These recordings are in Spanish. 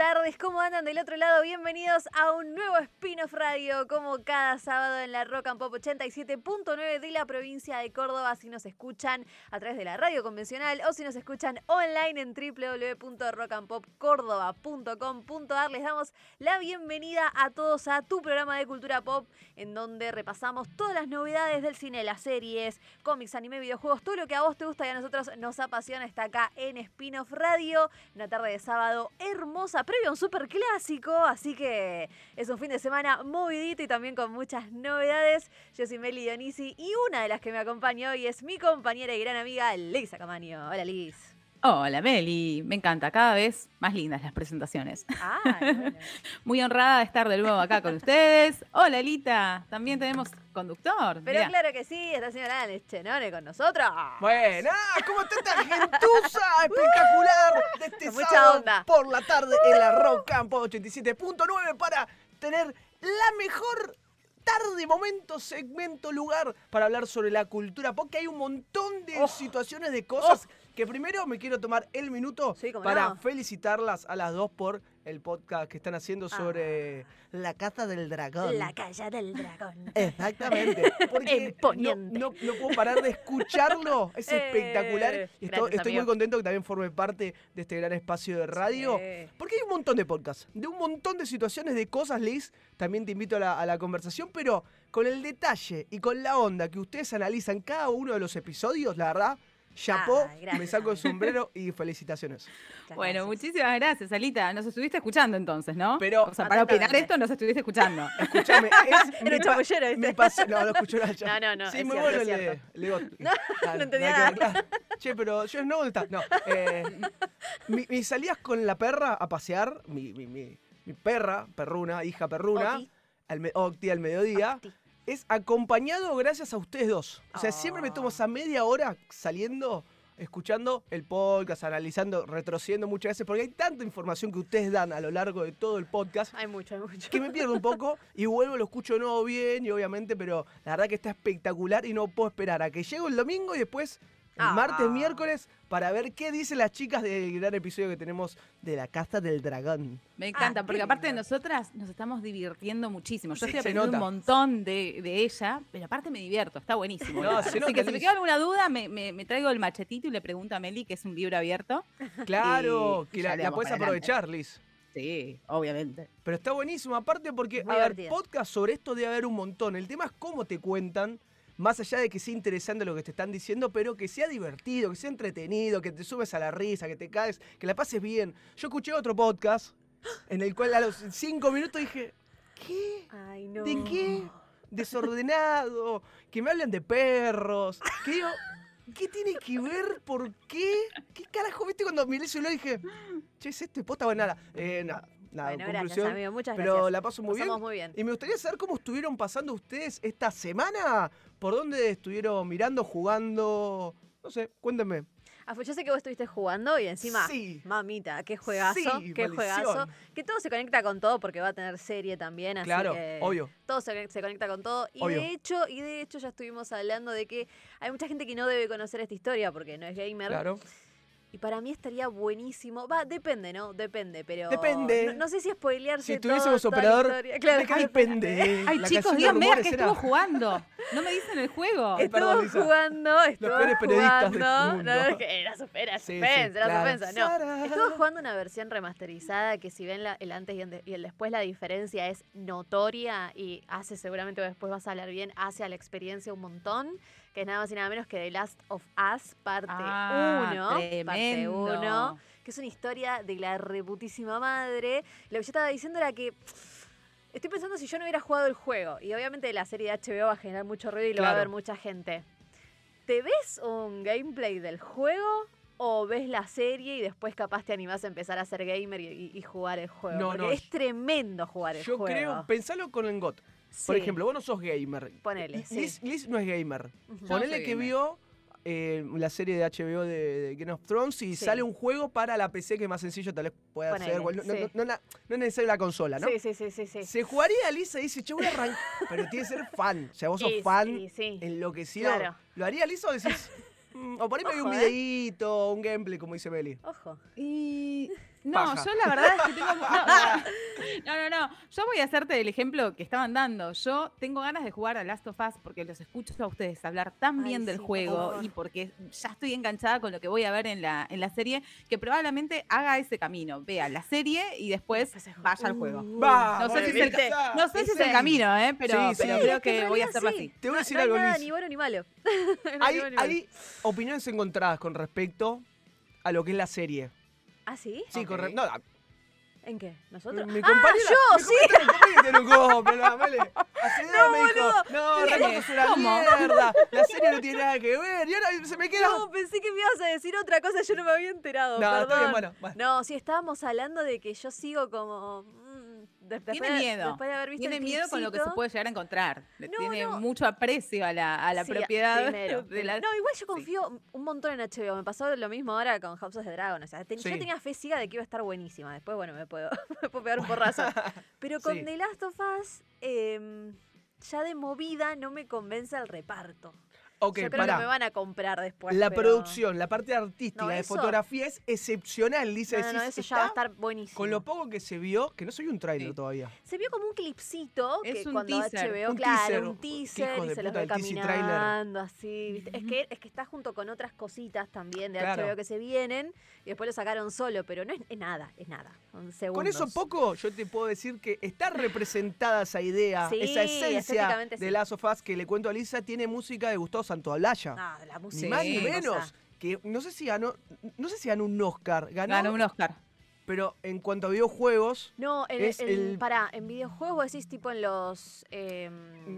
tardes. ¿Cómo andan del otro lado? Bienvenidos a un nuevo Spin-off Radio, como cada sábado en la Rock and Pop 87.9 de la provincia de Córdoba. Si nos escuchan a través de la radio convencional o si nos escuchan online en www.rockandpopcordoba.com.ar, les damos la bienvenida a todos a tu programa de cultura pop, en donde repasamos todas las novedades del cine, las series, cómics, anime, videojuegos, todo lo que a vos te gusta y a nosotros nos apasiona está acá en Spin-off Radio. Una tarde de sábado hermosa, previo a un super clásico, así que es un fin de semana movidito y también con muchas novedades. Yo soy Meli Dionisi y una de las que me acompaña hoy es mi compañera y gran amiga Lisa Camaño. Hola Liz. Hola Meli, me encanta, cada vez más lindas las presentaciones. Ah, bueno. Muy honrada de estar de nuevo acá con ustedes. Hola Lita, también tenemos conductor. Pero mirá. claro que sí, está señora Ana Chenone con nosotros. Bueno, ¿cómo está esta gentuza espectacular de este mucha sábado onda. por la tarde en la Rock Campo 87.9 para tener la mejor tarde, momento, segmento, lugar para hablar sobre la cultura, porque hay un montón de Oh. situaciones, de cosas que primero me quiero tomar el minuto Sí, para no. felicitarlas a las dos por el podcast que están haciendo sobre la caza del dragón. La calle del dragón. Exactamente. Porque no, no, no puedo parar de escucharlo. Es Eh, espectacular. Y estoy, muy contento que también forme parte de este gran espacio de radio. Sí. Porque hay un montón de podcasts, de un montón de situaciones, de cosas, Liz. También te invito a la, a la conversación, pero con el detalle y con la onda que ustedes analizan cada uno de los episodios, la verdad, chapó, gracias, me saco el sombrero y felicitaciones. Muchas Bueno, gracias. muchísimas gracias, Alita. Nos estuviste escuchando entonces, ¿no? Pero- o sea, para opinar esto nos estuviste escuchando. Escúchame, es Era mi un pa- chamullero, ¿viste? mi pasión. No, lo escuchó la No, no, no, Sí, es muy cierto, bueno de cierto. Lego. No, Ah, no entendía nada. Che, pero yo no está. No. Eh, mi- salidas con la perra a pasear, mi, mi, mi, mi perra, perruna, hija perruna, Octi. al, me- Octi al mediodía, Octi. Es acompañado gracias a ustedes dos. O sea, siempre me tomo Oh. esa media hora saliendo, escuchando el podcast, analizando, retrocediendo muchas veces, porque hay tanta información que ustedes dan a lo largo de todo el podcast Hay mucho, hay mucho. que me pierdo un poco y vuelvo, lo escucho de nuevo bien y obviamente, pero la verdad que está espectacular y no puedo esperar a que llegue el domingo y después Ah. martes, miércoles para ver qué dicen las chicas del gran episodio que tenemos de la casa del dragón. Me encanta, Ah, porque qué aparte de nosotras nos estamos divirtiendo muchísimo. Yo Sí, estoy aprendiendo un montón de, de ella, pero aparte me divierto, está buenísimo. No, Así se nota, que si me queda alguna duda, me, me- me traigo el machetito y le pregunto a Meli, que es un libro abierto. Claro, Y- que la, puedes aprovechar, Liz. Sí, obviamente. Pero está buenísimo, aparte porque, Muy a ver, podcast sobre esto debe haber un montón. El tema es cómo te cuentan, más allá de que sea interesante lo que te están diciendo, pero que sea divertido, que sea entretenido, que te subes a la risa, que te caes, que la pases bien. Yo escuché otro podcast en el cual a los cinco minutos dije, ¿qué? Ay, no. ¿De qué? Desordenado, que me hablan de perros, que digo, ¿qué tiene que ver? ¿Por qué? ¿Qué carajo viste cuando miré el celular y dije, che, es esto, posta o nada? Eh, nada, nada, Bueno, gracias, conclusión. amigo. Muchas pero gracias. la paso muy bien. Pasamos muy bien. Y me gustaría saber cómo estuvieron pasando ustedes esta semana, por dónde estuvieron mirando, jugando, no sé, cuéntenme. Ah, pues yo sé que vos estuviste jugando y encima, Sí. mamita, qué juegazo, Sí, qué maldición. juegazo. Que todo se conecta con todo porque va a tener serie también, así Claro, que obvio. todo se, se conecta con todo. Y Obvio. de hecho, y de hecho ya estuvimos hablando de que hay mucha gente que no debe conocer esta historia porque no es gamer. Claro. Y para mí estaría buenísimo. Va, depende, ¿no? Depende, pero. Depende. No, no sé si spoilearse. Si tuviésemos operador. Claro, ¿de qué depende? Ay, La chicos, díganme a qué estuvo jugando. No me dicen el juego. Estuvo perdón, jugando, estuvo peores periodistas del jugando. mundo. No, es que era supera, Sí, sí, era claro. suspensa. No. Sara. Estuvo jugando una versión remasterizada que si ven la- el antes y el, de- y el después la diferencia es notoria y hace seguramente después vas a hablar bien, hace a la experiencia un montón, que es nada más y nada menos que The Last of Us parte 1, Ah, parte tremendo. 1, que es una historia de la reputísima madre. Lo que yo estaba diciendo era que estoy pensando si yo no hubiera jugado el juego y obviamente la serie de HBO va a generar mucho ruido y lo va a ver mucha gente. ¿Te ves un gameplay del juego o ves la serie y después capaz te animás a empezar a ser gamer y, jugar el juego? No, Porque no, es tremendo jugar el Yo juego. creo, pensalo con el GOT. Por ejemplo, vos no sos gamer. Ponele, sí. Liz, Liz no es gamer. Ponele que gamer. vio eh, la serie de HBO de, de Game of Thrones y Sí. sale un juego para la PC que es más sencillo tal vez pueda Ponele, hacer. No, sí. no- no- no es necesario la consola, ¿no? Sí, sí, sí, sí, sí. Se jugaría Lisa y dice, che, voy a arrancar. Pero tiene que ser fan. O sea, vos sos Y- fan y sí. enloquecido. Claro. ¿Lo haría Lisa o decís? mm, o por ahí me vi un ¿eh? videíto, un gameplay, como dice Meli. Ojo. Y no, Paja. yo la verdad es que tengo. No, no, no. Yo voy a hacerte el ejemplo que estaban dando. Yo tengo ganas de jugar a Last of Us porque los escucho a ustedes hablar tan Ay, bien del sí, juego y porque ya estoy enganchada con lo que voy a ver en la, en la serie, que probablemente haga ese camino. Vea la serie y después vaya al juego. Va, No sé si es el, ¿viste? no sé si es el ¿viste? camino, ¿eh? pero, Sí, sí. pero Sí, creo que voy a hacerlo sí. así. Te voy a No- decir no hay algo, nada Liz. ni bueno ni malo. No Hay, ni bueno ni malo. hay opiniones encontradas con respecto a lo que es la serie. ¿Ah, sí? Sí, Ok. con re- no, ¿En qué? ¿Nosotros? Mi ah, compañera, yo, mi sí. copio, no. Hace me dijo, no. Remoto es una mierda, la serie no tiene nada que ver, y ahora se me queda... No, pensé que me ibas a decir otra cosa, yo no me había enterado. No, está bien, perdón. bueno, bueno. No, sí, estábamos hablando de que yo sigo como. Después Tiene miedo. Después de haber visto Tiene el miedo con lo que se puede llegar a encontrar. No, tiene no. mucho aprecio a la, a la Sí, propiedad primero, de la. No, igual yo confío un montón en HBO. Me pasó lo mismo ahora con House of the Dragon. O sea, ten- yo tenía fe ciega de que iba a estar buenísima. Después, bueno, me puedo, me puedo pegar un porrazo. Pero con. The Last of Us, em, ya de movida no me convence el reparto. Ok, yo creo pará. que me van a comprar después. la pero- producción, la parte artística No, de eso- fotografía es excepcional, dice. No, no, eso ya va a estar buenísimo. Con lo poco que se vio, que no soy un trailer Sí. todavía. Se vio como un clipcito Es que un cuando teaser. HBO, Un claro, teaser. un teaser y de se los puta ve teaser trailer. caminando así. ¿viste? Es, que, es que está junto con otras cositas también de Claro. HBO que se vienen y después lo sacaron solo, pero no es, es nada, es nada. Con eso poco, yo te puedo decir que está representada esa idea, Sí, esa esencia de sí. Last of Us que le cuento a Lisa, tiene música de Gustavo Santaolalla. No, la ni más ni Sí. menos. cosa. Que no sé si ganó, no sé si ganó un Oscar, ganó, Ganó un Oscar. pero en cuanto a videojuegos, No, en, Es en- el- pará, en videojuegos decís tipo en los em,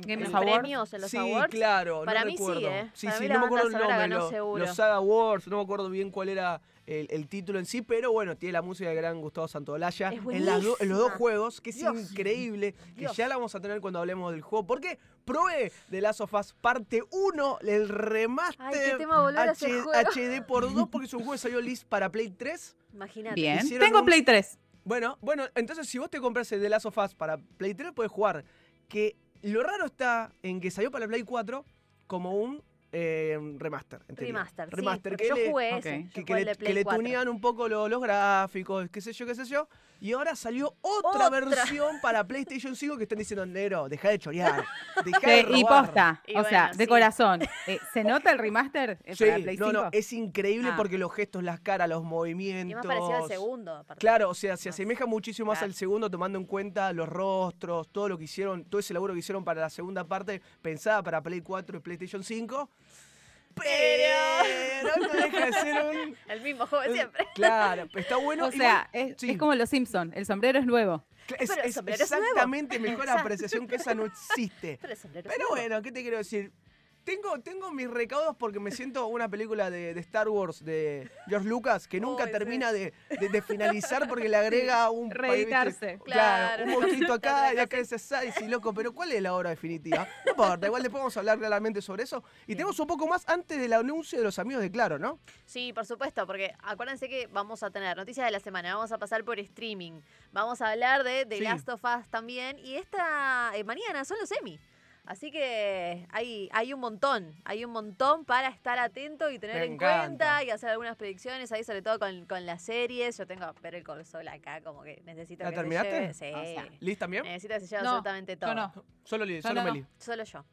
en premios, en los sí, awards. claro, Para no mí sí, recuerdo. ¿eh? Sí, Para sí, mí no me acuerdo el nombre, ganó los Saga Awards, no me acuerdo bien cuál era el, el título en sí, pero bueno, tiene la música de gran Gustavo Santaolalla Es en, las do- en los dos juegos, que es Dios. increíble, que Dios. ya la vamos a tener cuando hablemos del juego, porque probé de Last of Us parte 1, el remaster Ay, tema. HD por 2, porque es un juego que salió list para Play 3. Imagínate. Bien. Hicieron Tengo un- Play 3. Bueno, bueno, entonces si vos te compras el de Last of Us para Play 3, puedes jugar. Que lo raro está en que salió para Play 4 como un eh, remaster. en. Remaster, sí, Remaster, que yo le- jugué ok. ese, yo que, jugué que el le, de que Play le 4. tunean un poco lo- los gráficos, qué sé yo, qué sé yo. Y ahora salió otra, Otra. versión para PlayStation 5 que están diciendo, negro, deja de chorear, deja de y robar". posta. Y o sea, bueno, de sí. corazón. Eh, ¿Se nota el remaster eh, Sí, para Play no, 5? no, es increíble Ah. porque los gestos, las caras, los Y movimientos. más parecido al segundo. aparte. Claro, o sea, se Más. asemeja muchísimo más Claro. al segundo, tomando en cuenta los rostros, todo lo que hicieron, todo ese laburo que hicieron para la segunda parte, pensada para Play 4 y PlayStation 5. Pero no deja de ser un. El mismo juego de siempre. Claro, está bueno. o sea, igual- es, sí. es como los Simpsons. El sombrero es nuevo. Es, pero el es sombrero es nuevo. exactamente mejor Exacto. apreciación que esa no existe. Pero el sombrero es Pero nuevo. bueno, ¿qué te quiero decir? Tengo, tengo mis recaudos porque me siento una película de, de Star Wars de George Lucas que nunca termina de, de- de finalizar porque le agrega un Reeditarse. Claro, Claro. un monstruito acá y acá ese así, sí, loco, pero ¿cuál es la hora definitiva? No importa, igual después vamos a hablar claramente sobre eso. Y tenemos un poco más antes del anuncio de los amigos de Claro, ¿no? Sí, por supuesto, porque acuérdense que vamos a tener noticias de la semana, vamos a pasar por streaming, vamos a hablar de The Sí. Last of Us también, y esta eh, mañana son los Emmy. Así que hay, hay un montón, hay un montón para estar atento y tener Me en encanta. cuenta y hacer algunas predicciones ahí, sobre todo con, con las series. Yo tengo a ver el console acá, como que necesito ¿La que se terminaste? lleve. Sí, O sea, ¿Liz también? necesito que se lleve No, absolutamente todo. Yo no. Solo Liz, Yo solo no. Meli. Solo yo.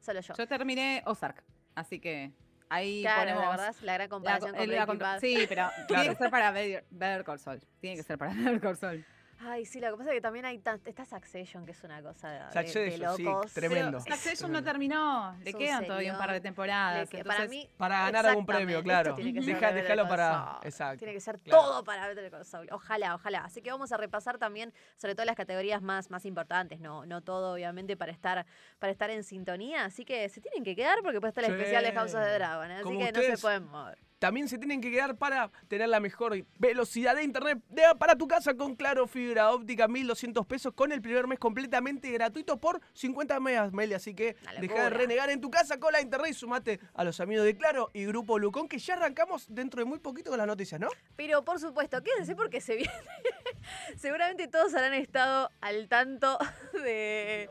Solo yo. Yo terminé Ozark. Así que ahí claro, ponemos. la verdad es la gran la- comparación con el- la Bad. Sí, pero Claro. tiene que ser para Better Call Saul. Tiene que ser para Call Saul. Ay, sí, lo que pasa es que también hay tan, está Succession, que es una cosa de, de- de Succession, sí, locos. tremendo. Pero Succession no terminó. Le quedan todavía un par de temporadas. Para entonces- mí, Para ganar algún premio, claro. Deja- déjalo para- exacto, Tiene que ser claro. todo para Better Call Saul. Ojalá, ojalá. Así que vamos a repasar también, sobre todo las categorías más, más importantes. No, no todo, obviamente, para estar, para estar en sintonía. Así que se tienen que quedar porque puede estar el Sí. especial de House of the Dragon. ¿eh? Así Como que no se pueden mover. También se tienen que quedar para tener la mejor velocidad de internet de- para tu casa con Claro Fibra Óptica, 1200 pesos con el primer mes completamente gratuito por 50 megas, Meli. Así que deja de renegar en tu casa con la internet y sumate a los amigos de Claro y Grupo Lucón, que ya arrancamos dentro de muy poquito con las noticias, ¿no? Pero por supuesto, quédense porque se viene. Seguramente todos habrán estado al tanto de.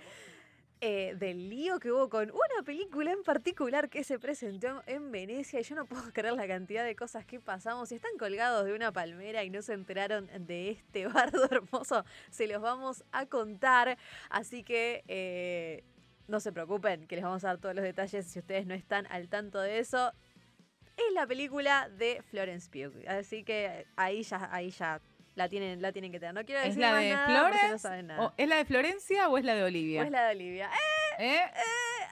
Eh, del lío que hubo con una película en particular que se presentó en Venecia y yo no puedo creer la cantidad de cosas que pasamos. Si están colgados de una palmera y no se enteraron de este bardo hermoso, se los vamos a contar. Así que eh, no se preocupen, que les vamos a dar todos los detalles si ustedes no están al tanto de eso. Es la película de Florence Pugh. Así que ahí ya, ahí ya la tienen, la tienen que tener. No quiero ¿Es decir la más de nada porque no saben nada. ¿O ¿Es la de Florencia o es la de O Olivia? es la de Olivia. ¡Eh! ¿Eh?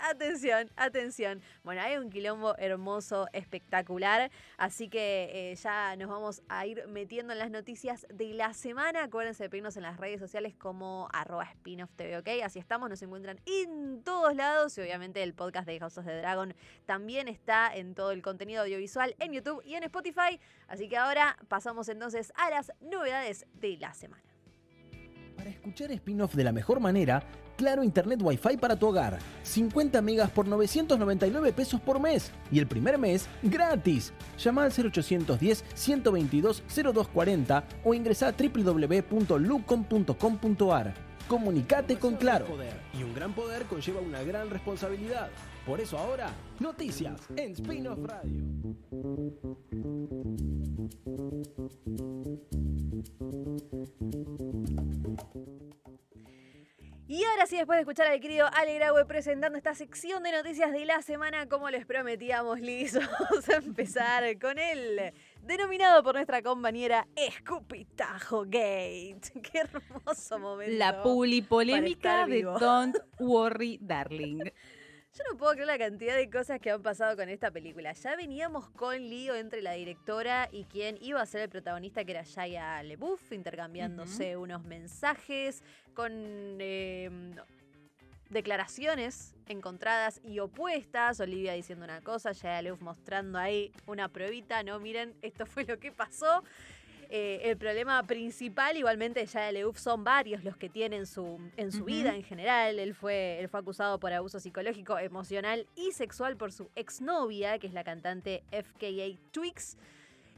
Atención, atención. Bueno, hay un quilombo hermoso, espectacular. Así que eh, ya nos vamos a ir metiendo en las noticias de la semana. Acuérdense de pedirnos en las redes sociales como arroba spin-off TV, ¿ok? Así estamos, nos encuentran en todos lados. Y obviamente el podcast de House of the Dragon también está en todo el contenido audiovisual en YouTube y en Spotify. Así que ahora pasamos entonces a las novedades de la semana. Para escuchar spin-off de la mejor manera, Claro Internet Wi-Fi para tu hogar. 50 megas por 999 pesos por mes. Y el primer mes, gratis. Llama al 0810-122-0240 o ingresa a www.lucom.com.ar. Comunicate con Claro. Y un gran poder conlleva una gran responsabilidad. Por eso ahora, noticias en Spin-off Radio. Y ahora sí, después de escuchar al querido Ale Graue presentando esta sección de noticias de la semana, como les prometíamos, Liz, vamos a empezar con el denominado por nuestra compañera Escupitajo Gate. Qué hermoso momento. La pulipolémica para estar de. Don't Worry Darling. Yo no puedo creer la cantidad de cosas que han pasado con esta película. Ya veníamos con lío entre la directora y quien iba a ser el protagonista, que era Shia LeBouf, intercambiándose unos mensajes con eh, declaraciones encontradas y opuestas. Olivia diciendo una cosa, Shia LeBouf mostrando ahí una pruebita. No, miren, esto fue lo que pasó. Eh, el problema principal, igualmente, ya LeUF son varios los que tienen su, en su vida en general. Él fue, él fue acusado por abuso psicológico, emocional y sexual por su exnovia, que es la cantante FKA Twix.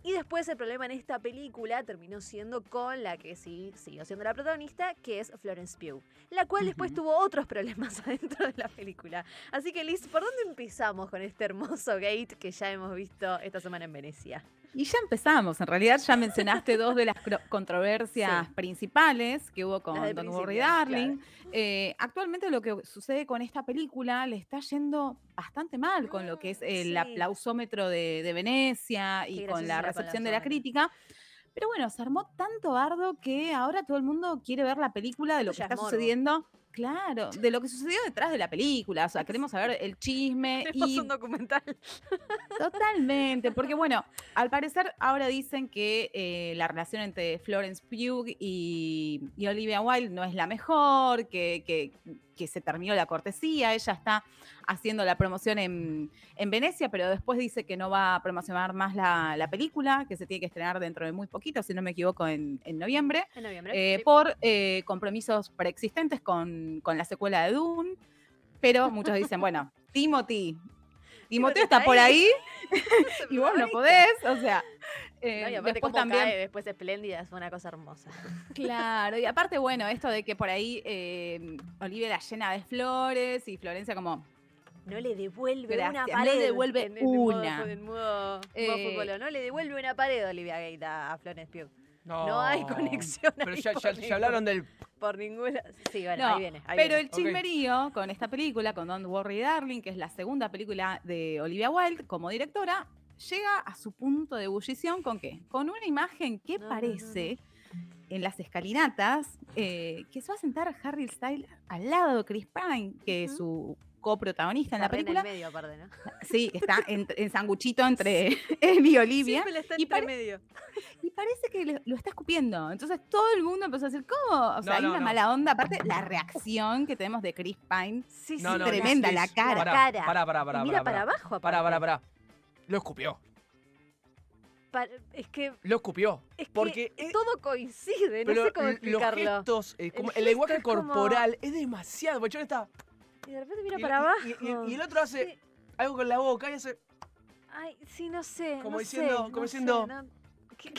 Y después el problema en esta película terminó siendo con la que sí siguió siendo la protagonista, que es Florence Pugh, la cual después tuvo otros problemas adentro de la película. Así que Liz, ¿por dónde empezamos con este hermoso gate que ya hemos visto esta semana en Venecia? Y ya empezamos, en realidad ya mencionaste dos de las controversias Sí. principales que hubo con principio, Worry Darling. Eh, actualmente lo que sucede con esta película le está yendo bastante mal con lo que es el sí. aplausómetro de, de Venecia y con la recepción de la crítica. Pero bueno, se armó tanto bardo que ahora todo el mundo quiere ver la película de lo que está es sucediendo. Claro, de lo que sucedió detrás de la película. O sea, queremos saber el chisme Tenemos y un documental. Totalmente, porque bueno, al parecer ahora dicen que eh, la relación entre Florence Pugh y, y Olivia Wilde no es la mejor, que, que- que se terminó la cortesía, ella está haciendo la promoción en, en Venecia, pero después dice que no va a promocionar más la, la película, que se tiene que estrenar dentro de muy poquito, si no me equivoco, en, en noviembre, En noviembre. eh, sí. por eh, compromisos preexistentes con, con la secuela de Dune. Pero muchos dicen, bueno, Timothy. Timoteo está por ahí. y vos no podés, o sea. Eh, No, y aparte después cómo también, cae después espléndida, es una cosa hermosa. claro, y aparte, bueno, esto de que por ahí eh, Olivia la llena de flores y Florencia como, No le devuelve Gracias, una no pared. le devuelve en- en modo- una. En modo, modo Eh. No le devuelve una pared Olivia Gate a, Florence Pugh. No, No hay conexión Pero ahí ya, ya- hablaron del. Por ninguna. Sí, bueno, No, ahí viene. ahí pero viene. el chismerío con esta película, con Don't Worry Darling, que es la segunda película de Olivia Wilde como directora, llega a su punto de ebullición con qué? Con una imagen que No, no, no, parece en las escalinatas eh, que se va a sentar Harry Styles al lado de Chris Pine, que es su coprotagonista en la película. En el medio, aparte, ¿no? Sí, está en, en sanguchito entre él y Olivia. Siempre está y entre medio. Y parece que le- lo está escupiendo. Entonces todo el mundo empezó a decir, ¿cómo? O sea, No, hay no, una no. mala onda. Aparte, la reacción que tenemos de Chris Pine. Sí, sí. No, no, tremenda la cara. Pará, pará, pará, mira para abajo, Pará, aparte. pará, pará. Lo escupió. pa- es que, Lo escupió. es que Porque todo coincide, no pero sé cómo l- explicarlo. los gestos, eh, como- El el, lenguaje gesto es como- corporal es demasiado. porque John está. Y de repente mira y- para abajo. y- y- y el otro hace Sí. algo con la boca y hace. Ay, sí, no sé. Como no diciendo- como no sé, diciendo, no- ¿qué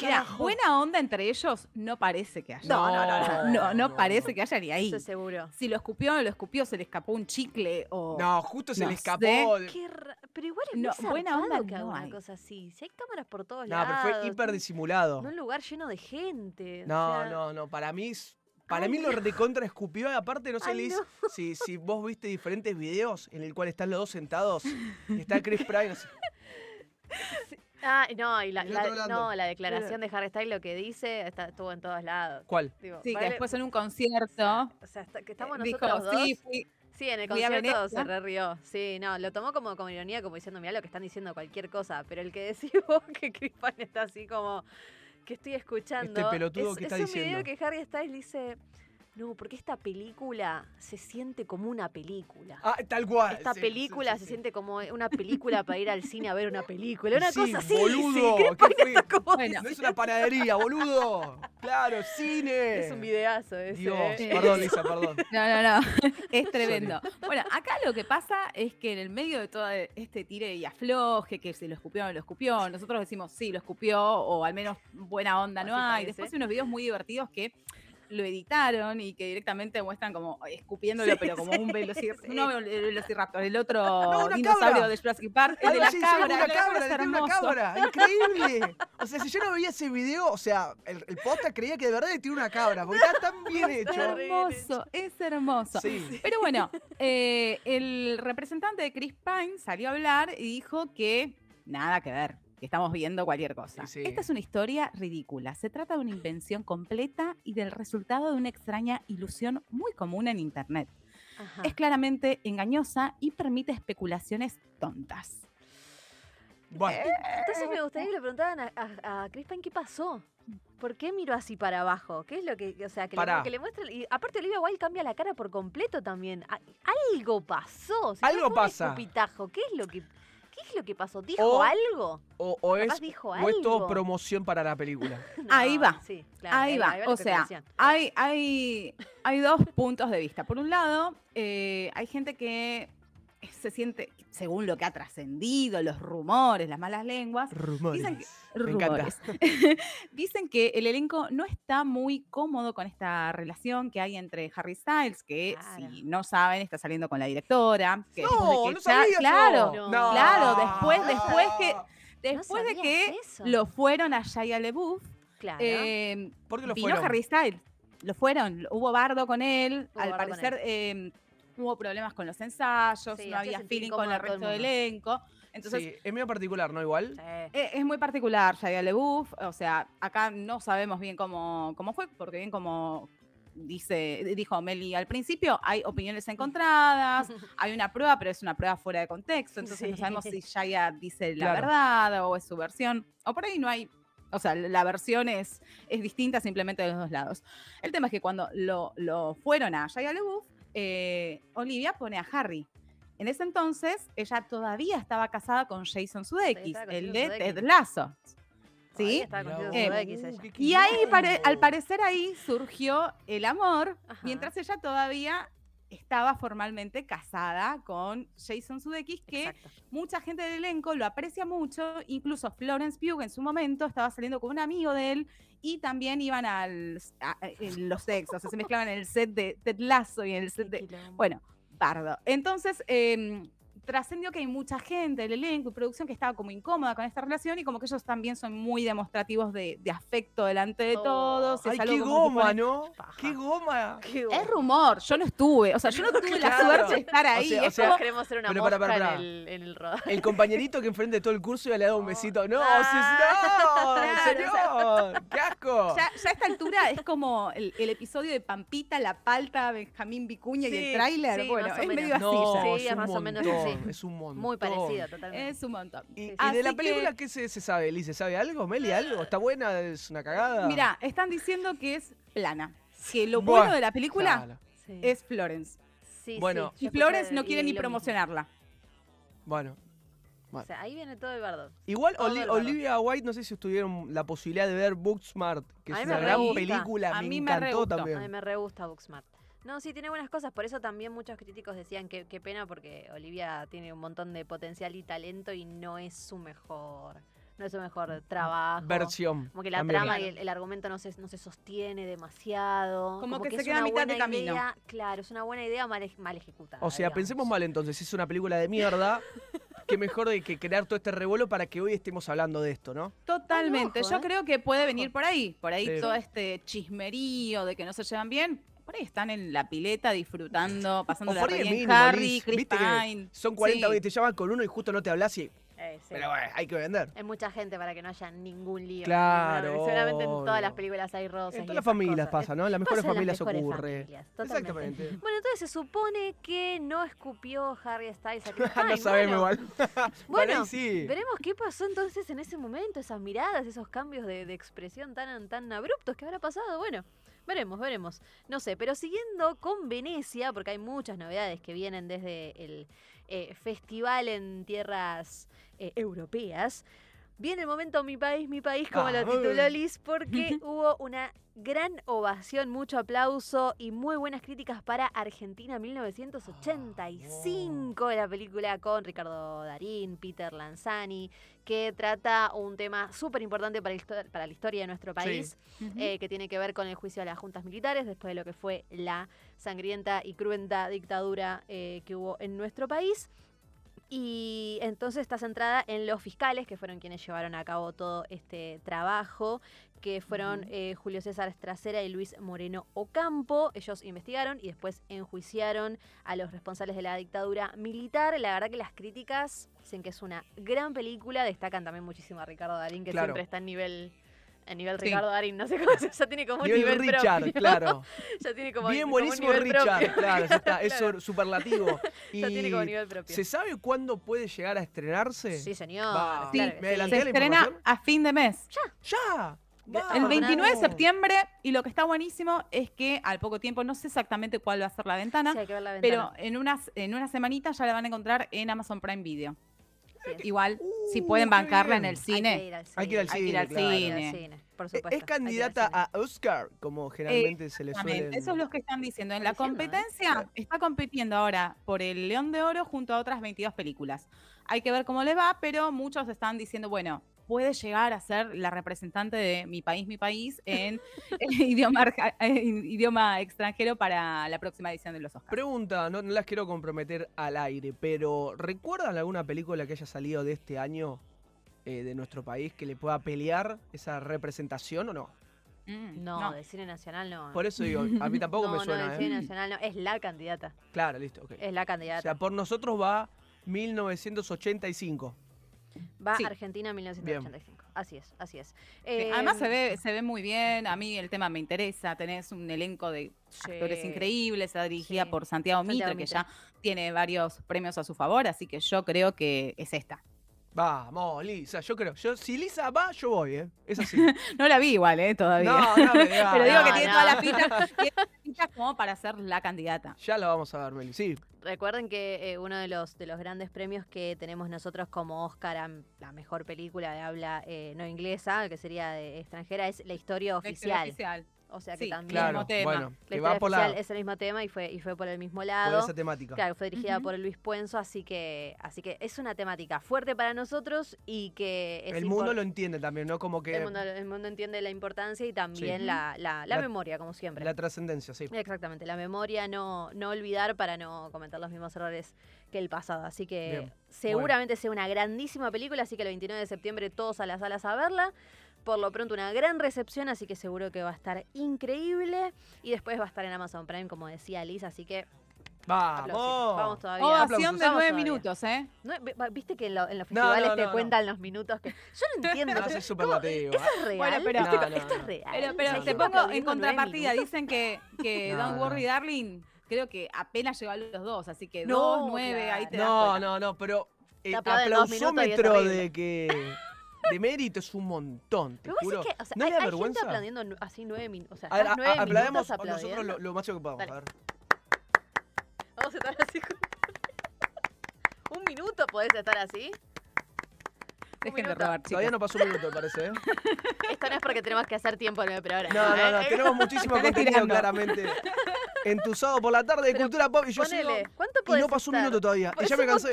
Mira, buena onda entre ellos no parece que haya. No, no, no, no, no, no no, parece no. que haya ni ahí. Eso seguro. Si lo escupió, no lo escupió, se le escapó un chicle o. No, justo se no le sé. escapó. de- Qué ra- Pero igual es No, muy buena zarpado onda que haga no una hay. cosa así. Si hay cámaras por todos No, lados. pero fue hiper disimulado. En un lugar lleno de gente. o No, sea, no, no. Para mí, es- para Ay, mí lo recontra escupió. Y aparte, no sé, Ay, Liz, no. si, si vos viste diferentes videos en el cual están los dos sentados. y está Chris Pine. así, Ah, no, y la, no, declaración de Harry Styles, lo que dice, está, estuvo en todos lados. ¿Cuál? Digo, Sí, que después en un concierto. O sea, está- que estamos eh, dijo, nosotros dos. sí, fui- Sí, en el concierto se re rió. Sí, no, lo tomó como, como ironía, como diciendo, mira lo que están diciendo cualquier cosa. Pero el que decís vos que Chris Pine está así como que estoy escuchando. Este pelotudo es, que es está un diciendo. video que Harry Styles dice. No, porque esta película se siente como una película. Ah, tal cual. Esta sí, película sí, sí, se sí. siente como una película para ir al cine a ver una película. Una Sí, cosa así. boludo, ¿qué Bueno. No es una panadería, boludo. Claro, cine. Es un videazo ese. Dios, ¿eh? perdón, Lisa, perdón. No, no, no. Es tremendo. Bueno, acá lo que pasa es que en el medio de todo este tire y afloje, que si lo escupió o no lo escupió, nosotros decimos sí, lo escupió, o al menos buena onda no hay. parece. Después hay unos videos muy divertidos que lo editaron y que directamente muestran como escupiéndolo, Sí, pero como sí, un velocir- sí. no el velociraptor, el otro una dinosaurio cabra. de Jurassic Park, el de la cabra, una cabra, cabra es una cabra, increíble. O sea, si yo no veía ese video, o sea, el, el posta creía que de verdad tiene una cabra, porque está tan bien Es hecho. hermoso, es hermoso. Sí. Pero bueno, eh, el representante de Chris Pine salió a hablar y dijo que nada que ver, que estamos viendo cualquier cosa. Sí, sí. Esta es una historia ridícula. Se trata de una invención completa y del resultado de una extraña ilusión muy común en Internet. Ajá. Es claramente engañosa y permite especulaciones tontas. Bueno, Entonces me gustaría que le preguntaran a, a, a Chris Pine qué pasó. ¿Por qué miró así para abajo? ¿Qué es lo que, o sea, que, le, que le muestra? Y aparte Olivia Wilde cambia la cara por completo también. A- Algo pasó. si Algo un pasa. escupitajo. ¿Qué es lo que, qué es lo que pasó? ¿Dijo O- algo? o, es, dijo o es todo promoción para la película. Ahí va. Sí, claro. Ahí va, la o sea, hay, hay, hay dos puntos de vista. Por un lado, eh, hay gente que se siente, según lo que ha trascendido, los rumores, las malas lenguas, Rumores. Dicen que- Me rumores. Dicen que el elenco no está muy cómodo con esta relación que hay entre Harry Styles, que Claro. si no saben, está saliendo con la directora. que después de No, que no ya- sabía eso. claro, No. claro, después, después que, No después de que eso. lo fueron a Shia LaBeouf, Claro. eh, ¿Por qué lo vino fueron? Harry Styles. Lo fueron. Hubo bardo con él. Hubo Al parecer eh, hubo problemas con los ensayos, Sí, no había feeling con el resto del elenco. Entonces, sí, es medio particular, ¿no? Igual. Sí. eh, es muy particular Shia LaBeouf. O sea, acá no sabemos bien cómo, cómo fue, porque bien como dice, dijo Meli al principio, hay opiniones encontradas, hay una prueba, pero es una prueba fuera de contexto, entonces no sabemos si Shia dice la Claro. verdad o es su versión, o por ahí no hay, o sea, la versión es, es distinta simplemente de los dos lados. El tema es que cuando lo, lo fueron a Shia LaBeouf, eh, Olivia pone a Harry. En ese entonces, ella todavía estaba casada con Jason Sudeikis, el de Sudeikis. Ted Lasso. ¿Sí? Uh, Y ahí, pare- al parecer, ahí surgió el amor, Ajá. mientras ella todavía estaba formalmente casada con Jason Sudeikis, que Exacto. mucha gente del elenco lo aprecia mucho, incluso Florence Pugh en su momento estaba saliendo con un amigo de él y también iban al, a- a- en los sexos, o sea, se mezclaban en el set de Ted Lasso y en el set de... Bueno, pardo. Entonces, em, trascendió que hay mucha gente del elenco y producción que estaba como incómoda con esta relación y como que ellos también son muy demostrativos de, de afecto delante de Oh. todos. Ay, qué goma, ¿no? Qué goma. Qué Es rumor, yo no estuve, o sea, yo no tuve la suerte de estar ahí. sea, o es sea, como- queremos ser una pero para, para, para. En, el, en el rodaje. El compañerito que enfrente de todo el curso ya le ha dado un besito. No, Ah. sí, Claro, señor. ¡Qué asco! ya, ya a esta altura es como el, el episodio de Pampita, La Palta, Benjamín Vicuña y el tráiler. sí, bueno, es medio así no, ya. Sí, es más o menos montón. Es un montón. Muy parecido, totalmente. Es un montón. ¿Y, Sí, y sí. de la película que- qué se, se sabe, Eli? ¿Se sabe algo? ¿Meli algo? ¿Está buena? ¿Es una cagada? Mira, están diciendo que es plana. Que lo Bueno, bueno de la película. Sí. es Florence. Sí, Bueno. sí, Y Florence no quiere ni mismo. promocionarla. Bueno. O sea, ahí viene todo el bardo. Igual Todo Oli- el bardo. Olivia White, no sé si tuvieron la posibilidad de ver Booksmart, que A es una gran gusta. película, A me mí me re encantó gustó. A mí también. me re gusta Booksmart. No, sí, tiene buenas cosas. Por eso también muchos críticos decían que qué pena porque Olivia tiene un montón de potencial y talento y no es su mejor, no es su mejor trabajo. Versión. Como que la también. trama y el, el argumento no se, no se sostiene demasiado. Como que se es queda a una mitad de buena camino. idea. Claro, es una buena idea mal, ej- mal ejecutada. O sea, digamos. pensemos mal entonces, si es una película de mierda, qué mejor de que crear todo este revuelo para que hoy estemos hablando de esto, ¿no? Totalmente. Ojo, Yo ¿eh? creo que puede venir por ahí. Por ahí Sí. todo este chismerío de que no se llevan bien. Por ahí están en la pileta disfrutando, pasando la bien. mínimo, Harry, Liz. Chris Viste que son 40 Sí. y te llaman con uno y justo no te hablas y... Eh, sí. Pero bueno, hay que vender. Es mucha gente para que no haya ningún lío. Claro, Seguramente en todas las películas hay rosas. En todas las familias cosas. pasa, ¿no? En las mejores Pasa las familias mejores ocurre. familias. Exactamente. Bueno, entonces se supone que no escupió Harry Styles a Chris no sabemos bueno, igual. Bueno, sí. veremos qué pasó entonces en ese momento, esas miradas, esos cambios de, de expresión tan, tan abruptos que habrá pasado. Bueno, veremos, veremos. No sé, pero siguiendo con Venecia, porque hay muchas novedades que vienen desde el eh, festival en tierras eh, europeas. Viene el momento Mi País, Mi País, como lo Ah, tituló. Liz, porque hubo una gran ovación, mucho aplauso y muy buenas críticas para Argentina 1985, la película con Ricardo Darín, Peter Lanzani, que trata un tema súper importante para, para la historia de nuestro país, eh, que tiene que ver con el juicio a las juntas militares, después de lo que fue la sangrienta y cruenta dictadura eh, que hubo en nuestro país. Y entonces está centrada en los fiscales, que fueron quienes llevaron a cabo todo este trabajo, que fueron eh, Julio César Estracera y Luis Moreno Ocampo. Ellos investigaron y después enjuiciaron a los responsables de la dictadura militar. La verdad que las críticas dicen que es una gran película. Destacan también muchísimo a Ricardo Darín, que Claro. siempre está en nivel... En nivel Sí. Ricardo Darín, no sé cómo se ya tiene como un Nivel nivel Richard, propio. claro. ya tiene como, Bien como un buenísimo nivel Richard, propio. claro, ya está, es Claro. superlativo. Ya tiene como nivel propio. ¿Se sabe cuándo puede llegar a estrenarse? Sí, señor. Va. Sí, claro me sí. adelanté Se la estrena a fin de mes. ¡Ya! El El Vamos. 29 de septiembre, y lo que está buenísimo es que al poco tiempo, no sé exactamente cuál va a ser la ventana, Sí, la pero ventana. en unas, en una semanita ya la van a encontrar en Amazon Prime Video. Igual, si Uh, pueden bancarla en el cine. Hay que ir al cine. Hay que ir al cine, claro. Hay que ir al cine. cine, por supuesto. Es candidata a Oscar, como generalmente se le suele. Eso es lo que están diciendo. En la Diciendo, ¿eh? competencia está compitiendo ahora por el León de Oro junto a otras 22 películas. Hay que ver cómo le va, pero muchos están diciendo, bueno, puede llegar a ser la representante de mi país, mi país en idioma, eh, idioma extranjero para la próxima edición de los Oscars. Pregunta, no, no las quiero comprometer al aire, pero ¿recuerdan alguna película que haya salido de este año eh, de nuestro país que le pueda pelear esa representación o no? Mm, No, de cine nacional no. Por eso digo, a mí tampoco no, me no, suena. de ¿eh? cine nacional no. Es la candidata. Claro, listo, ok. Es la O candidata. sea, por nosotros va 1985. Va sí. Argentina 1985. Así es, así es. Eh, Además se ve, se ve muy bien, a mí el tema me interesa, tenés un elenco de Sí. actores increíbles, está dirigida Sí. por Santiago Santiago Mitre, que Mitre. ya tiene varios premios a su favor, así que yo creo que es esta. Vamos, Lisa, yo creo. Yo, si Lisa va, yo voy, ¿eh? Es así. No la vi igual, ¿eh? Todavía. No, no me digas. Pero digo que tiene no. todas las fichas, tiene todas las fichas como para ser la candidata. Ya la vamos a ver, Meli. Sí, Recuerden que eh, uno de los, de los grandes premios que tenemos nosotros como Oscar a la mejor película de habla eh, no inglesa, que sería de extranjera, es la historia La historia oficial. O sea que Sí, también claro. mismo tema. Bueno, la que historia va por la, oficial es el mismo tema y fue, y fue por el mismo por lado. esa temática. Claro, fue dirigida por Luis Puenzo, así que, así que es una temática fuerte para nosotros y que es El mundo lo entiende también, ¿no? Como que el mundo, el mundo entiende la importancia y también Sí. la, la- la memoria, como siempre. la trascendencia, sí. Exactamente, la memoria, no, no olvidar para no cometer los mismos errores que el pasado. Así que Bien. seguramente sea una grandísima película, así que el 29 de septiembre todos a las salas a verla. Por lo pronto una gran recepción, así que seguro que va a estar increíble. Y después va a estar en Amazon Prime, como decía Liz, así que aplausos. ¡Vamos! Vamos todavía. Ovación de nueve minutos, ¿eh? No, Viste que en, lo- en los No, festivales no, te no, cuentan los minutos que. Yo no entiendo. No, ¿cómo- es superlativo. ¿Eso es real? Bueno, pero- ¿Esto, No, no, esto no. es real? Pero, O pero sea, te pongo en contrapartida, dicen que, que No, Don't. Worry Darling, creo que apenas llegó a los dos, así que No, dos, nueve, ahí te No, no, no, pero es aplausómetro de que de mérito es un montón, te Pero vos juro. decís que, o sea, ¿No hay, le da hay gente vergüenza? aplaudiendo nu- así nueve minutos. O sea, A ver, estás a- nueve a- aplaudemos minutos nosotros lo, lo máximo que podamos. Dale. A ver. Vamos a estar así. con- Un minuto podés estar así. Dejen de Todavía no pasó un minuto, me parece. ¿eh? Esto no es porque tenemos que hacer tiempo en el programa. No, no, no. ¿eh? Tenemos muchísimo contenido claramente. Entusado por la tarde de Pero cultura pop y yo Ponele, sigo. ¿cuánto Y no pasó un minuto todavía. Y ya me cansé.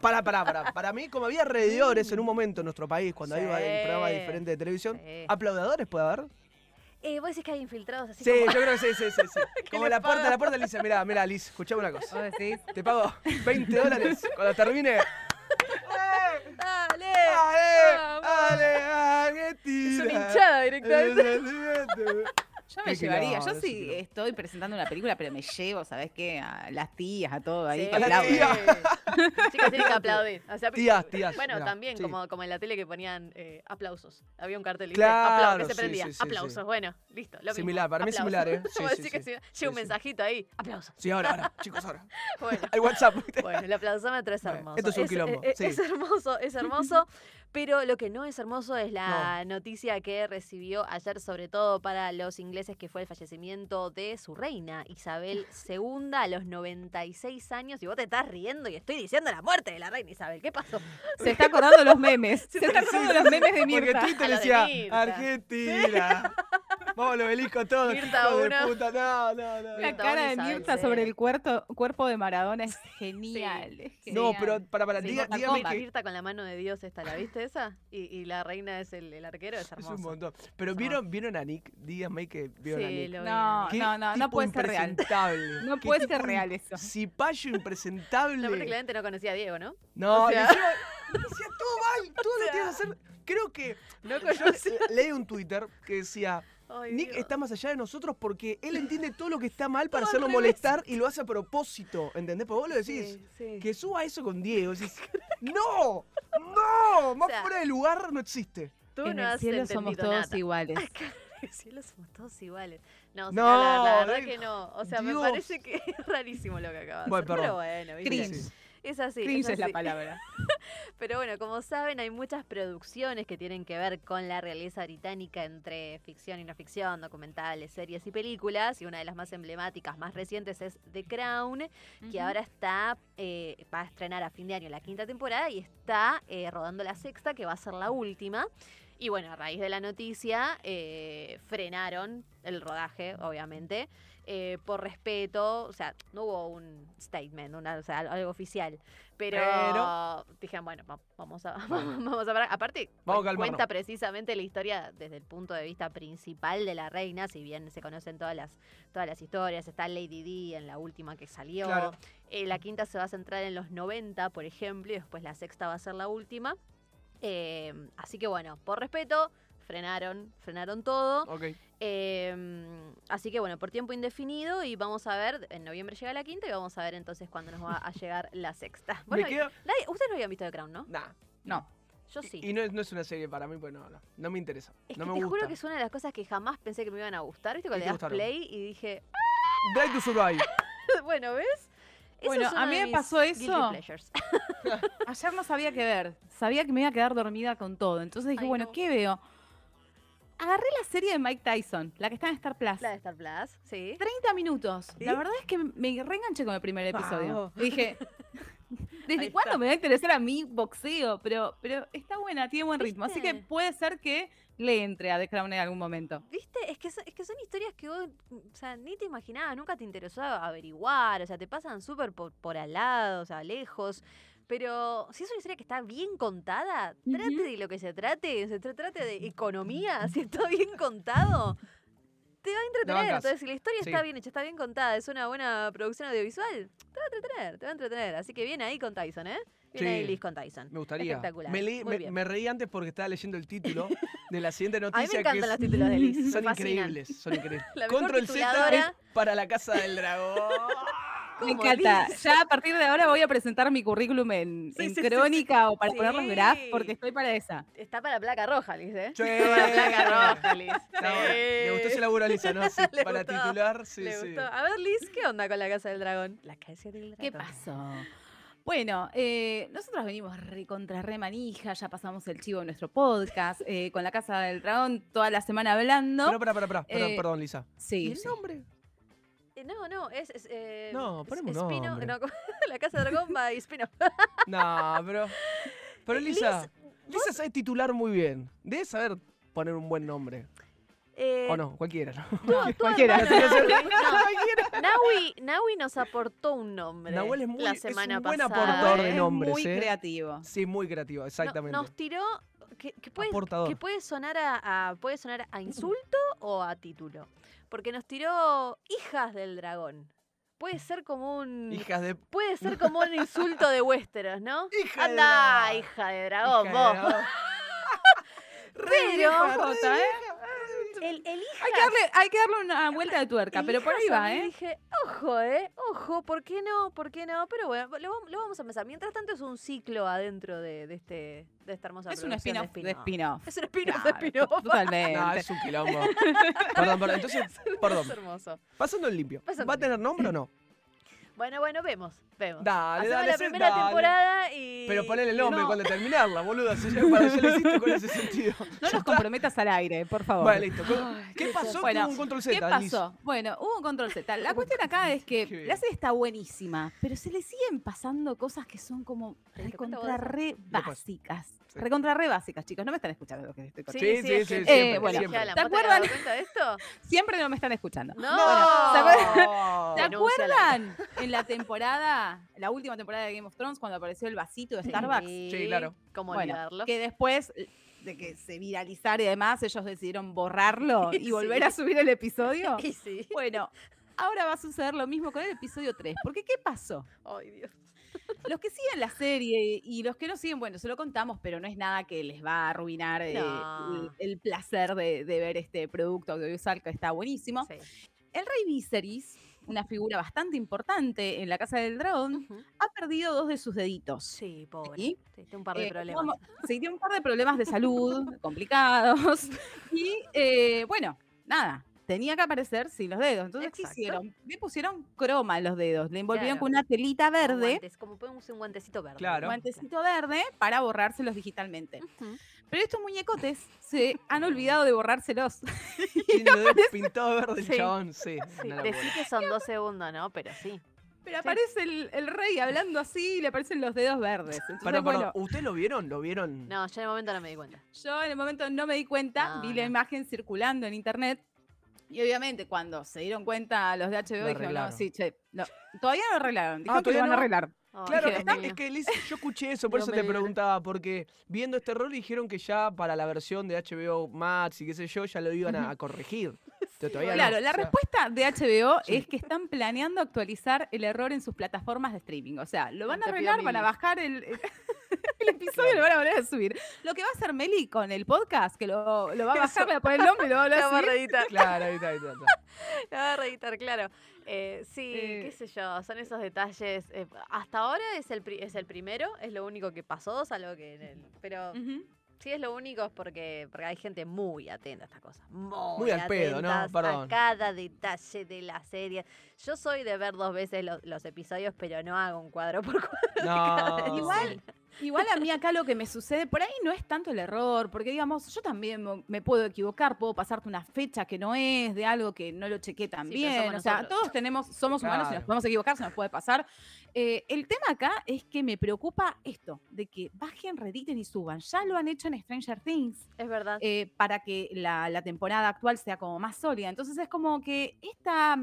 Para, para, para. Para mí, como había alrededores en un momento en nuestro país, cuando Sí. iba en programas diferentes de televisión, Sí. ¿aplaudadores puede haber? Eh, vos decís que hay infiltrados así Sí, como... yo creo que sí, sí, sí. sí. Como la puerta, la puerta le dice, mira, mira, Liz, escuchame una cosa. ¿Vos decís? Te pago 20 dólares cuando termine. ¡Eh! ¡Dale! ¡Ale! Vamos. ¡Ale! Es Argentina! Yo me llevaría, yo sí estoy presentando una película, pero me llevo, ¿sabes qué? A las tías, a todo ahí Sí. que A la aplauden. tía. Chicas, tienen que aplaudir. O sea, Tías, tías, Bueno, mirá, también, sí. como, como en la tele que ponían eh, aplausos. Había un cartel. Claro, que se prendía. sí, sí, aplausos. sí. Bueno, listo. Lo Similar, mismo. para mí aplausos. similar, ¿eh? Sí, llega Sí, un sí. mensajito ahí. Aplausos. Sí, ahora, ahora, chicos, ahora. Bueno. Hay WhatsApp. Bueno, el aplausómetro es hermoso. esto es un quilombo, es- sí. es hermoso, es hermoso. Pero lo que no es hermoso es la noticia que recibió ayer, sobre todo para los ingleses, que fue el fallecimiento de su reina, Isabel II, a los 96 años. Y vos te estás riendo y estoy diciendo la muerte de la reina Isabel. ¿Qué pasó? Se está acordando los memes. Se está acordando sí, los memes de Porque Mirta. Twitter decía. Argentina. Vamos al obelisco todos. Mirta hijo de uno. puta. No, no, no. La cara de Mirta sobre el cuerpo, cuerpo de Maradona es genial. es No, pero para, para, Sí, diga- Mortal dígame que Mirta con la mano de Dios esta, ¿la viste esa? Y, y la reina es el, el arquero, es es hermoso. un montón. Pero Es ¿vieron, ¿vieron a Nick? Díganme que vieron a Sí, Nick. lo No, no, no, no puede ser real. No puede ser real eso. Cipayo impresentable. No, porque claramente no conocía a Diego, ¿no? No, O sea- y encima decía todo mal, todo lo sea, tienes que hacer. Creo que No yo leí un Twitter que decía, Ay, Nick Dios. está más allá de nosotros porque él entiende todo lo que está mal para Todo molestar y lo hace a propósito, ¿entendés? Porque vos lo decís, Sí, sí. que suba eso con Diego, decís, ¡No! ¡No! Más O sea, fuera de lugar no existe. Tú en no el has cielo somos todos nada. iguales. En el cielo somos todos iguales. No, No, señora, la, la verdad que no. O sea, Dios. me parece que es rarísimo lo que acabas de Bueno, hacer. Pero bueno, ¿viste? Cringe. Es así. Cringe es es la palabra. Pero bueno, como saben, hay muchas producciones que tienen que ver con la realeza británica entre ficción y no ficción, documentales, series y películas. Y una de las más emblemáticas, más recientes, es The Crown, que ahora está, eh, va a estrenar a fin de año la quinta temporada y está eh, rodando la sexta, que va a ser la última. Y bueno, a raíz de la noticia, eh, frenaron el rodaje, obviamente, eh, por respeto, o sea, no hubo un statement, una, o sea, algo oficial, pero, Pero- dijeron, bueno, va- vamos a, vamos a parar. Aparte, Vamos calmarnos. cuenta precisamente la historia desde el punto de vista principal de la reina, si bien se conocen todas las, todas las historias, está Lady Di en la última que salió, Claro. eh, la quinta se va a centrar en los 90, por ejemplo, y después la sexta va a ser la última. Eh, así que bueno, por respeto, frenaron, frenaron todo. Ok. Eh, así que bueno, por tiempo indefinido y vamos a ver, en noviembre llega la quinta y vamos a ver entonces cuándo nos va a llegar la sexta. Bueno, Me quedo... nadie- ustedes no habían visto The Crown, ¿no? Nah. No. Yo sí. Y no es, no es una serie para mí, pues no, no, no me interesa. es no que me te gusta. juro que es una de las cosas que jamás pensé que me iban a gustar, ¿viste? Cuando ¿Y le das gustaron? play y dije, Drive to Survive. bueno, ¿ves? Eso Bueno, a mí de me pasó eso. Ayer no sabía qué ver. Sabía que me iba a quedar dormida con todo. Entonces dije, Ay, bueno, no. ¿qué veo? Agarré la serie de Mike Tyson, la que está en Star Plus. La de Star Plus, sí. 30 minutos. ¿Sí? La verdad es que me reenganché con el primer episodio. Dije, ¿desde cuándo me va a interesar a mí boxeo? Pero, pero está buena, tiene buen ritmo. Así que puede ser que le entre a The Crown en algún momento. ¿Viste? Es que, son, es que son historias que vos, o sea, ni te imaginabas, nunca te interesó averiguar, o sea, te pasan súper por, por al lado, o sea, lejos. Pero si es una historia que está bien contada, trate de lo que se trate, se tra- trate de economía, si está bien contado, te va a entretener. Entonces, si la historia Sí. está bien hecha, está bien contada, es una buena producción audiovisual, te va a entretener, te va a entretener. Así que viene ahí con Tyson, ¿eh? Viene ahí Sí. Liz con Tyson. Me gustaría. Espectacular. Me, leí- Muy me- bien. me reí antes porque estaba leyendo el título de la siguiente A mí noticia. me encantan que los es- títulos de Liz. Son increíbles, son increíbles. La mejor Control Z es para la casa del dragón. Me ¿Cómo encanta. dice? Ya a partir de ahora voy a presentar mi currículum en, Sí, en sí, sí, sí. crónica o para poner los graph Sí. porque estoy para esa. Está para placa roja, Liz, ¿eh? Sí. Está para placa roja, Liz. No, Le gustó ese laburo a Lisa, ¿no? Sí, Le para gustó, titular, sí, Le sí. gustó. A ver, Liz, ¿qué onda con la Casa del Dragón? La Casa del Dragón. ¿Qué pasó? Bueno, eh, nosotros venimos re contra re manija, ya pasamos el chivo en nuestro podcast, eh, con la Casa del Dragón toda la semana hablando. Pero, para, para, perdón, Eh, perdón, Lisa. ¿Y sí, el sí. nombre? Eh, no, no, es. es, eh, No, es- ponemos Spino- nombre. no, la Casa del Dragón va y Spino. No, pero. Pero Lisa, Liz, Lisa sabe titular muy bien. Debe saber poner un buen nombre. eh, o no, cualquiera, ¿no? Cualquiera. no, Nahui nos aportó un nombre Nahuel es muy- la es semana un buen pasada. aportador de Es nombres, muy ¿eh? creativo. Sí, muy creativo, No- exactamente. nos tiró que, que puede, Aportador. que puede sonar a, a- puede sonar a insulto o a título. Porque nos tiró hijas del dragón. Puede ser como un Hijas de. puede ser como un insulto de Westeros, ¿no? Hija de Anda, dragón. hija de dragón, hija de vos. dragón. Re Pero- vieja, re ¿eh? vieja. El, el Hay que, darle, hay que darle una vuelta de tuerca, el pero por ahí va, ¿eh? Dije, ojo, ¿eh? Ojo, ¿por qué no? ¿Por qué no? Pero bueno, lo, vam- lo vamos a empezar. Mientras tanto es un ciclo adentro de, de este, de esta hermosa Es un spin-off de spin-off. spin-off. Es un spin-off Claro, de spin-off. Totalmente. No, es un quilombo. perdón, perdón. Entonces, perdón. Es hermoso. Pasando en limpio. Pasando ¿Va a en tener nombre o no? Bueno, bueno, vemos, vemos. Dale, Hacemos dale. la sí, primera dale. temporada y... Pero ponele el nombre no. cuando terminarla, boludo. Si ya, para ya lo hiciste con ese sentido. No nos comprometas al aire, por favor. Vale, listo. Ay, ¿Qué qué pasó Bueno, con un control Z? ¿Qué Liz? pasó? Bueno, hubo un control Z. La cuestión acá es que la serie está buenísima, pero se le siguen pasando cosas que son como ¿Te diste cuenta vos de recontra eso? re básicas. Sí. Recontra re básicas, chicos. No me están escuchando lo que estoy contando. Sí, Sí, sí, sí, siempre, Eh, bueno, siempre. ¿Te ¿vos te acuerdan? cuenta de esto? Siempre no me están escuchando. No. ¿se No. ¿Te Denúnciala. acuerdan en la temporada, la última temporada de Game of Thrones, cuando apareció el vasito de Starbucks? Sí, claro. ¿Cómo Bueno, olvidarlo? que después de que se viralizara y demás, ellos decidieron borrarlo y Sí. volver a subir el episodio. Y sí. Bueno, ahora va a suceder lo mismo con el episodio 3. Porque, ¿qué pasó? Ay, Dios. Los que siguen la serie y los que no siguen, bueno, se lo contamos, pero no es nada que les va a arruinar eh, el, el placer de, de ver este producto audiovisual que está buenísimo. Sí. El rey Viserys, una figura bastante importante en la Casa del Dragón, ha perdido dos de sus deditos. Sí, pobre. ¿Sí? Sí, tiene un par de Eh, problemas. sí, tiene un par de problemas de salud complicados. Y eh, bueno, nada, tenía que aparecer sin los dedos. Entonces, ¿qué hicieron? Le pusieron croma en los dedos, le envolvieron Claro. con una telita verde, guantes, Como podemos un guantecito verde. Claro. guantecito verde, para borrárselos digitalmente. Pero estos muñecotes se han olvidado de borrárselos. Tiene los dedos pintados verde el Sí. chabón, sí. Sí, locura. que son dos segundos, ¿no? Pero sí. Pero Sí. aparece el, el rey hablando así y le aparecen los dedos verdes. Entonces, Perdón, bueno, perdón. ¿Ustedes lo vieron? ¿Lo vieron? No, yo en el momento no me di cuenta. Yo en el momento no me di cuenta, No, vi la imagen circulando en internet. Y obviamente cuando se dieron cuenta los de HBO, dijeron, no, sí, che, no, todavía no lo arreglaron. Dijeron que lo ¿todavía van a no? arreglar. Ay, Claro, Dije, es que Liz, yo escuché eso, por eso te preguntaba, porque viendo este rol dijeron que ya para la versión de HBO Max y qué sé yo, ya lo iban a, a corregir. No, Claro, la o sea, respuesta de HBO Sí. es que están planeando actualizar el error en sus plataformas de streaming. O sea, lo van a arreglar, van a bajar el, el- el episodio y lo van a volver a subir. Lo que va a hacer Meli con el podcast, que lo, lo va a bajar, le va a poner el nombre y lo va a a va a reeditar. Claro, está, ahí está. La va a reeditar, claro. Eh, sí, Eh. qué sé yo, son esos detalles. eh, hasta ahora es el, pri- es el primero, es lo único que pasó, salvo que en el. Pero. Si es lo único es porque, porque hay gente muy atenta a estas cosas. Muy, Muy al pedo, ¿no? Perdón. A cada detalle de la serie. Yo soy de ver dos veces lo- los episodios, pero no hago un cuadro por cuadro. No. Igual, igual a mí acá lo que me sucede, por ahí no es tanto el error, porque digamos, yo también me puedo equivocar, puedo pasarte una fecha que no es, de algo que no lo chequé tan Sí, bien. O sea, nosotros. todos tenemos, somos humanos y nos podemos equivocar, se nos puede pasar. Eh, el tema acá es que me preocupa esto, de que bajen, rediten y suban. Ya lo han hecho en Stranger Things. Es verdad. eh, para que la, la temporada actual sea como más sólida. Entonces es como que esta,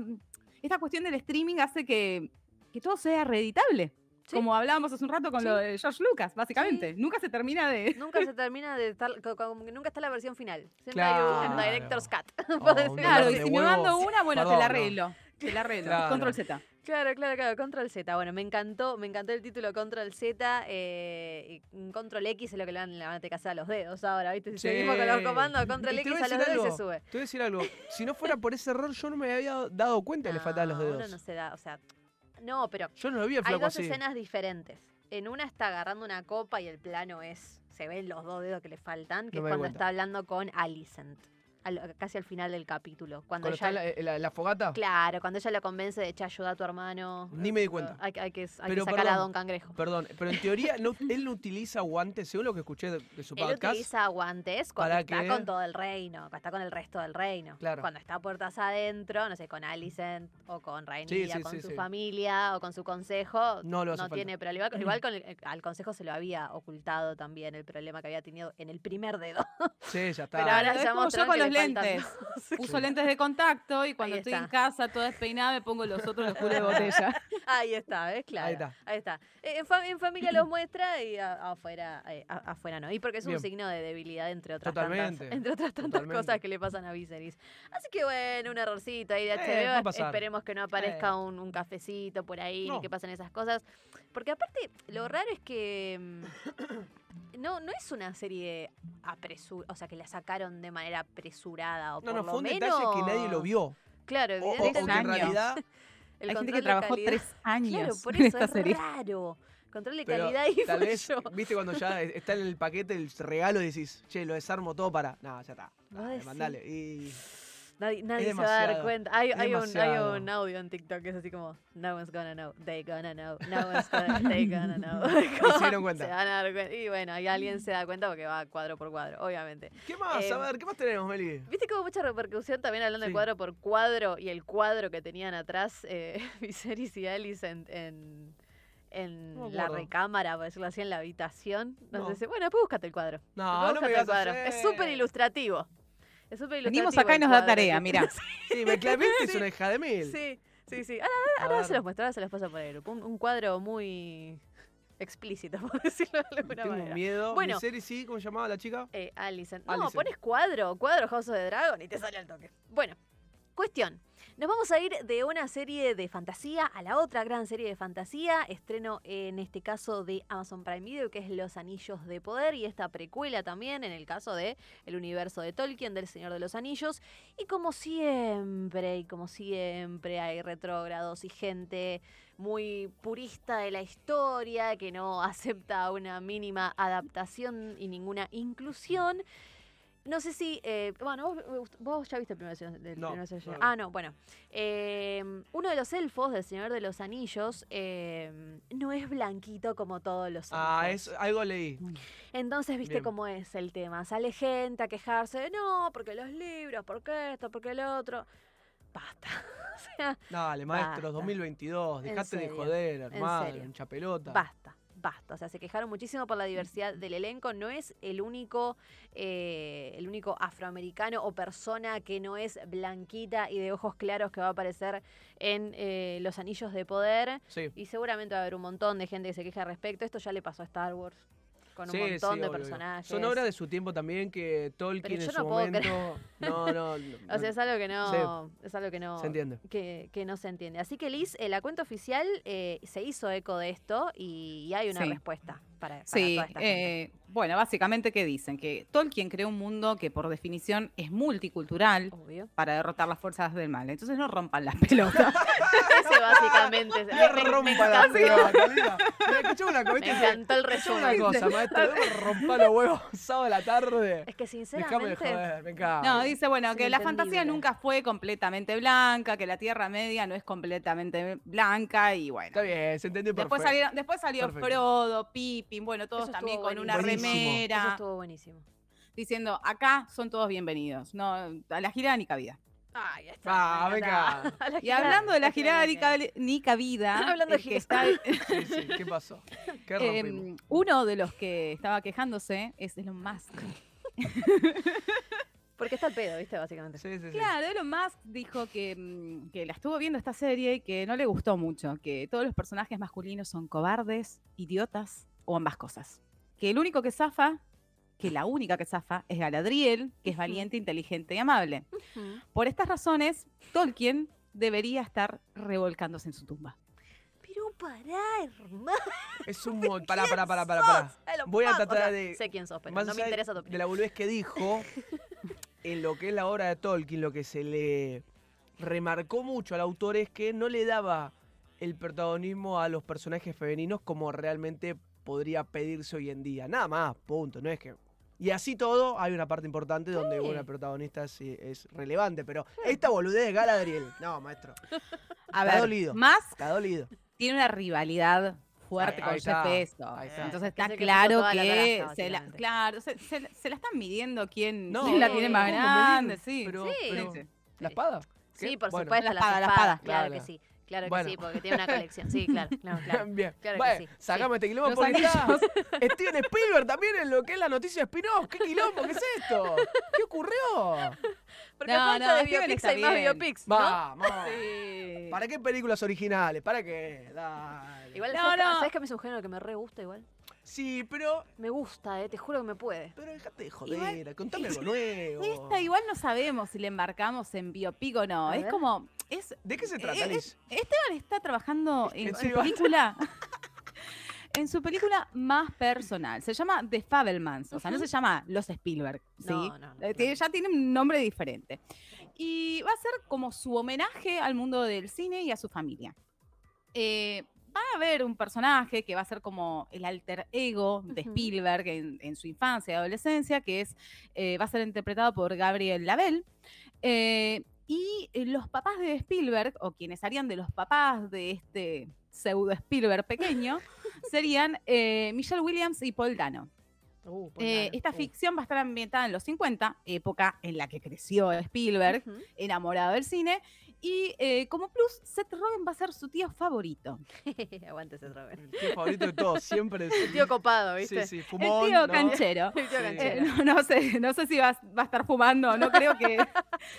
esta cuestión del streaming hace que, que todo sea reeditable. Sí. Como hablábamos hace un rato con Sí. lo de George Lucas, básicamente. Nunca se termina de... Nunca se termina de estar, co- como que nunca está la versión final. Siempre Claro. hay un director's cut. Oh, Claro, y si me mando una, bueno, te la no. arreglo. Te la arreglo. Claro. Control Z. Claro, claro, claro, Control Z. Bueno, me encantó, me encantó el título Control Z. Eh, Control X es lo que le van, le van a que hacer a los dedos ahora, ¿viste? Si Sí. seguimos con los comandos, Control te X a a los dedos y se sube. Te voy a decir algo. Si no fuera por ese error, yo no me había dado cuenta que le faltaban los dedos. Uno no se da, o sea, no, pero Yo no lo vi al hay dos así. escenas diferentes. En una está agarrando una copa y el plano es, se ven los dos dedos que le faltan, que No es di cuando cuenta. está hablando con Alicent. Al- casi al final del capítulo. Cuando Cuando ella, está la, la- la fogata. Claro, cuando ella lo convence de echar ayuda a tu hermano. Ni me di cuenta. Hay, hay que, hay que sacar a Don Cangrejo. Perdón, pero en teoría no- él no utiliza guantes, según lo que escuché de, de su Él podcast. utiliza guantes cuando ¿Para está con todo el reino, cuando está con el resto del reino. Claro. Cuando está a puertas adentro, no sé, con Alicent o con Rhaenyra, sí, con sí, su sí. familia o con su consejo, No lo hace falta. tiene problema. Igual con el- al consejo se lo había ocultado también el problema que había tenido en el primer dedo. Sí, ya está. Pero ahora ya con que los lentes. dos. Sí. Uso lentes de contacto y cuando estoy en casa toda despeinada me pongo los otros los culos de botella. Ahí está, ¿ves? Claro. Ahí está. Ahí está. Eh, En, fa- en familia los muestra y afuera, eh, afuera no. Y porque es un Bien. signo de debilidad, entre otras Totalmente. tantas, entre otras tantas Totalmente. cosas que le pasan a Viserys. Así que bueno, un errorcito ahí de Eh, HBO. va a pasar. Esperemos que no aparezca un, un cafecito por ahí, No. ni que pasen esas cosas. Porque aparte, lo raro es que mm, no, no es una serie apresurada, o sea, que la sacaron de manera apresurada. O No, por no, lo fue un menos... detalle que nadie lo vio. Claro, O, o- o que evidentemente. en realidad. el Hay gente control que de trabajó calidad- tres años Claro, por en eso esta es serie. raro. Control de Pero calidad y tal fue vez, yo. viste, cuando ya está en el paquete el regalo y decís, che, lo desarmo todo para. No, ya está. Dale, mandale. Y. Nadie, nadie se va a dar cuenta. Hay, un, hay un audio en TikTok que es así como, no one's gonna know, they gonna know, no one's gonna, they gonna know. se dieron cuenta. Se van a dar cuenta. Y bueno, y alguien se da cuenta porque va cuadro por cuadro, obviamente. ¿Qué más? Eh, a ver, ¿qué más tenemos, Meli? Viste que hubo mucha repercusión también hablando de cuadro por cuadro y el cuadro que tenían atrás eh, Viserys y Alice en, en, en No la recámara, por decirlo así, en la habitación. No. Entonces, bueno, después búscate el cuadro. No, no me digas cuadro. hacer. Es súper ilustrativo. Es súper. Venimos acá y nos da tarea, mirá. Sí, me claramente es una hija de mil. Sí, sí, sí. Ahora, se los muestro, ahora se los paso por el grupo. Un, un cuadro muy explícito, por decirlo de alguna Tengo manera. miedo. Bueno. ¿Mi serie sí? ¿Cómo se llamaba la chica? Eh, Alicent. No, Alicent. pones cuadro, cuadro House of the Dragon y te sale al toque. Bueno, cuestión. Nos vamos a ir de una serie de fantasía a la otra gran serie de fantasía. Estreno en este caso de Amazon Prime Video, que es Los Anillos de Poder, y esta precuela también en el caso de el universo de Tolkien, del Señor de los Anillos. Y como siempre, y como siempre, hay retrógrados y gente muy purista de la historia, que no acepta una mínima adaptación y ninguna inclusión. No sé si. eh, bueno, vos, vos ya viste el primer season- del No, primer no. Ah, no, bueno. Eh, uno de los elfos del Señor de los Anillos eh, no es blanquito como todos los Ah, elfos. es, algo leí. Entonces, viste Bien. cómo es el tema. Sale gente a quejarse de no, porque los libros, porque esto, porque lo otro. Basta. o sea, Dale, maestros, Basta. 2022. En Dejate de joder, hermano. Hincha pelota. Basta, basta. O sea, se quejaron muchísimo por la diversidad del elenco. No es el único, eh, el único afroamericano o persona que no es blanquita y de ojos claros que va a aparecer en eh, Los Anillos de Poder. Sí. Y seguramente va a haber un montón de gente que se queja al respecto. Esto ya le pasó a Star Wars. Con un Sí, montón sí, de obvio, personajes. Son obras de su tiempo también que Tolkien en no su momento. No, no. no, O sea, es algo que no. Es algo que no. se entiende. que, que no se entiende. Así que Liz, eh, la cuenta oficial eh, se hizo eco de esto y, y hay una Sí. respuesta para, para Sí, toda esta gente. eh, bueno, básicamente, ¿qué dicen? Que Tolkien creó un mundo que por definición es multicultural Obvio. para derrotar las fuerzas del mal. Entonces no rompan las pelotas. Ese básicamente es- Que me- me, me rompa la encanta- pelota, Lina. Mira, escuchame una cosa. me encantó el Escuchame una resumen. cosa, maestro. Romper los huevos sábado a la tarde. Es que Déjame de sinceramente. joder, me encanta. No, dice, bueno, que la fantasía nunca fue completamente blanca, que la Tierra Media no es completamente blanca y bueno. Está bien, se entendió Después, perfecto. salieron, después salió Perfecto. Frodo, Bueno, todos Eso también con una buenísimo. Eso remera, estuvo buenísimo. diciendo, acá son todos bienvenidos, no, a la girada ni cabida. Ay, está. Ah, venga. Y girada- hablando de la girada ni, cabi- ni cabida, Hablando de que girada. está, Sí, sí, ¿qué pasó? ¿Qué rompimos? em, uno de los que estaba quejándose es Elon Musk. Porque está el pedo, ¿viste? Básicamente. sí, sí, sí. Claro, Elon Musk dijo que, mm, que la estuvo viendo esta serie y que no le gustó mucho, que todos los personajes masculinos son cobardes, idiotas o ambas cosas. Que el único que zafa, que la única que zafa, es Galadriel, que es valiente, inteligente y amable. Por estas razones, Tolkien debería estar revolcándose en su tumba. Pero pará, hermano. Es un mon... Pará, pará, pará, pará, Voy a tratar O sea, de- Sé quién sos, pero Más no me de- interesa tu de opinión. la boludez que dijo, en lo que es la obra de Tolkien, lo que se le remarcó mucho al autor es que no le daba el protagonismo a los personajes femeninos como realmente podría pedirse hoy en día. Nada más, punto. No es que Y así todo, hay una parte importante donde una protagonista sí es relevante, pero esta boludez de Galadriel, no, maestro, A Está dolido. más está dolido. tiene una rivalidad fuerte Ahí- con ahí Jeff Bezos. Entonces está que claro la que tarasca, se la, claro, se, se- se la están midiendo quién, No, quién la tiene más ¿cómo grande, sí. Pero- Sí. pero- Sí, sí. ¿La espada? Sí, ¿Qué? por Bueno. supuesto, La las espada, la espadas, espada. Claro Claro. que sí. Claro Bueno. que sí, porque tiene una colección. Sí, claro. No, claro. Bien. Claro que bueno, sí, sí. sacame este quilombo Los porque está. Steven Spielberg también en lo que es la noticia de spin-off. ¿Qué quilombo? ¿Qué es esto? ¿Qué ocurrió? Porque No, a falta no, de Steven biopics está hay más biopics, ¿no? Vamos. Sí. ¿Para qué películas originales? ¿Para qué? Dale. Igual, No, ¿sabes, no. ¿sabes que a mí es un género que me re gusta igual? Sí, pero. Me gusta, eh, te juro que me puede. Pero déjate de joder. Contame algo nuevo. Esta igual no sabemos si le embarcamos en biopic o no. A es ver. como. Es, ¿De qué se trata, Eh, Liz? Esteban está trabajando en ¿En su película. En su película más personal. Se llama The Fabelmans. O sea, no se llama Los Spielberg. ¿sí? No, no, no, Eh, ya tiene un nombre diferente. Y va a ser como su homenaje al mundo del cine y a su familia. Eh, va a haber un personaje que va a ser como el alter ego de. Spielberg en, en su infancia y adolescencia, que es, eh, va a ser interpretado por Gabriel Labelle. Eh, y eh, los papás de Spielberg, o quienes harían de los papás de este pseudo Spielberg pequeño, serían eh, Michelle Williams y Paul Dano. Uh, Eh, esta Uh. ficción va a estar ambientada en los 50, época en la que creció Spielberg, enamorado del cine. Y eh, como plus, Seth Rogen va a ser su tío favorito. Aguante ese Robert. El tío favorito de todos, siempre. El tío copado, ¿viste? Sí, sí, El fumón. tío ¿no? canchero. El tío Sí. canchero. Eh, no, no sé, no sé si va, va a estar fumando, no creo que,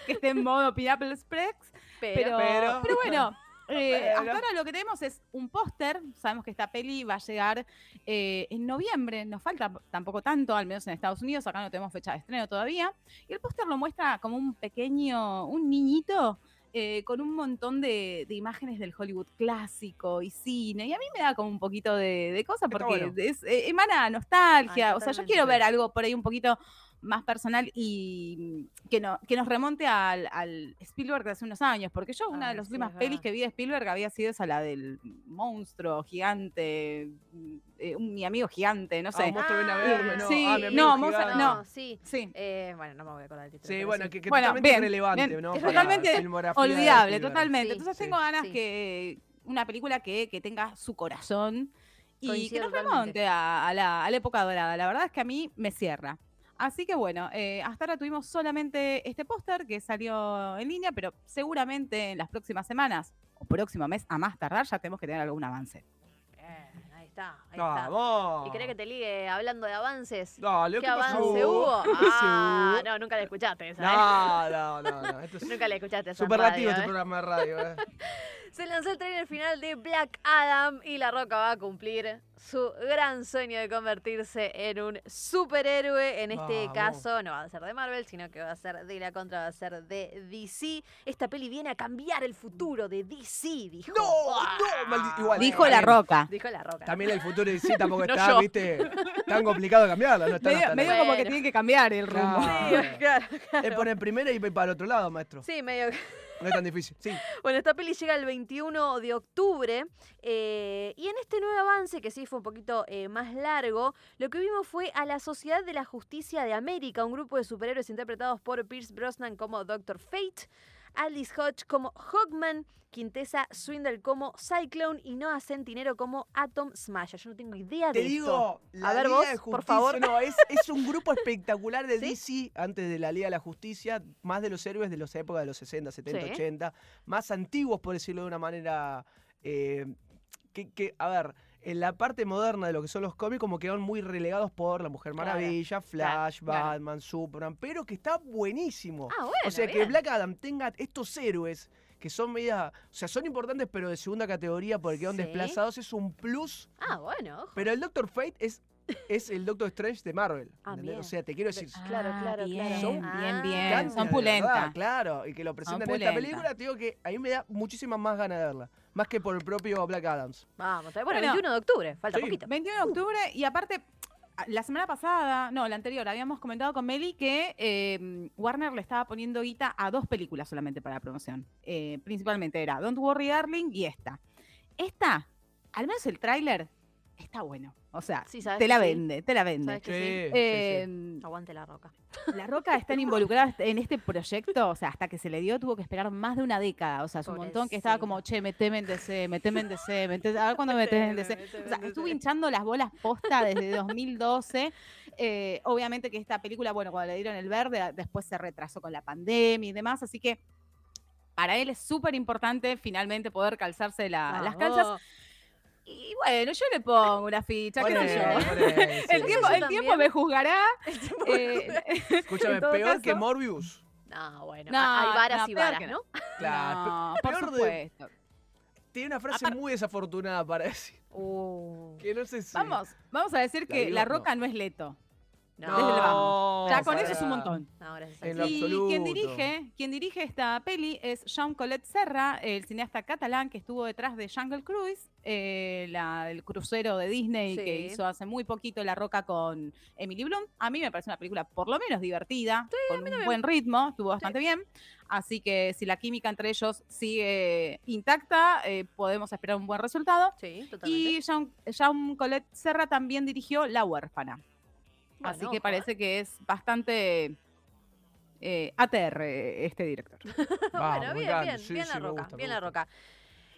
que esté en modo Pineapple Express, pero, Pero- pero bueno, eh, hasta ahora lo que tenemos es un póster. Sabemos que esta peli va a llegar eh, en noviembre. Nos falta tampoco tanto, al menos en Estados Unidos. Acá no tenemos fecha de estreno todavía. Y el póster lo muestra como un pequeño, un niñito. Eh, con un montón de, de imágenes del Hollywood clásico y cine. Y a mí me da como un poquito de, de cosa porque bueno. es, eh, emana nostalgia. Ay, o sea, yo quiero ver algo por ahí un poquito más personal y que, no, que nos remonte al, al Spielberg de hace unos años, porque yo una de las sí, últimas pelis que vi de Spielberg había sido esa, la del monstruo gigante, eh, un- mi amigo gigante, no Ah, sé. un monstruo viene a Ah, verme, ¿no? sí, Ah, mi amigo no, monstruo- no. Sí. Sí, Eh, bueno, no me voy a acordar el título. Sí, bueno, sí. que, que Bueno, totalmente bien, irrelevante, bien. ¿no? Es totalmente olvidable, totalmente. Sí, Entonces sí. tengo ganas Sí. que una película que, que tenga su corazón y que nos remonte a, a la, a la época dorada. La verdad es que a mí me cierra. Así que bueno, eh, hasta ahora tuvimos solamente este póster que salió en línea, pero seguramente en las próximas semanas o próximo mes, a más tardar, ya tenemos que tener algún avance. Bien, ahí está, ahí está. Vamos. ¿Y querés que te ligue hablando de avances? Dale, ¿Qué ¿qué pasó? avance hubo? ¿Qué Ah, pasó? no, nunca la escuchaste esa, ¿eh? No, no, no, no. Esto es Nunca la escuchaste esa superlativo radio, este ¿eh? programa de radio. ¿eh? Se lanzó el trailer final de Black Adam y La Roca va a cumplir su gran sueño de convertirse en un superhéroe. En este Vamos. caso no va a ser de Marvel, sino que va a ser de la contra, va a ser de DC. Esta peli viene a cambiar el futuro de DC, dijo. No, ¡Ah! no, maldi- igual. Dijo La también- Roca. Dijo La Roca. También el futuro de sí tampoco No está, yo. viste, tan complicado de cambiarla, no está Medio, hasta medio la- como que Bueno. tiene que cambiar el rumbo. Claro. Sí, claro, claro. Es poner primera y ir para el otro lado, maestro. Sí, medio No es tan difícil. Sí. Bueno, esta peli llega el 21 de octubre eh, y en este nuevo avance, que sí fue un poquito eh, más largo, lo que vimos fue a la Sociedad de la Justicia de América, un grupo de superhéroes interpretados por Pierce Brosnan como Doctor Fate, Alice Hodge como Hawkman, Quintessa Swindle como Cyclone y Noah Centinero como Atom Smasher. Yo no tengo idea Te de digo, esto. la A ver Liga vos, de por Justicia, favor. No, es, es un grupo espectacular de ¿Sí? DC antes de la Liga de la Justicia, más de los héroes de las épocas de los 60, 70, Sí. 80, más antiguos, por decirlo de una manera. eh, que, que, a ver, en la parte moderna de lo que son los cómics, como quedaron muy relegados por La Mujer Claro, Maravilla, Flash, claro. Batman, Superman, pero que está buenísimo. Ah, bueno. o sea, que. Black Adam tenga estos héroes que son media. O sea, son importantes, pero de segunda categoría porque quedan Sí. desplazados, es un plus. Ah, bueno. ojo. Pero el Doctor Fate es, es el Doctor Strange de Marvel. Ah, bien. O sea, te quiero decir. Claro, Ah, claro, bien, claro. Son Ah. bien, bien. Son pulentas. claro, y que lo presentan en esta película, te digo que a mí me da muchísimas más ganas de verla. Más que por el propio Black Adams. Vamos, bueno, Bueno. 21 de octubre, falta Sí. poquito. 21 de octubre y aparte, la semana pasada, no, la anterior, habíamos comentado con Meli que eh, Warner le estaba poniendo guita a dos películas solamente para la promoción. Eh, principalmente era Don't Worry Darling y esta. Esta, al menos el tráiler, está bueno. O sea, Sí, ¿sabes te la sí? vende, te la vende. Eh, Aguante la roca. La Roca están involucradas en este proyecto, o sea, hasta que se le dio tuvo que esperar más de una década, o sea, es un montón que estaba como, che, meteme en DC, meteme en DC, meteme, a ver cuándo metes en DC. O sea, estuvo hinchando las bolas posta desde 2012. Eh, obviamente que esta película, bueno, cuando le dieron el verde, después se retrasó con la pandemia y demás, así que para él es súper importante finalmente poder calzarse la- las calzas. Y bueno, yo le pongo una ficha, qué sé yo. sí, El sí, tiempo, el tiempo me juzgará. El tiempo eh, Escúchame, en todo peor que Morbius. No, bueno, No, hay varas no, y peor varas, ¿no? Claro, no, pe- por peor de- supuesto. Tiene una frase muy desafortunada para decir. Uh, Que no sé si. Vamos, vamos a decir La que La no. Roca no es Leto. No, desde el vamos. Ya No, con eso es un montón. No, gracias En a lo Dios. Y absoluto. quien dirige, quien dirige esta peli es Jean Colette Serra, el cineasta catalán que estuvo detrás de Jungle Cruise, eh, la, el crucero de Disney que hizo hace muy poquito La Roca con Emily Blunt. A mí me parece una película por lo menos divertida, con un buen ritmo, estuvo bastante bien. Así que si la química entre ellos sigue intacta, eh, podemos esperar un buen resultado. Sí, totalmente. Y Jean, Jean Colette Serra también dirigió La huérfana. Bueno, Así que parece que es bastante eh, ATR este director. Vamos, bueno, bien, bien, Sí, bien sí, la roca, gusta, bien la roca.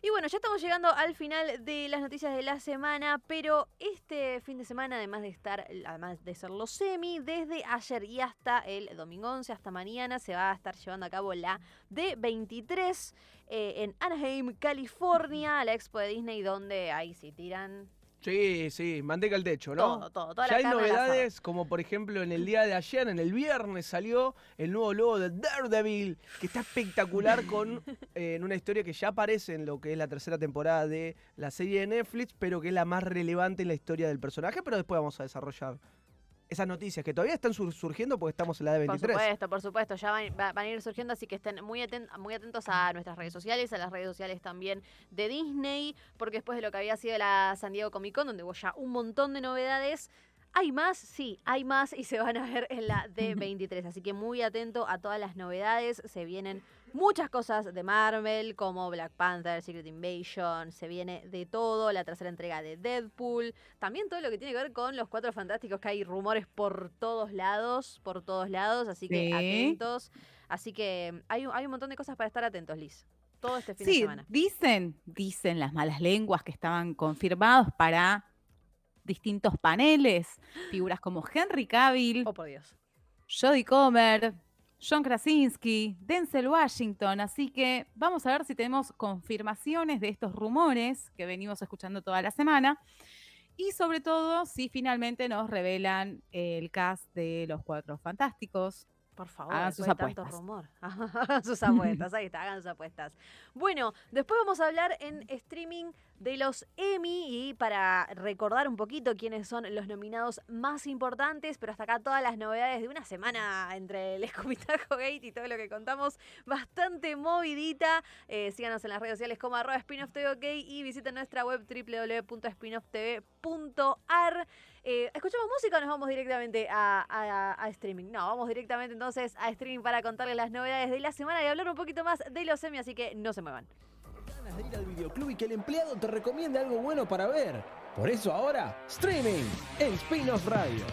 Y bueno, ya estamos llegando al final de las noticias de la semana, pero este fin de semana, además de estar, además de ser los semi, desde ayer y hasta el domingo 11, hasta mañana, se va a estar llevando a cabo la D23 eh, en Anaheim, California, la expo de Disney, donde ahí sí tiran Sí, sí, manteca al techo, ¿no? todo, todo, toda Ya la hay carne novedades, como por ejemplo en el día de ayer, en el viernes, salió el nuevo logo de Daredevil, que está espectacular con eh, en una historia que ya aparece en lo que es la tercera temporada de la serie de Netflix, pero que es la más relevante en la historia del personaje, pero después vamos a desarrollar esas noticias que todavía están sur- surgiendo porque estamos en la de Por 23. supuesto, por supuesto, ya van, va- van a ir surgiendo, así que estén muy, aten- muy atentos a nuestras redes sociales, a las redes sociales también de Disney, porque después de lo que había sido la San Diego Comic Con, donde hubo ya un montón de novedades, hay más, sí, hay más y se van a ver en la D23, así que muy atento a todas las novedades, se vienen muchas cosas de Marvel, como Black Panther, Secret Invasion, se viene de todo, la tercera entrega de Deadpool, también todo lo que tiene que ver con los cuatro fantásticos, que hay rumores por todos lados, por todos lados, así que Sí. atentos. Así que hay, un- hay un montón de cosas para estar atentos, Liz. Todo este fin de semana. dicen, dicen las malas lenguas que estaban confirmados para distintos paneles, figuras como Henry Cavill, Oh, por Dios. Jodie Comer, John Krasinski, Denzel Washington. Así que vamos a ver si tenemos confirmaciones de estos rumores que venimos escuchando toda la semana. Y sobre todo, si finalmente nos revelan el cast de los Cuatro Fantásticos. Por favor, Hagan sus de tanto apuestas. rumor. Sus apuestas, ahí está, hagan sus apuestas. Bueno, después vamos a hablar en streaming de los Emmy y para recordar un poquito quiénes son los nominados más importantes, pero hasta acá todas las novedades de una semana entre el escupitajo gate y todo lo que contamos, bastante movidita. Eh, síganos en las redes sociales como arroba spinofftv y visiten nuestra web www.spinofftv.ar. Eh, ¿Escuchamos música o nos vamos directamente a, streaming? No, vamos directamente entonces a streaming para contarles las novedades de la semana y hablar un poquito más de los semi, así que no se muevan. ganas de ir al videoclub y que el empleado te recomiende algo bueno para ver. Por eso ahora, streaming en Spin-off Radio.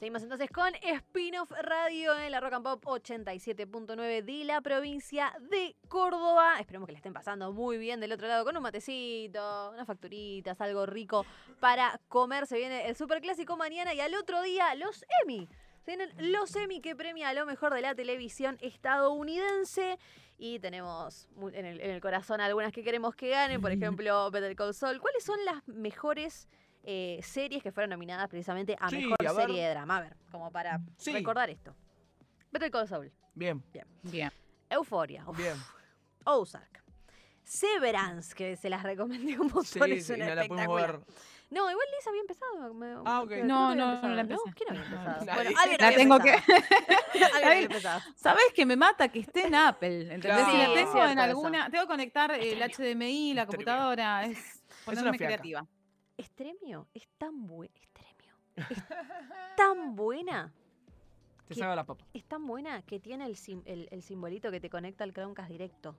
Seguimos entonces con Spin-off Radio en la Rock and Pop 87.9 de la provincia de Córdoba. Esperemos que le estén pasando muy bien del otro lado con un matecito, unas facturitas, algo rico para comer. Se viene el superclásico mañana y al otro día los Emmy. Se vienen los Emmy que premia a lo mejor de la televisión estadounidense. Y tenemos en el, en el corazón algunas que queremos que ganen, por ejemplo, Better Call Saul. ¿Cuáles son las mejores eh, series que fueron nominadas precisamente a Sí, mejor a serie de drama? A ver, como para Sí. recordar esto. Better Call Saul, Bien, Bien. Euphoria, uf, bien. Ozark, Severance, que se las recomendé un montón, Sí, es sí, una no la ver. No, igual Liz había empezado. me- Ah, ok. No, no, empezado. no la empecé. ¿Quién había No, no, empezado? nadie. Bueno, alguien La había tengo que-. Alguien había Ay, empezado. ¿Sabes que me mata que esté en Apple? ¿Entendés? Claro. Si Sí, la es tengo eso. que conectar el HDMI, la computadora. Es ponerme fiaca. creativa. Estremio es tan buena. Estremio. Es tan buena Te salga la papa. Es tan buena que tiene el, sim- el, el simbolito que te conecta al Chromecast directo.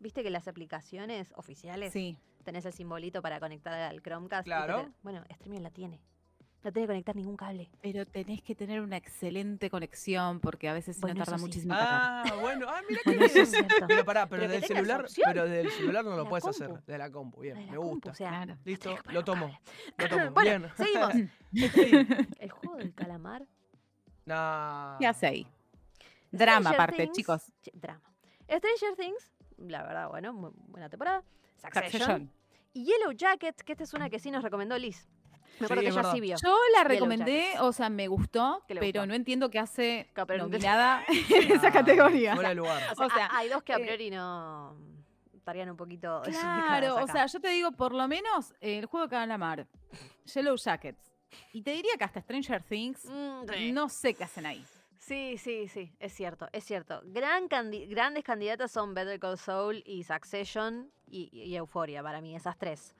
¿Viste que las aplicaciones oficiales Sí. tenés el simbolito para conectar al Chromecast? te- Claro. bueno, Streaming la tiene. No tiene que conectar ningún cable. Pero tenés que tener una excelente conexión porque a veces Bueno, no tarda sí. muchísimo. Ah, bueno. Ah, mira qué Bueno, eso es. Pero pará, pero, Pero que del celular, pero del celular no lo la puedes compu. hacer. De la compu, bien, La me compu, gusta. o sea, Claro. Listo, que lo tomo. Lo tomo. bueno, bien. seguimos. Sí. El juego del calamar. Nah. ¿Qué hace ahí? Drama aparte, Things- chicos. Ch- Drama. Stranger Things, la verdad, bueno, muy buena temporada. Succession. Succession. Y Yellow Jacket, que esta es una que sí nos recomendó Liz. Me acuerdo Sí, que ella sí vio. Yo la recomendé, o sea, me gustó, ¿Qué le pero gustó? no entiendo qué hace nominada en esa categoría. Fuera de lugar. O sea, o sea, ha- hay dos que a eh, priori no estarían un poquito Claro, o sea, yo te digo, por lo menos eh, el juego de calamar, Yellow Jackets. Y te diría que hasta Stranger Things, Mm, sí. no sé qué hacen ahí. Sí, sí, sí, es cierto, es cierto. Gran candi- grandes candidatas son Better Call Saul y Succession y, y Euphoria para mí, esas tres.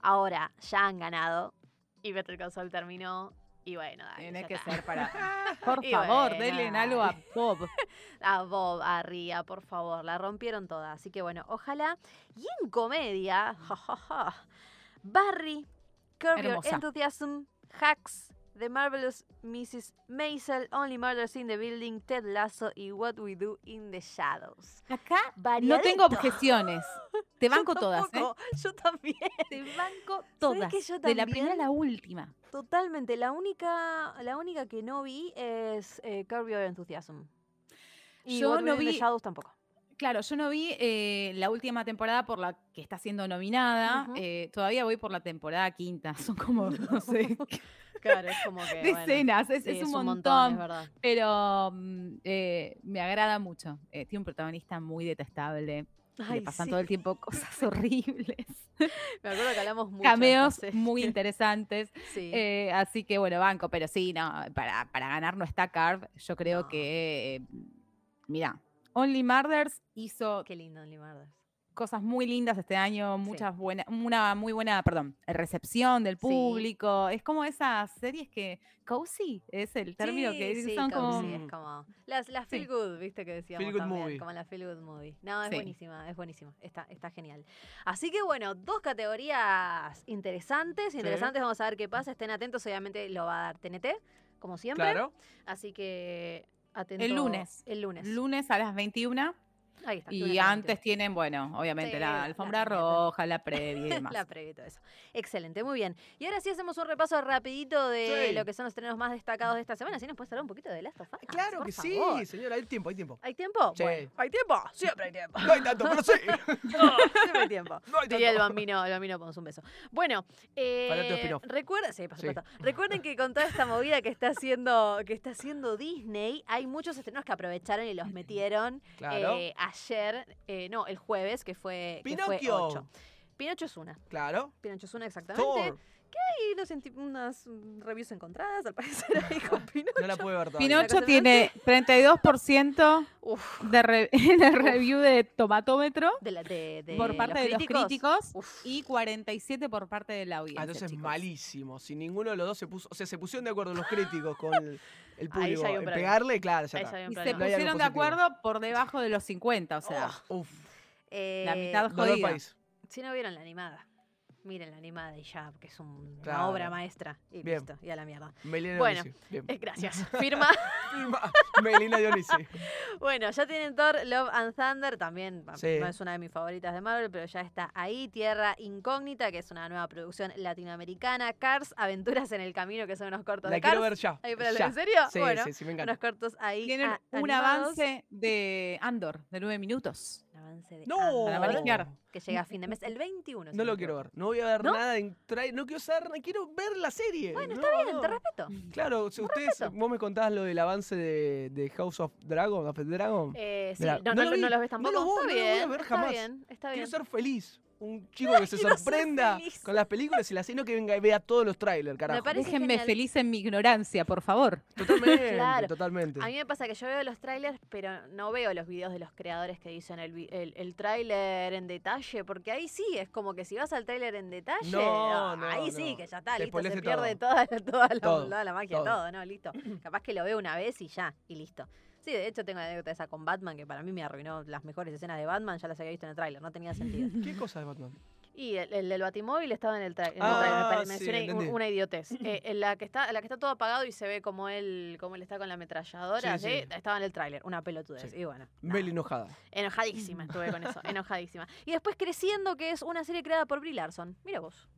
Ahora, ya han ganado y Better Call Saul terminó y bueno, dale, Tiene que está. ser para... Por Y favor, bueno, denle en algo a. Bob. A Bob, a Ria, por favor, la rompieron toda. Así que bueno, ojalá. Y en comedia, ja, ja, ja, Barry, Curb Your. Enthusiasm, Hacks, The Marvelous Mrs. Maisel, Only Murders in the Building, Ted Lasso y What We Do in the Shadows. Acá no Variadito. tengo objeciones. Te Yo banco todas, ¿eh? Yo también. Te banco ¿Sabés todas. que yo De la primera a la última. Totalmente. La única, la única que no vi es eh, Curb Your Enthusiasm. Y Yo What no Do in the vi- Shadows tampoco. Claro, yo no vi eh, la última temporada por la que está siendo nominada. Eh, todavía voy por la temporada quinta. Son como, no sé, Claro, es como que. bueno, decenas. Es, sí, es un es montón. es pero mm, eh, me agrada mucho. Eh, tiene un protagonista muy detestable. Ay, le pasan sí. todo el tiempo cosas horribles. Me acuerdo que hablamos mucho. Cameos de muy interesantes. Sí. Eh, así que bueno, banco, pero sí, no, para, para ganar no está. Yo creo No. que, eh, mira, Only Murders hizo Qué lindo Only Murders. Cosas muy lindas este año, muchas buenas, una muy buena, perdón, recepción del Sí. público. Es como esas series que cozy es el término que Sí, sí, son cozy, como es como las, las Sí. feel good, viste que decíamos Feel good también, movie. como la feel good movie. No, es Sí. buenísima, es buenísima, está, está genial. Así que bueno, dos categorías interesantes, interesantes, vamos a ver qué pasa, estén atentos, obviamente lo va a dar TNT, como siempre. Claro. Así que atentos. el lunes. El lunes. Lunes a las 21 Ahí está. y antes tienen, bueno, obviamente Sí, la alfombra la- roja, la previa y 21. demás. La previa y todo eso. Excelente, muy bien. Y ahora sí hacemos un repaso rapidito de Sí. lo que son los estrenos más destacados de esta semana. ¿Sí nos puedes hablar un poquito de Last of Us? Claro por que favor. sí, señora. Hay tiempo, hay tiempo. ¿Hay tiempo? Sí. Bueno, ¿hay tiempo? Siempre hay tiempo. No hay tanto, pero sí. Siempre hay tiempo. No hay Diría el tanto. bambino, el bambino, ponemos un beso. Bueno, eh, Para tu spin-off. recuerda, sí, por Sí. supuesto. Recuerden que con toda esta movida que está haciendo, que está haciendo Disney, hay muchos estrenos que aprovecharon y los metieron Claro. eh, ayer, eh, no, el jueves, que fue, que fue Pinocchio. 8. Pinocho es una. Claro. Pinocho es una exactamente. Thor. Y unos, enti- unas reviews encontradas, al parecer, ahí con Pinocho. No la puede ver todavía. Pinocho tiene 32% Uf, de, re- de review de tomatómetro de, la- de, de por parte de los críticos Uf. y 47 por parte de la audiencia. Ah, entonces chicos. malísimo. Si ninguno de los dos se puso. O sea, se pusieron de acuerdo los críticos con el, el Ahí ya público. hay pegarle, claro, ya Ahí está. ya hay un Y se hay pusieron de acuerdo por debajo de los 50, o sea, Uf. la Eh, mitad Dolor jodida. país. Si no vieron la animada, miren la animada y ya, que es un- una obra maestra. Y Bien. listo, y a la mierda. Melina Bueno. Dionisi. Bien. Eh, gracias. Firma. Melina Dionisi. bueno, ya tienen Thor, Love and Thunder. También Sí. no es una de mis favoritas de Marvel, pero ya está ahí. Tierra Incógnita, que es una nueva producción latinoamericana. Cars, Aventuras en el Camino, que son unos cortos La de Cars. quiero ver ya. Ahí, pero, ya. ¿En serio? Sí, bueno, sí, sí, me encanta. unos cortos ahí. Tienen a- un animados. avance de Andor de 9 minutos. Un avance de No. Para que llega a fin de mes, el 21. si No lo quiero ver. No voy a ver ¿No? nada en No quiero saber, quiero ver la serie. Bueno, No, está bien, te respeto. Claro, si ustedes, respeto. vos me contabas lo del avance de, de House of Dragon, of the Dragon. Eh, sí, no, no no, lo no vi, los ves no tampoco. lo voy- está no lo voy a ver está jamás. bien, está bien. Quiero ser feliz. Un chico que se sorprenda con las películas y la sino que venga y vea todos los trailers, carajo. parece Déjenme genial. feliz en mi ignorancia, por favor. Totalmente, Claro. totalmente. A mí me pasa que yo veo los trailers, pero no veo los videos de los creadores que dicen el, vi- el, el tráiler en detalle, porque ahí sí, es como que si vas al tráiler en detalle, No, ah, no, ahí sí, que ya está, listo, se pierde todo. toda, la- toda, la, Todo, toda la magia, todo. todo. ¿no? Listo. Capaz que lo veo una vez y ya, y listo. Sí, de hecho tengo la anécdota esa con Batman, que para mí me arruinó las mejores escenas de Batman, ya las había visto en el tráiler, no tenía sentido. ¿Qué cosa de Batman? Y el, el del Batimóvil estaba en el, tra- en el Ah, trailer, me pare- sí, mencioné un- entendí. una idiotez. Eh, en la, que está, la que está todo apagado y se ve como él, como él está con la ametralladora, Sí, ¿sí? sí. estaba en el tráiler, una pelotudez. Sí. Y bueno. Mel enojada. enojadísima estuve con eso, enojadísima. Y después Creciendo, que es una serie creada por Brie Larson. Mira vos.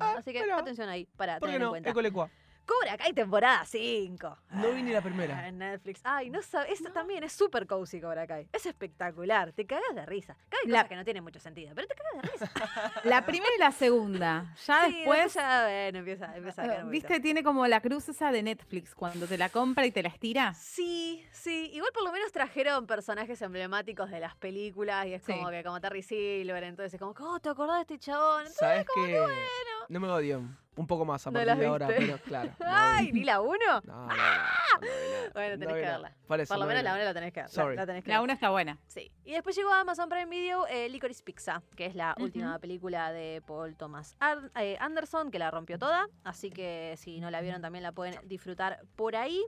Ah, Así que mira. atención ahí, para ¿Por tener qué en no? cuenta. École cuá. Cobra Kai temporada 5. No vi ni la primera. Ah, En Netflix. Ay, no sabes. Esta también es súper cozy Cobra Kai. Es espectacular. Te cagas de risa. Hay La- cosas que no tienen mucho sentido, pero te cagas de risa. La primera y la segunda. Ya Sí, después, ya, bueno, empieza, empieza a poquito. viste, tiene como la cruz esa de Netflix, cuando te la compra y te la estira. Sí, sí. Igual por lo menos trajeron personajes emblemáticos de las películas y es Sí. como que como Terry Silver, entonces es como, oh, ¿te acordás de este chabón? Entonces, ¿Sabes qué? No me odian. Un poco más a No partir de ahora, pero claro. no ¡Ay, vi. ni la uno! No, no, no, no, no vi nada. Bueno, No tenés que verla. Por eso, Por lo no menos la nada. una la tenés que ver. La, Sorry. la tenés que La está buena. Sí. Y después llegó a Amazon Prime Video eh, Licorice Pizza, que es la última película de Paul Thomas Ar- eh, Anderson, que la rompió toda. Así que si no la vieron también la pueden disfrutar por ahí.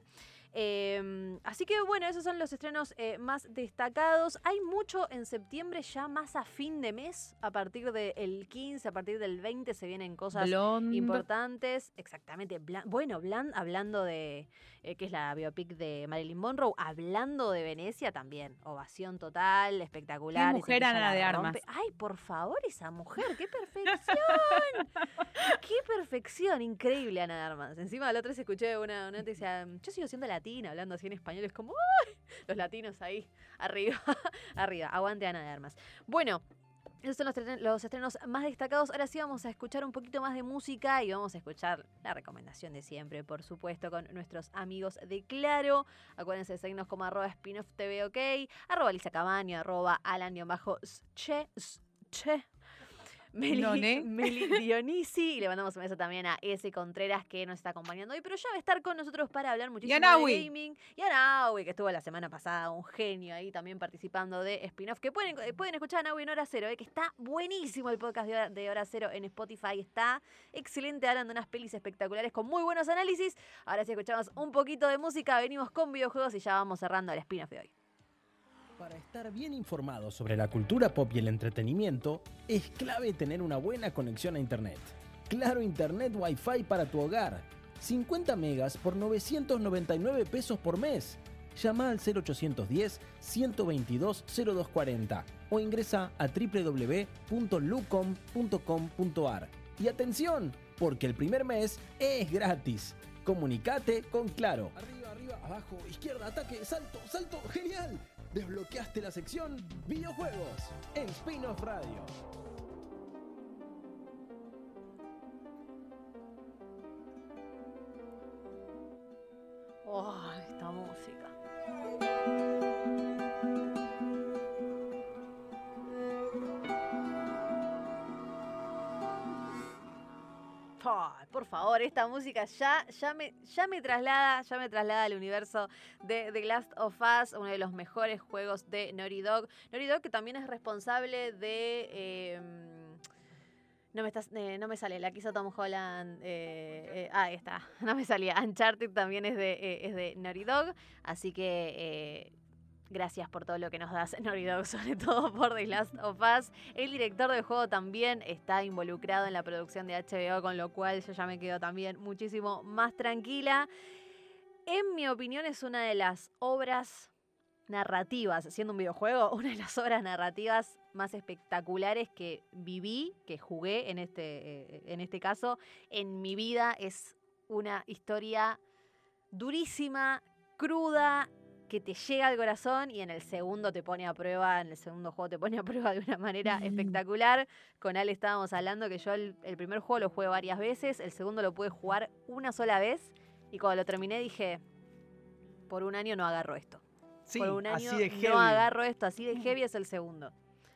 Eh, así que bueno, esos son los estrenos eh, más destacados. Hay mucho en septiembre, ya más a fin de mes. A partir del 15, a partir del 20 se vienen cosas Blonde. importantes. Exactamente. Bueno, Blan, hablando de, eh, que es la biopic de Marilyn Monroe, hablando de Venecia también. Ovación total, espectacular. Qué mujer Ana de. Armas. Ay, por favor, esa mujer, qué perfección. qué perfección, increíble Ana de Armas. Encima la otra vez escuché una, una decía, yo sigo siendo latina, hablando así en español, es como, ¡ay! Los latinos ahí, arriba, arriba, aguante Ana de Armas. Bueno, esos son los, tre- los estrenos más destacados. Ahora sí vamos a escuchar un poquito más de música y vamos a escuchar la recomendación de siempre, por supuesto, con nuestros amigos de Claro. Acuérdense de seguirnos como arroba spin-off TV OK, arroba Lisa Cabaño, arroba alan-che, che. Meli, None. Meli Dionisi y le mandamos un beso también a ese Contreras que nos está acompañando hoy, pero ya va a estar con nosotros para hablar muchísimo de gaming. Y a Naui, que estuvo la semana pasada, un genio ahí también participando de spin-off, que pueden, eh, pueden escuchar a Naui en Hora Cero, eh, que está buenísimo el podcast de Hora, de Hora Cero en Spotify, está excelente, hablan de unas pelis espectaculares con muy buenos análisis. Ahora sí escuchamos un poquito de música, venimos con videojuegos y ya vamos cerrando el spin-off de hoy. Para estar bien informado sobre la cultura pop y el entretenimiento, es clave tener una buena conexión a Internet. Claro Internet Wi-Fi para tu hogar. 50 megas por 999 pesos por mes. Llama al 0810-122-0240 o ingresa a www.lucom.com.ar. Y atención, porque el primer mes es gratis. Comunicate con Claro. Arriba, arriba, abajo, izquierda, ataque, salto, salto, genial. Desbloqueaste la sección videojuegos en Spin-off Radio. Oh, esta música. Por favor, esta música ya, ya, me, ya me traslada, ya me traslada al universo de The Last of Us, uno de los mejores juegos de Naughty Dog. Naughty Dog que también es responsable de eh, no me, estás, eh, no me sale, la quiso Tom Holland. eh, eh, ah, ahí está, no me salía. Uncharted también es de, eh, es de Naughty Dog, así que gracias por todo lo que nos das, Naughty Dog, sobre todo por The Last of Us. El director del juego también está involucrado en la producción de HBO, con lo cual yo ya me quedo también muchísimo más tranquila. En mi opinión es una de las obras narrativas, siendo un videojuego, una de las obras narrativas más espectaculares que viví, que jugué en este, eh, en este caso, en mi vida. Es una historia durísima, cruda, que te llega al corazón y en el segundo te pone a prueba, en el segundo juego te pone a prueba de una manera Mm. espectacular. Con Ale estábamos hablando que yo el, el primer juego lo jugué varias veces, el segundo lo pude jugar una sola vez y cuando lo terminé dije, por un año no agarro esto. Sí, por un año así de heavy. no agarro esto, así de heavy es el segundo.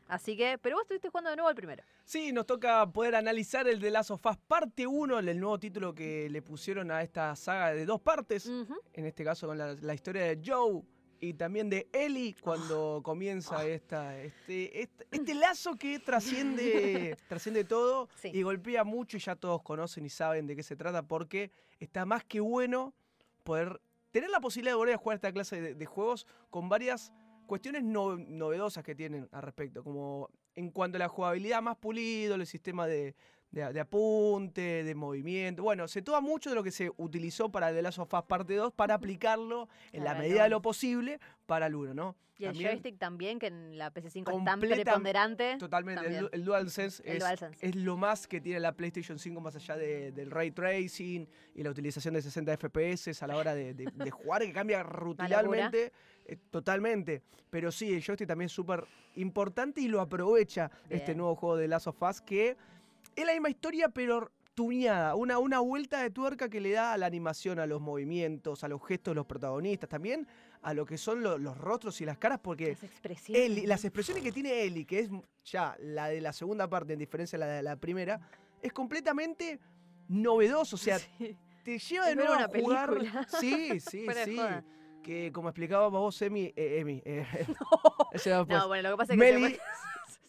Así que, pero vos estuviste jugando de nuevo al primero. Sí, nos toca poder analizar el de Last of Us parte 1, el nuevo título que le pusieron a esta saga de dos partes. En este caso con la, la historia de Joe y también de Ellie cuando comienza esta, este, este, este lazo que trasciende, trasciende todo Sí. y golpea mucho y ya todos conocen y saben de qué se trata porque está más que bueno poder tener la posibilidad de volver a jugar esta clase de, de juegos con varias cuestiones no- novedosas que tienen al respecto, como en cuanto a la jugabilidad más pulido, el sistema de, de- de apunte, de movimiento. Bueno, se toma mucho de lo que se utilizó para The Last of Us Parte 2 para aplicarlo en la medida de lo posible para el 1, ¿no? Y el joystick también, que en la PC5 es tan preponderante. Totalmente, el, el DualSense El es, DualSense. es lo más que tiene la PlayStation 5 más allá de- del ray tracing y la utilización de 60 FPS a la hora de, de- jugar, que cambia rutinalmente, eh, totalmente. Pero sí, el joystick también es súper importante y lo aprovecha este nuevo juego de Last of Us, que es la misma historia, pero tuneada, una, una vuelta de tuerca que le da a la animación, a los movimientos, a los gestos de los protagonistas, también a lo que son lo- los rostros y las caras, porque Las expresiones. Ellie, las expresiones que tiene Ellie, que es ya la de la segunda parte, en diferencia a la de la primera, es completamente novedoso. O sea, Sí. te lleva de nuevo a jugar. película. Sí, sí, de sí. Que como explicaba vos, Emi, eh, Emi, eh, va No, después. bueno, lo que pasa es que Meli-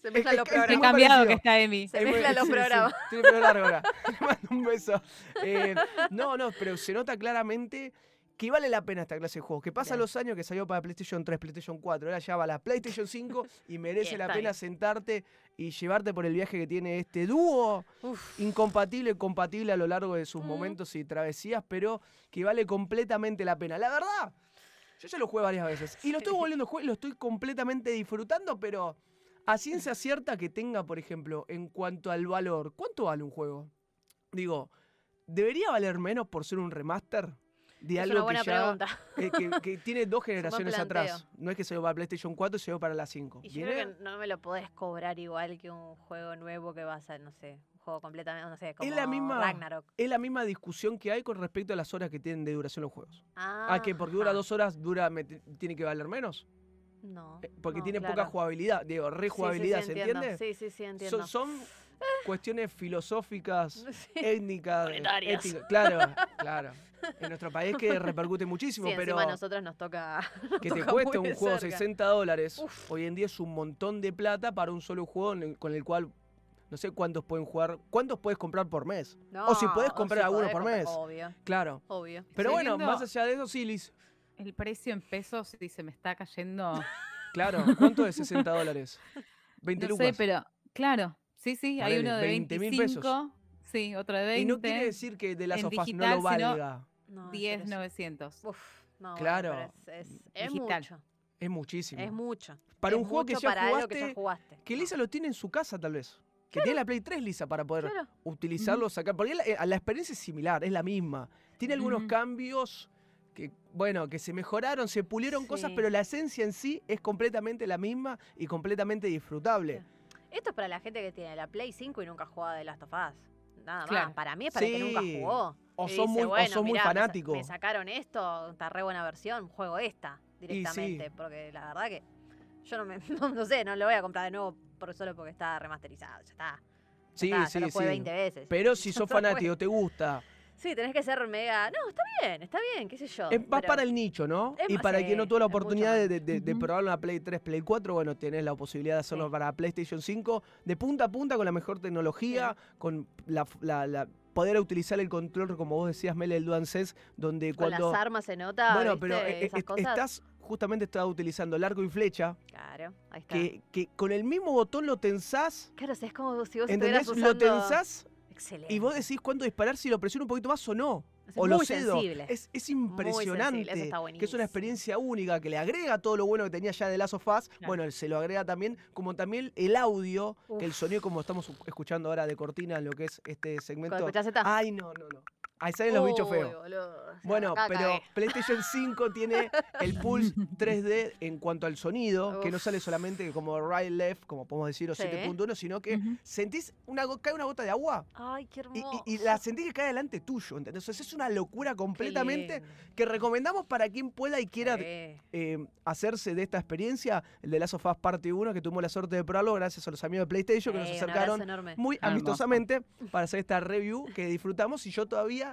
se, mezclan los es Qué programas. cambiado que está Emi. Se mezclan los programas. largo ahora. Le mando un beso. Eh, no, no, pero se nota claramente que vale la pena esta clase de juegos. Que pasan los años que salió para PlayStation 3, PlayStation 4, ahora ya va la PlayStation 5 y merece la pena sentarte y llevarte por el viaje que tiene este dúo Uf, incompatible, compatible a lo largo de sus Mm. momentos y travesías, pero que vale completamente la pena. La verdad, yo ya lo jugué varias veces y lo estoy volviendo a jugar lo estoy completamente disfrutando, pero a ciencia cierta que tenga, por ejemplo, en cuanto al valor, ¿cuánto vale un juego? Digo, ¿debería valer menos por ser un remaster? De es algo una buena que ya pregunta. eh, que, que tiene dos generaciones atrás. No es que se dio para PlayStation 4 y se dio para la 5. Y yo creo que no me lo podés cobrar igual que un juego nuevo que vas a, no sé, un juego completamente, no sé, como Es la misma- Ragnarok. es la misma discusión que hay con respecto a las horas que tienen de duración los juegos. Ah, Ah, que porque dura dos horas, dura, me tiene que valer menos. No. Eh, Porque no, tiene poca jugabilidad, digo, Sí, sí, sí, rejugabilidad, ¿se entiende? Sí, sí, sí, entiendo. Son, son cuestiones filosóficas, Sí. étnicas, éticas. Claro, claro. En nuestro país que repercute muchísimo, Sí, pero a nosotros nos toca. nos que te cueste un juego cerca. 60 dólares, Uf. hoy en día es un montón de plata para un solo juego con el cual no sé cuántos pueden jugar, cuántos puedes comprar por mes. o si No, comprar alguno podés por comprar, mes. Obvio, Claro. obvio. Pero Estoy bueno, viendo- más allá de eso, sí, Liz. El precio en pesos sí se me está cayendo. Claro, ¿cuánto es 60 dólares? 20 no lucas. sé, pero claro. Sí, sí, hay uno de 20.000 25. pesos. Sí, otro de 20. Y no quiere decir que de las sofás no lo valga. No, 10, pero es- 900. Uf, no, Claro. es, es- es Digital. mucho. Es muchísimo. Es mucho. Para Es un juego que ya para algo que ya jugaste, jugaste. que. Lisa lo tiene en su casa tal vez. Que tiene la Play 3 Lisa para poder Claro. utilizarlo, sacar. Porque la, eh, la experiencia es similar, es la misma. Tiene algunos cambios que, bueno, que se mejoraron, se pulieron cosas, Sí. pero la esencia en sí es completamente la misma y completamente disfrutable. Esto es para la gente que tiene la Play 5 y nunca ha jugado de Last of Us. Nada Claro. más. Para mí es para el que nunca Sí. jugó. O son dice, muy- o bueno, son muy mirá, me sa- fanático. Me, sacaron esto, está re buena versión, juego esta directamente. Porque la verdad que yo no me no, no sé, no lo voy a comprar de nuevo por, solo porque está remasterizado. Ya está. Ya Sí, está, sí, ya lo jugué sí. 20 veces. Pero si sos fanático, te gusta, Sí, tenés que ser mega. No, está bien, está bien, qué sé yo. es más pero- para el nicho, ¿no? Es Y más- para sí, quien no tuvo la oportunidad de, de- de- probarlo en la Play 3, Play 4, bueno, tenés la posibilidad de hacerlo Sí. para PlayStation 5 de punta a punta con la mejor tecnología, con la, la- la- poder utilizar el control, como vos decías, Mele, el DualSense, donde Con cuando... las armas se nota. bueno, ¿viste? pero eh, Esas eh, cosas. estás, justamente estás utilizando el arco y flecha, Claro, ahí está. que, que con el mismo botón lo tensás, Claro, o sea, es como si vos ¿entendés? estuvieras Lo usando... tensás Excelente. y vos decís cuándo disparar, si lo presiono un poquito más o no. Es o lo cedo. Es, impresionante. eso está que es una experiencia única que le agrega todo lo bueno que tenía ya de Last of Us. Claro. Bueno, se lo agrega también, como también el audio, que el sonido, como estamos escuchando ahora de cortina en lo que es este segmento. Ay, no, no, no. Ahí salen los bichos feos. boludo, Bueno, pero. PlayStation 5 tiene el Pulse 3D en cuanto al sonido, que no sale solamente como right left, como podemos decir, o Sí. 7.1, sino que sentís una, cae una gota de agua Ay, qué hermoso. y- y la sentís que cae delante tuyo, ¿entendés? Entonces es una locura completamente que recomendamos para quien pueda y quiera eh, hacerse de esta experiencia, el de Last of Us Parte 1, que tuvimos la suerte de probarlo gracias a los amigos de PlayStation que nos acercaron muy amistosamente para hacer esta review que disfrutamos y yo todavía,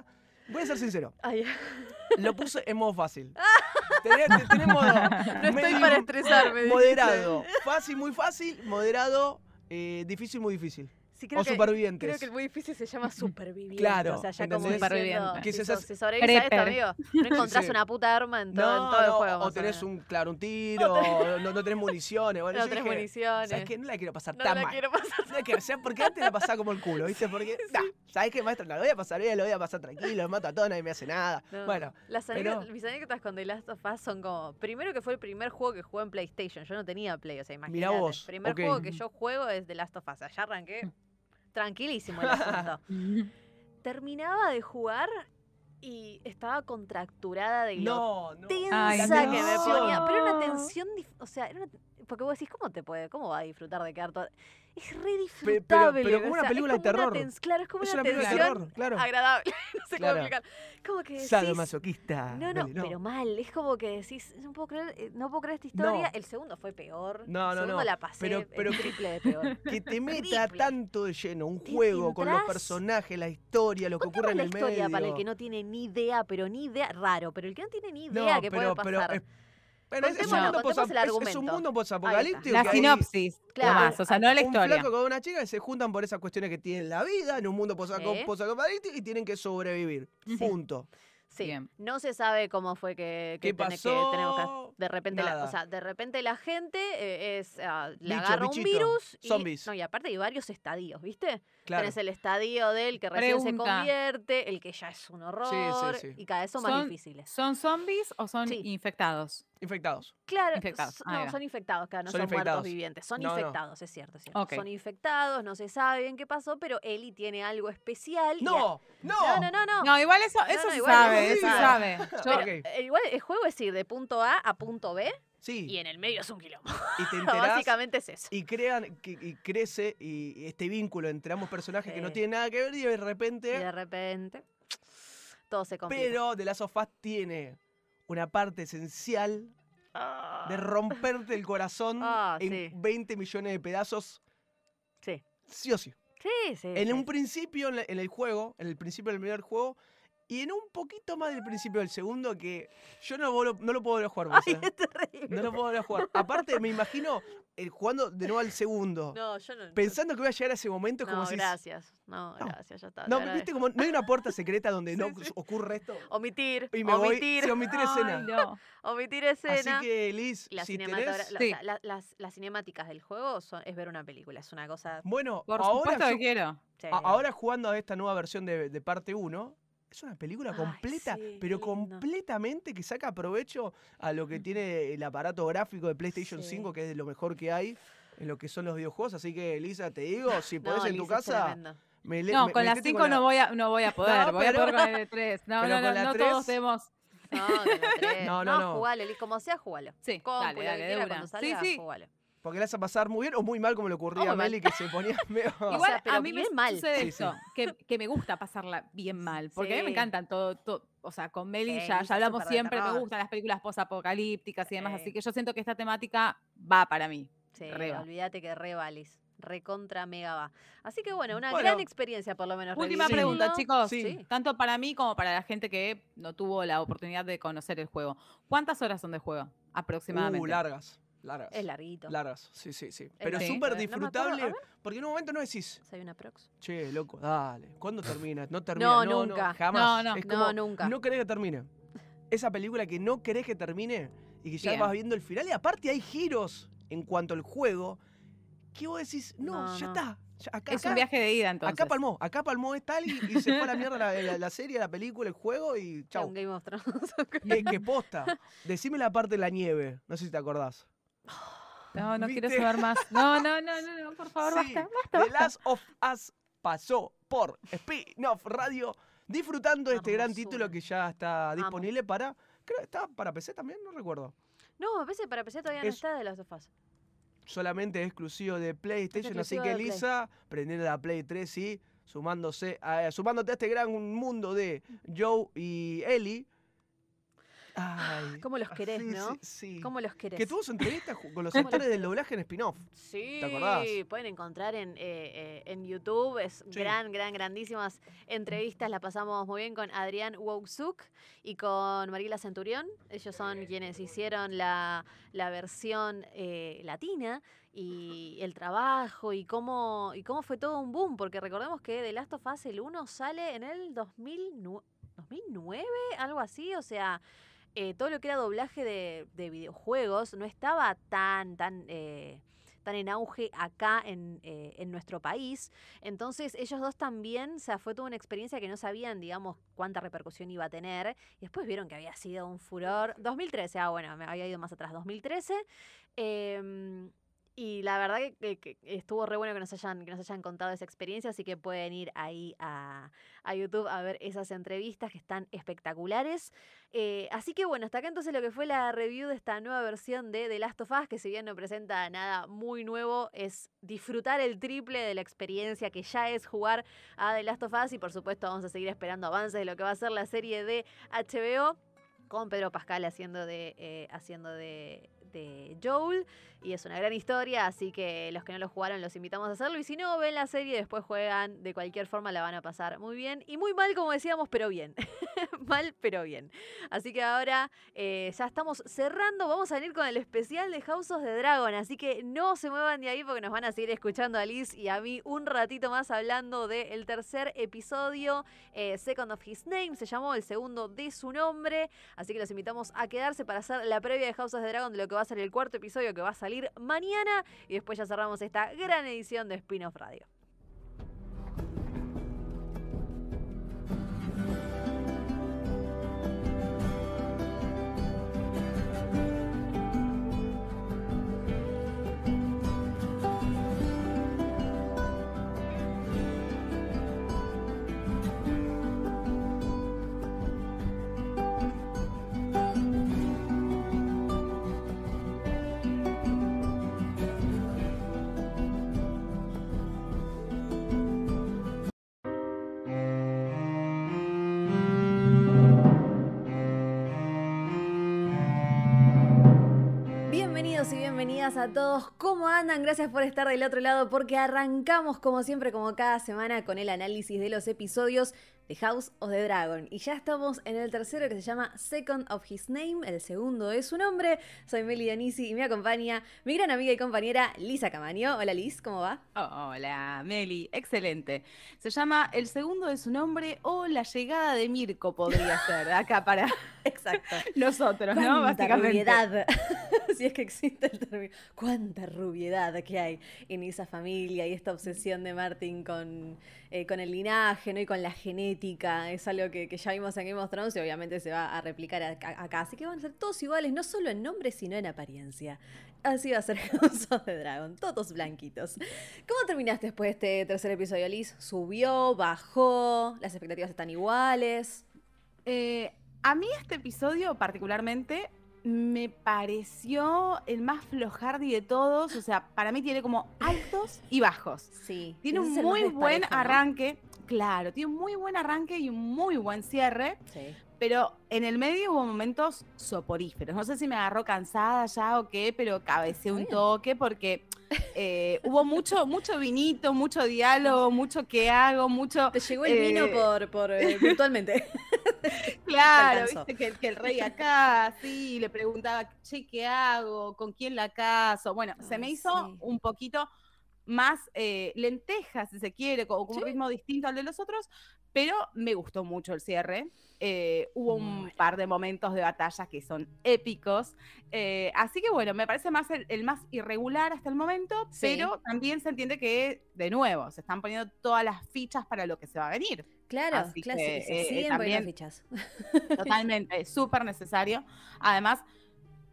voy a ser sincero, Ay, lo puse en modo fácil. Modo no estoy para estresarme. dijiste. moderado, fácil, muy fácil, moderado, eh, difícil, muy difícil. Sí, creo o que, supervivientes. Creo que el muy difícil se llama superviviente. Claro, O sea, ya como diciendo, Superviviente. Que si, se so- hace- si sobrevives a esto, amigo, no encontrás Sí. una puta arma en todo, en todo el juego. o tenés un, claro, un tiro, no, no tenés municiones. Bueno, No yo tenés dije, municiones. ¿Sabes qué? No la quiero pasar No tan la mal. quiero pasar. No la quiero, o sea, porque antes la pasaba como el culo, ¿viste? Porque, nah, ¿sabes qué, maestro? La voy a pasar bien, lo voy a pasar tranquilo, me mato a todos, nadie me hace nada. No. Bueno, Las pero- mis anécdotas con The Last of Us son como. Primero que fue el primer juego que jugué en PlayStation. Yo no tenía Play, o sea, imagínate. vos, El primer juego que yo juego es The Last of Us. Allá arranqué tranquilísimo el asunto. Terminaba de jugar y estaba contracturada de lo no, no. tensa Ay, que no. me ponía. Pero era una tensión, o sea, era una- porque vos decís, ¿cómo te puede, cómo va a disfrutar de quedar todo? Es re pero- disfrutable. pero como o una sea, película de terror. claro, es como Es una, una película de terror, claro. agradable. no sé Claro. cómo explicar. Como que decís, Sadomasoquista. no, no, Meli, pero mal. Es como que decís, no puedo creer, eh, no puedo creer esta historia. No. El segundo fue peor. No, el no, segundo no. la pasé Pero- el pero que- triple de peor. Que te meta Triple. tanto de lleno un juego con los personajes, la historia, lo que ocurre en la el historia medio. para el que no tiene ni idea, pero ni idea, raro, pero el que no tiene ni No, idea que puede pasar. pero es, es un mundo posap- es- un mundo posapocalíptico. La sinopsis, Claro. nomás, o sea, no la Un historia. flaco con una chica que se juntan por esas cuestiones que tienen la vida en un mundo Sí. posapocalíptico y tienen que sobrevivir. Sí. Punto. Sí, Bien. no se sabe cómo fue que, que ¿Qué tiene- que pasó? tenemos que de repente la, o sea, de repente la gente eh, es ah, le Bicho, agarra un virus y zombies. no, y aparte hay varios estadios, ¿viste? Claro. Tenés el estadio del que recién se convierte, el que ya es un horror sí. y cada vez son más difíciles. ¿Son zombies o son Sí. infectados? Infectados. Claro, Infectados, ahí no, son infectados, claro, no Son son, muertos infectados. vivientes, son No, no. infectados, es cierto, es cierto. Son infectados, no se sabe bien qué pasó, pero Ellie tiene algo especial. y a- ¡No! ¡No! no, no, no, no. No, igual eso, eso no, se igual sabe, eso eso se sabe. sabe. Yo- Pero, Ok. eh, igual el juego es ir de punto A a punto B Sí. y en el medio es un quilombo. Y te enterás Básicamente es eso. y crean que, y crece y este vínculo entre ambos personajes que no tiene nada que ver y de Y repente. de repente todo se complica. Pero The Last of Us tiene una parte esencial Ah, de romperte el corazón Ah, en sí. 20 millones de pedazos. Sí. Sí o sí. Sí, sí. En sí. un principio, en el juego, en el principio del primer juego, y en un poquito más del principio del segundo, que yo no, lo- no lo puedo volver a jugar. vos, Ay, ¿eh? es terrible. No lo puedo volver a jugar. Aparte, me imagino eh, jugando de nuevo al segundo. No, yo no. Pensando que voy a llegar a ese momento, es no, como si. gracias. No, No. gracias, ya está. No, te viste como no hay una puerta secreta donde Sí, no sí. ocurre esto. Omitir, Y me voy omitir, sí, omitir Ay, escena. no. omitir escena. Así que, Liz, la si tenés... la- Sí. o sea, la- las, las cinemáticas del juego son, es ver una película, es una cosa... Bueno, Por ahora, supuesto que quiero. sí. a- ahora jugando a esta nueva versión de, de parte 1, es una película Ay, completa, sí, pero lindo. completamente que saca provecho a lo que tiene el aparato gráfico de PlayStation Sí. 5, que es de lo mejor que hay en lo que son los videojuegos. Así que, Elisa, te digo, si No, podés en tu casa, me No, me- con la metete 5 no voy a, no voy a poder. No, voy a pero- poder con el 3. No, no, con no, la no tres- todos tenemos. No, con la tres. No, no, no. jugale, Liz, como sea, jugalo. Sí, Compu, dale, dale, de una. cuando Sí, salga, sí. jugalo. Porque le vas a pasar muy bien o muy mal, como le ocurría Oh, a. Meli, que se ponía medio... Igual sea, pero a mí me bien mal. sucede Sí, sí. esto, que, que me gusta pasarla bien mal, porque a mí me encantan todo, todo- o sea, con Meli Sí, ya, ya hablamos siempre, me gustan las películas posapocalípticas y demás, Sí. así que yo siento que esta temática va para mí. Sí, olvídate que re va, Liz. Recontra mega va. Así que bueno, una Bueno. gran experiencia por lo menos. Última revivirlo. pregunta, chicos. Sí. Tanto para mí como para la gente que no tuvo la oportunidad de conocer el juego. ¿Cuántas horas son de juego aproximadamente? Uh, largas, largas. Es larguito. Largas, sí, sí, sí. Pero larguito, súper. No disfrutable, porque en un momento no decís, hay una prox. che, loco, dale, ¿cuándo termina? No termina, No, no, nunca. jamás. No, no. Es No, nunca. No querés que termine. Esa película que no querés que termine y que ya Bien. vas viendo el final. Y aparte hay giros en cuanto al juego que vos decís, no, No, ya no. está. ya- acá, Es un viaje de ida entonces. Acá palmó, acá palmó esta y, y se fue a la mierda la, la- la serie, la película, el juego y Es chau. un Game of Thrones. Y es que posta. Decime la parte de la nieve, no sé si te acordás. No, no quiero ¿Viste? saber más. No, no, no, no, no, por favor, Sí, basta, basta, The. Last of Us pasó por Spin-off Radio disfrutando de este gran título que ya está Amo. disponible para. Creo que está para PC también, no recuerdo. No, parece que para PC todavía no Es- está de las of Us. Solamente es exclusivo de PlayStation, así que de Play. Lisa, prendiendo la Play 3 y sumándose a, sumándote a este gran mundo de Joe y Ellie. Ay, cómo los ah, querés, sí, ¿no? sí, sí. ¿Cómo los querés? Que tuvo su entrevista con los ¿Cómo los actores del doblaje en spin-off. Sí, acordás? pueden encontrar en, eh, eh, en YouTube. Es gran, gran, grandísimas entrevistas. La pasamos muy bien con Adrián Woksuk y con Marila Centurión. Ellos son quienes hicieron la, la versión eh, latina y el trabajo y cómo, y cómo fue todo un boom. Porque recordemos que The Last of Us el 1 sale en el 2009, 2009 algo así. O sea, eh, todo lo que era doblaje de, de videojuegos no estaba tan, tan, eh, tan en auge acá en, eh, en nuestro país. Entonces ellos dos también, o sea, fue toda una experiencia que no sabían, digamos, cuánta repercusión iba a tener. Y después vieron que había sido un furor. 2013, ah, bueno, me había ido más atrás, 2013. Y la verdad que, que- que estuvo re bueno que nos, hayan, que nos hayan contado esa experiencia, así que pueden ir ahí a, a YouTube a ver esas entrevistas que están espectaculares. Eh, así que bueno, hasta acá entonces lo que fue la review de esta nueva versión de The Last of Us, que si bien no presenta nada muy nuevo, es disfrutar el triple de la experiencia que ya es jugar a The Last of Us y por supuesto vamos a seguir esperando avances de lo que va a ser la serie de HBO con Pedro Pascal haciendo de, eh, haciendo de, de Joel. Y es una gran historia, así que los que no lo jugaron los invitamos a hacerlo. Y si no, ven la serie después juegan, de cualquier forma la van a pasar muy bien. Y muy mal, como decíamos, pero bien. mal, pero bien. Así que ahora eh, ya estamos cerrando. Vamos a venir con el especial de House of the Dragon. Así que no se muevan de ahí porque nos van a seguir escuchando a Liz y a mí un ratito más hablando del tercer episodio, eh, Second of His Name. Se llamó el segundo de su nombre. Así que los invitamos a quedarse para hacer la previa de House of the Dragon de lo que va a ser el cuarto episodio que va a salir mañana. Y después ya cerramos esta gran edición de Spin-off Radio. A todos. ¿Cómo andan? Gracias por estar del otro lado porque arrancamos como siempre, como cada semana, con el análisis de los episodios de House of the Dragon. Y ya estamos en el tercero que se llama Second of His Name, el segundo es su nombre. Soy Meli Danisi y me acompaña mi gran amiga y compañera Lisa Camaño. Hola Liz, ¿cómo va? Hola, Meli, excelente. Se llama El segundo de su nombre o La llegada de Mirko podría ser, acá para Exacto. nosotros, ¿no? Cuánta Básicamente. rubiedad, si es que existe el término, cuánta rubiedad que hay en esa familia y esta obsesión de Martin con, eh, con el linaje ¿no? y con la genética, es algo que, que ya vimos en Game of Thrones y obviamente se va a replicar acá, así que van a ser todos iguales, no solo en nombre, sino en apariencia. Así va a ser House of the Dragon, todos blanquitos. ¿Cómo terminaste después de este tercer episodio, Liz? ¿Subió? ¿Bajó? ¿Las expectativas están iguales? Eh, a mí este episodio particularmente me pareció el más flojardi de todos. O sea, para mí tiene como altos y bajos. Sí. Tiene un muy buen arranque. Claro, tiene un muy buen arranque y un muy buen cierre. Sí. Pero en el medio hubo momentos soporíferos. No sé si me agarró cansada ya o qué, pero cabecé un toque porque eh, hubo mucho, mucho vinito, mucho diálogo, mucho qué hago, mucho. Te llegó el vino Eh, por, por eh, virtualmente. Claro, viste que, que el rey acá, sí, le preguntaba, che, ¿qué hago? ¿Con quién la caso? Bueno, se me hizo sí. un poquito más eh, lenteja, si se quiere, con, con un Sí. ritmo distinto al de los otros, pero me gustó mucho el cierre. Eh, hubo un bueno. par de momentos de batalla que son épicos. eh, así que bueno, me parece más el, el más irregular hasta el momento, Sí. pero también se entiende que, de nuevo, se están poniendo todas las fichas para lo que se va a venir. Claro, Así claro, que, sí, se eh, siguen también- poniendo fichas. Totalmente, súper necesario. Además,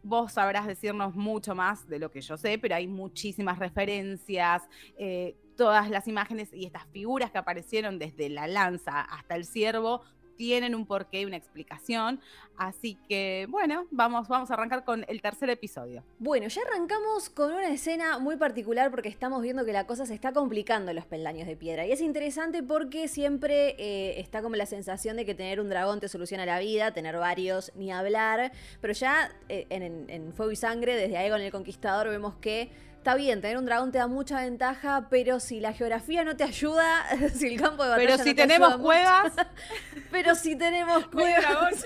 vos sabrás decirnos mucho más de lo que yo sé, pero hay muchísimas referencias, eh, todas las imágenes y estas figuras que aparecieron desde la lanza hasta el ciervo tienen un porqué y una explicación. Así que, bueno, vamos, vamos a arrancar con el tercer episodio. Bueno, ya arrancamos con una escena muy particular porque estamos viendo que la cosa se está complicando en los peldaños de piedra. Y es interesante porque siempre eh, está como la sensación de que tener un dragón te soluciona la vida, tener varios, ni hablar. Pero ya eh, en, Fuego y Sangre, desde Aegon el Conquistador, vemos que está bien, tener un dragón te da mucha ventaja, pero si la geografía no te ayuda, si el campo de batalla Pero si tenemos cuevas. pero si tenemos cuevas.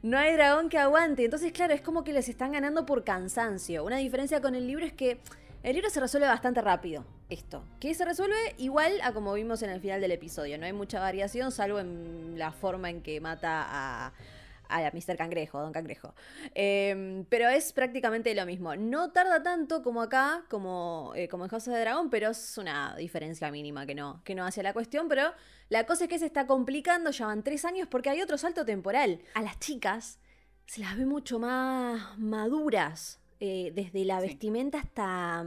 no hay dragón que aguante. Entonces, claro, es como que les están ganando por cansancio. Una diferencia con el libro es que el libro se resuelve bastante rápido, esto. Que se resuelve igual a como vimos en el final del episodio. No hay mucha variación, salvo en la forma en que mata a a Mr. Cangrejo, Don Cangrejo. Em, pero es prácticamente lo mismo. No tarda tanto como acá, como, eh, como en House de Dragón, pero es una diferencia mínima que no, que no hace la cuestión. Pero la cosa es que se está complicando, ya van tres años porque hay otro salto temporal. A las chicas se las ve mucho más maduras, eh, desde la vestimenta hasta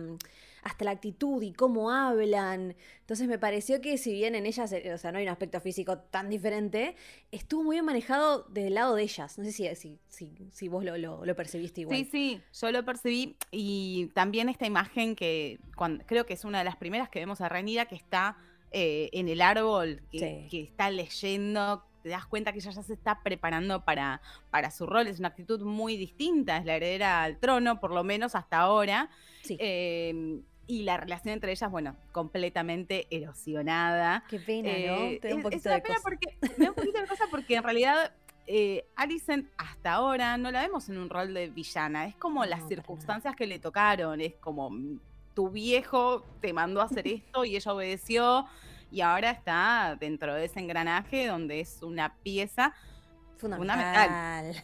hasta la actitud y cómo hablan. Entonces me pareció que si bien en ellas, eh, o sea, no hay un aspecto físico tan diferente, estuvo muy bien manejado del lado de ellas. No sé si, si, si, si vos lo, lo, percibiste igual. Sí, sí, yo lo percibí y también esta imagen que creo que es una de las primeras que vemos a Renira que está eh, en el árbol, que, que está leyendo, te das cuenta que ella ya se está preparando para, para su rol. Es una actitud muy distinta, es la heredera al trono, por lo menos hasta ahora. Sí. Em, y la relación entre ellas, bueno, completamente erosionada. Qué pena, ¿no? Eh, Te da un poquito es, de pena porque me da un poquito de cosa porque en realidad eh, Alicent hasta ahora no la vemos en un rol de villana. Es como las circunstancias que le tocaron. Es como mm, tu viejo te mandó a hacer esto y ella obedeció. Y ahora está dentro de ese engranaje donde es una pieza Fundamental.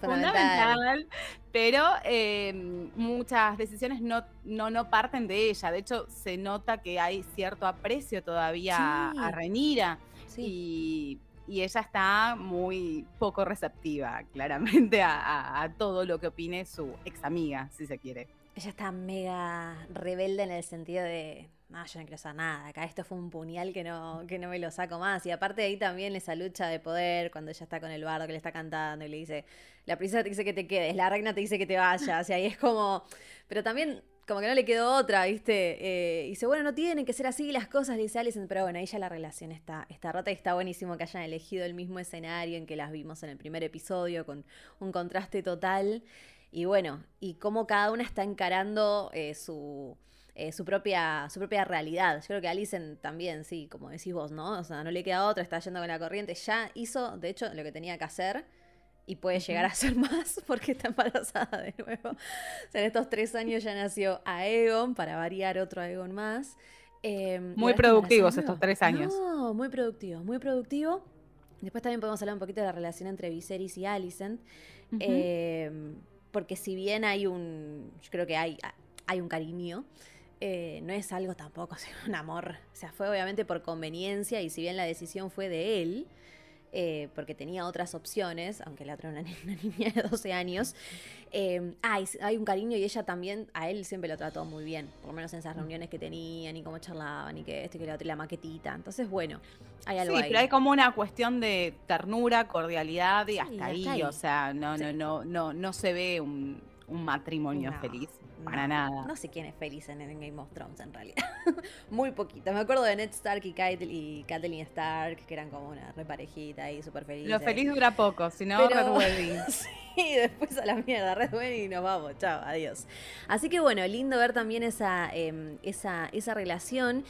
Fundamental. Pero em, muchas decisiones no, no, no, parten de ella. De hecho, se nota que hay cierto aprecio todavía a Renira. Y, ella está muy poco receptiva, claramente, a, todo lo que opine su ex amiga, si se quiere. Ella está mega rebelde en el sentido de no, yo no quiero saber nada, acá esto fue un puñal que no, que no me lo saco más. Y aparte de ahí también esa lucha de poder, cuando ella está con el bardo que le está cantando y le dice, la princesa te dice que te quedes, la reina te dice que te vayas, y ahí es como, pero también como que no le quedó otra, ¿viste? Eh, y dice, bueno, no tienen que ser así las cosas, dice Alison, pero bueno, ahí ya la relación está, está rota y está buenísimo que hayan elegido el mismo escenario en que las vimos en el primer episodio, con un contraste total. Y bueno, y cómo cada una está encarando eh, su eh, su, propia, su propia realidad. Yo creo que Alicent también, sí, como decís vos, ¿no? O sea, no le queda otra, está yendo con la corriente. Ya hizo, de hecho, lo que tenía que hacer y puede llegar a hacer más porque está embarazada de nuevo. O sea, en estos tres años ya nació Aegon, para variar otro Aegon más. Em, muy productivos estos tres años. No, muy productivos, muy productivo. Después también podemos hablar un poquito de la relación entre Viserys y Alicent. Em, porque si bien hay un, yo creo que hay, hay un cariño, eh, no es algo tampoco, sino un amor. O sea, fue obviamente por conveniencia y si bien la decisión fue de él, eh, porque tenía otras opciones, aunque la otra era una, niña de 12 años, eh, hay, un cariño y ella también, a él siempre lo trató muy bien, por lo menos en esas reuniones que tenían y cómo charlaban y que esto y que la otra, la maquetita. Entonces, bueno, hay algo sí, pero hay como una cuestión de ternura, cordialidad y hasta, ahí, o sea, no, no, no, no, no se ve un, matrimonio feliz. Para nada. No sé quién es feliz en, Game of Thrones en realidad. Muy poquito. Me acuerdo de Ned Stark y, y Kathleen Stark, que eran como una reparejita y súper felices. Lo feliz dura poco, si no, Red Wedding. sí, después a la mierda, Red Wedding y nos vamos. Chao, adiós. Así que bueno, lindo ver también esa, em, esa, esa relación.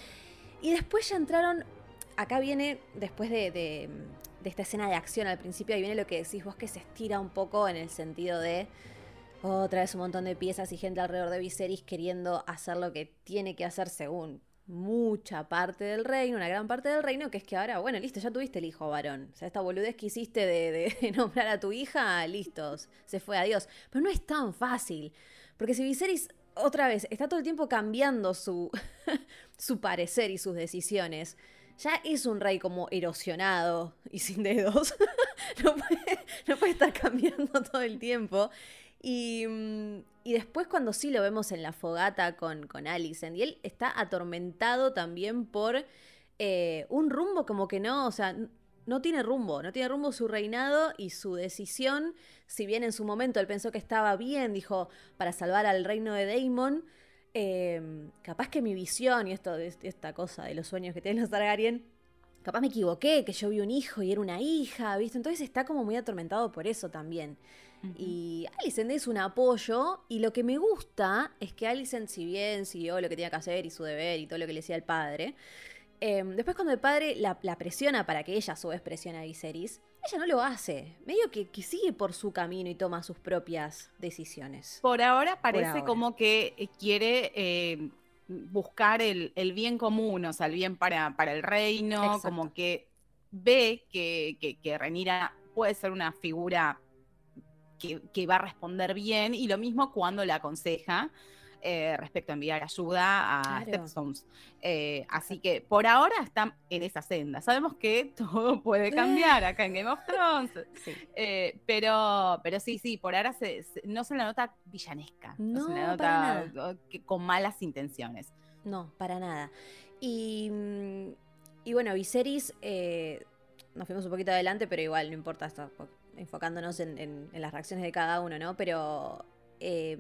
Y después ya entraron. Acá viene, después de, de, de esta escena de acción al principio, ahí viene lo que decís vos que se estira un poco en el sentido de otra vez un montón de piezas y gente alrededor de Viserys queriendo hacer lo que tiene que hacer según mucha parte del reino, una gran parte del reino, que es que ahora, bueno, listo, ya tuviste el hijo varón. O sea, esta boludez que hiciste de, nombrar a tu hija, listos, se fue, adiós. Pero no es tan fácil, porque si Viserys, otra vez, está todo el tiempo cambiando su, su parecer y sus decisiones, ya es un rey como erosionado y sin dedos. no, puede, no puede estar cambiando todo el tiempo. Y, mm, y después cuando sí lo vemos en la fogata con, con y él está atormentado también por eh, un rumbo como que no, o sea, no tiene rumbo, no tiene rumbo su reinado y su decisión, si bien en su momento él pensó que estaba bien, dijo, para salvar al reino de Daemon, eh, capaz que mi visión y esto, esta cosa de los sueños que tienen los Targaryen, capaz me equivoqué, que yo vi un hijo y era una hija, ¿viste? Entonces está como muy atormentado por eso también. Y Alicent es un apoyo y lo que me gusta es que Alicent, si bien siguió lo que tenía que hacer y su deber y todo lo que le decía el padre, eh, después cuando el padre la, la presiona para que ella a su vez presione a Viserys, ella no lo hace. Medio que, que sigue por su camino y toma sus propias decisiones. Por ahora parece ahora. como que eh, quiere eh, buscar el, el bien común, o sea, el bien para, para el reino, Exacto. como que ve que, que, que Rhaenyra puede ser una figura que, que va a responder bien, y lo mismo cuando le aconseja eh, respecto a enviar ayuda a Claro. Stepstones. Eh, así que por ahora está en esa senda. Sabemos que todo puede cambiar acá en Game of Thrones. Sí. Eh, pero, pero sí, sí, por ahora se- se- no se la nota villanesca, no, se la No, para nota con malas intenciones. No, para nada. Y, y bueno, Viserys, nos fuimos un poquito adelante, pero igual no importa, po- enfocándonos en, en- en las reacciones de cada uno, ¿no? Pero eh,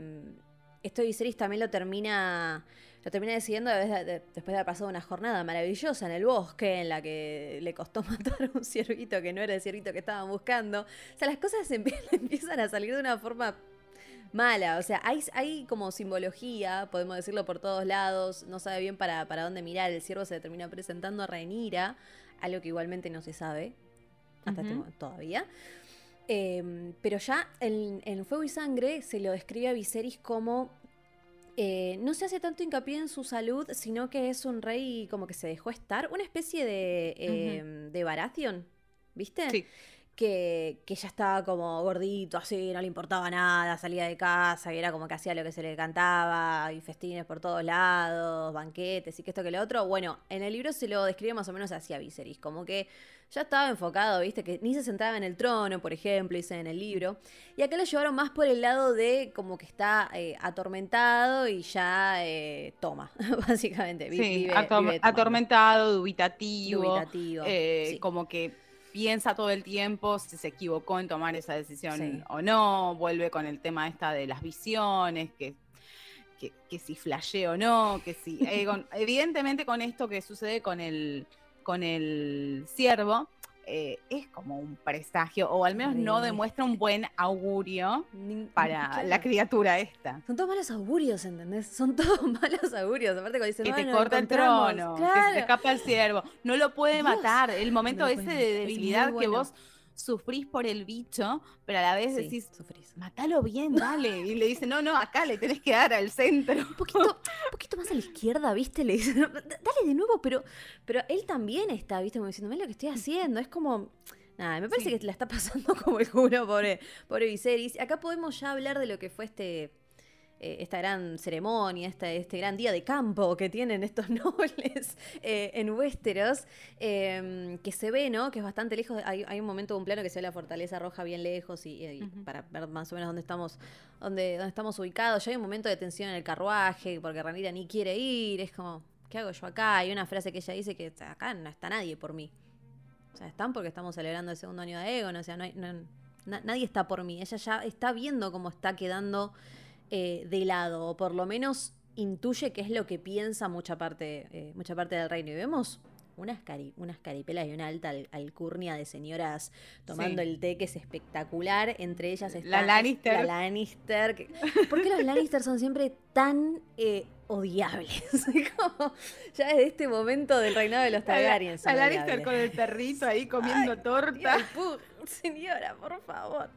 esto de Viserys también lo termina, lo termina decidiendo después de, de- después de haber pasado una jornada maravillosa en el bosque, en la que le costó matar a un ciervito que no era el ciervito que estaban buscando. O sea, las cosas empie- empiezan a salir de una forma mala. O sea, hay, hay como simbología, podemos decirlo por todos lados. No sabe bien para, para dónde mirar. El ciervo se termina presentando a Rhaenyra, algo que igualmente no se sabe hasta este Ujú. momento todavía. Eh, pero ya en, en Fuego y Sangre se lo describe a Viserys como. eh, no se hace tanto hincapié en su salud, sino que es un rey como que se dejó estar. Una especie de, eh, de Baratheon, ¿viste? Sí. Que, que ya estaba como gordito, así, no le importaba nada, salía de casa y era como que hacía lo que se le cantaba, y festines por todos lados, banquetes y que esto que lo otro. Bueno, en el libro se lo describe más o menos así a Viserys, como que ya estaba enfocado, viste, que ni se sentaba en el trono, por ejemplo, dice en el libro. Y acá lo llevaron más por el lado de como que está eh, atormentado y ya eh, toma, básicamente. vi- Sí, vive- tomando. atormentado, dubitativo, Dubitativo, eh, sí. como que piensa todo el tiempo si se equivocó en tomar esa decisión Sí. o no, vuelve con el tema esta de las visiones, que, que, que si flashé o no, que si... eh, con- evidentemente con esto que sucede con el, con el ciervo, eh, es como un presagio, o al menos no demuestra un buen augurio para claro. la criatura esta. Son todos malos augurios, ¿entendés? Son todos malos augurios. Aparte cuando dicen, que te "Bueno, corta el encontramos". trono, que se te escapa el ciervo. No lo puede Dios, matar. El momento ese de. Es debilidad que vos sufrís por el bicho, pero a la vez Sí, decís, sufrís. matalo bien, dale. Y le dice, no, no, acá le tenés que dar al centro. Un poquito, un poquito más a la izquierda, ¿viste? Le dicen, "D- dale de nuevo, pero, pero él también está, ¿viste? Como diciendo, "Mirá lo que estoy haciendo. Es como. Nada, me parece Sí. que la está pasando como el culo, pobre, pobre Viserys. Acá podemos ya hablar de lo que fue este. Eh, esta gran ceremonia, esta- este gran día de campo que tienen estos nobles eh, en Westeros, eh, que se ve, ¿no? Que es bastante lejos. Hay, hay un momento de un plano que se ve la fortaleza roja bien lejos y, para ver más o menos dónde estamos, dónde, dónde estamos ubicados. Ya hay un momento de tensión en el carruaje porque Ranira ni quiere ir. Es como, ¿qué hago yo acá? Hay una frase que ella dice que acá no está nadie por mí. O sea, están porque estamos celebrando el segundo año de Aegon. O sea, no hay- no- na- nadie está por mí. Ella ya está viendo cómo está quedando eh, de lado. O por lo menos intuye que es lo que piensa mucha parte, eh, mucha parte del reino. Y vemos unas, cari- unas caripelas y una alta al- alcurnia de señoras tomando Sí. el té, que es espectacular. Entre ellas está La Lannister. La Lannister. que- ¿Por qué los Lannister son siempre tan eh, odiables? Como ya desde este momento del reinado de los Targaryen. son A Lannister odiables. con el perrito ahí comiendo torta. Dios, Señora, por favor.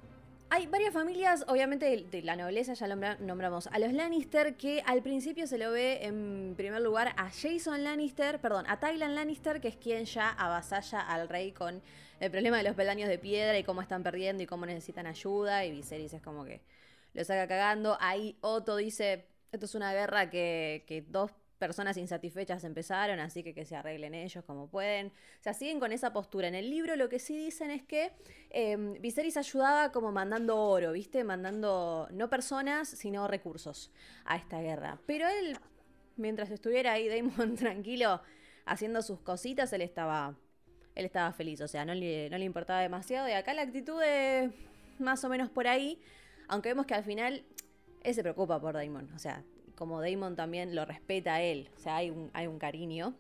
Hay varias familias, obviamente de, la nobleza, ya nombra- nombramos a los Lannister, que al principio se lo ve en primer lugar a Jason Lannister, perdón, a Tylan Lannister, que es quien ya avasalla al rey con el problema de los peldaños de piedra y cómo están perdiendo y cómo necesitan ayuda. Y Viserys es como que lo saca cagando. Ahí Otto dice, esto es una guerra que, que dos personas insatisfechas empezaron, así que que se arreglen ellos como pueden. O sea, siguen con esa postura. En el libro lo que sí dicen es que eh, Viserys ayudaba como mandando oro, ¿viste? Mandando no personas, sino recursos a esta guerra. Pero él, mientras estuviera ahí Damon tranquilo haciendo sus cositas, él estaba, él estaba feliz. O sea, no le, no le importaba demasiado. Y acá la actitud es más o menos por ahí. Aunque vemos que al final él se preocupa por Damon. O sea, como Damon también lo respeta a él. O sea, hay un, hay un cariño.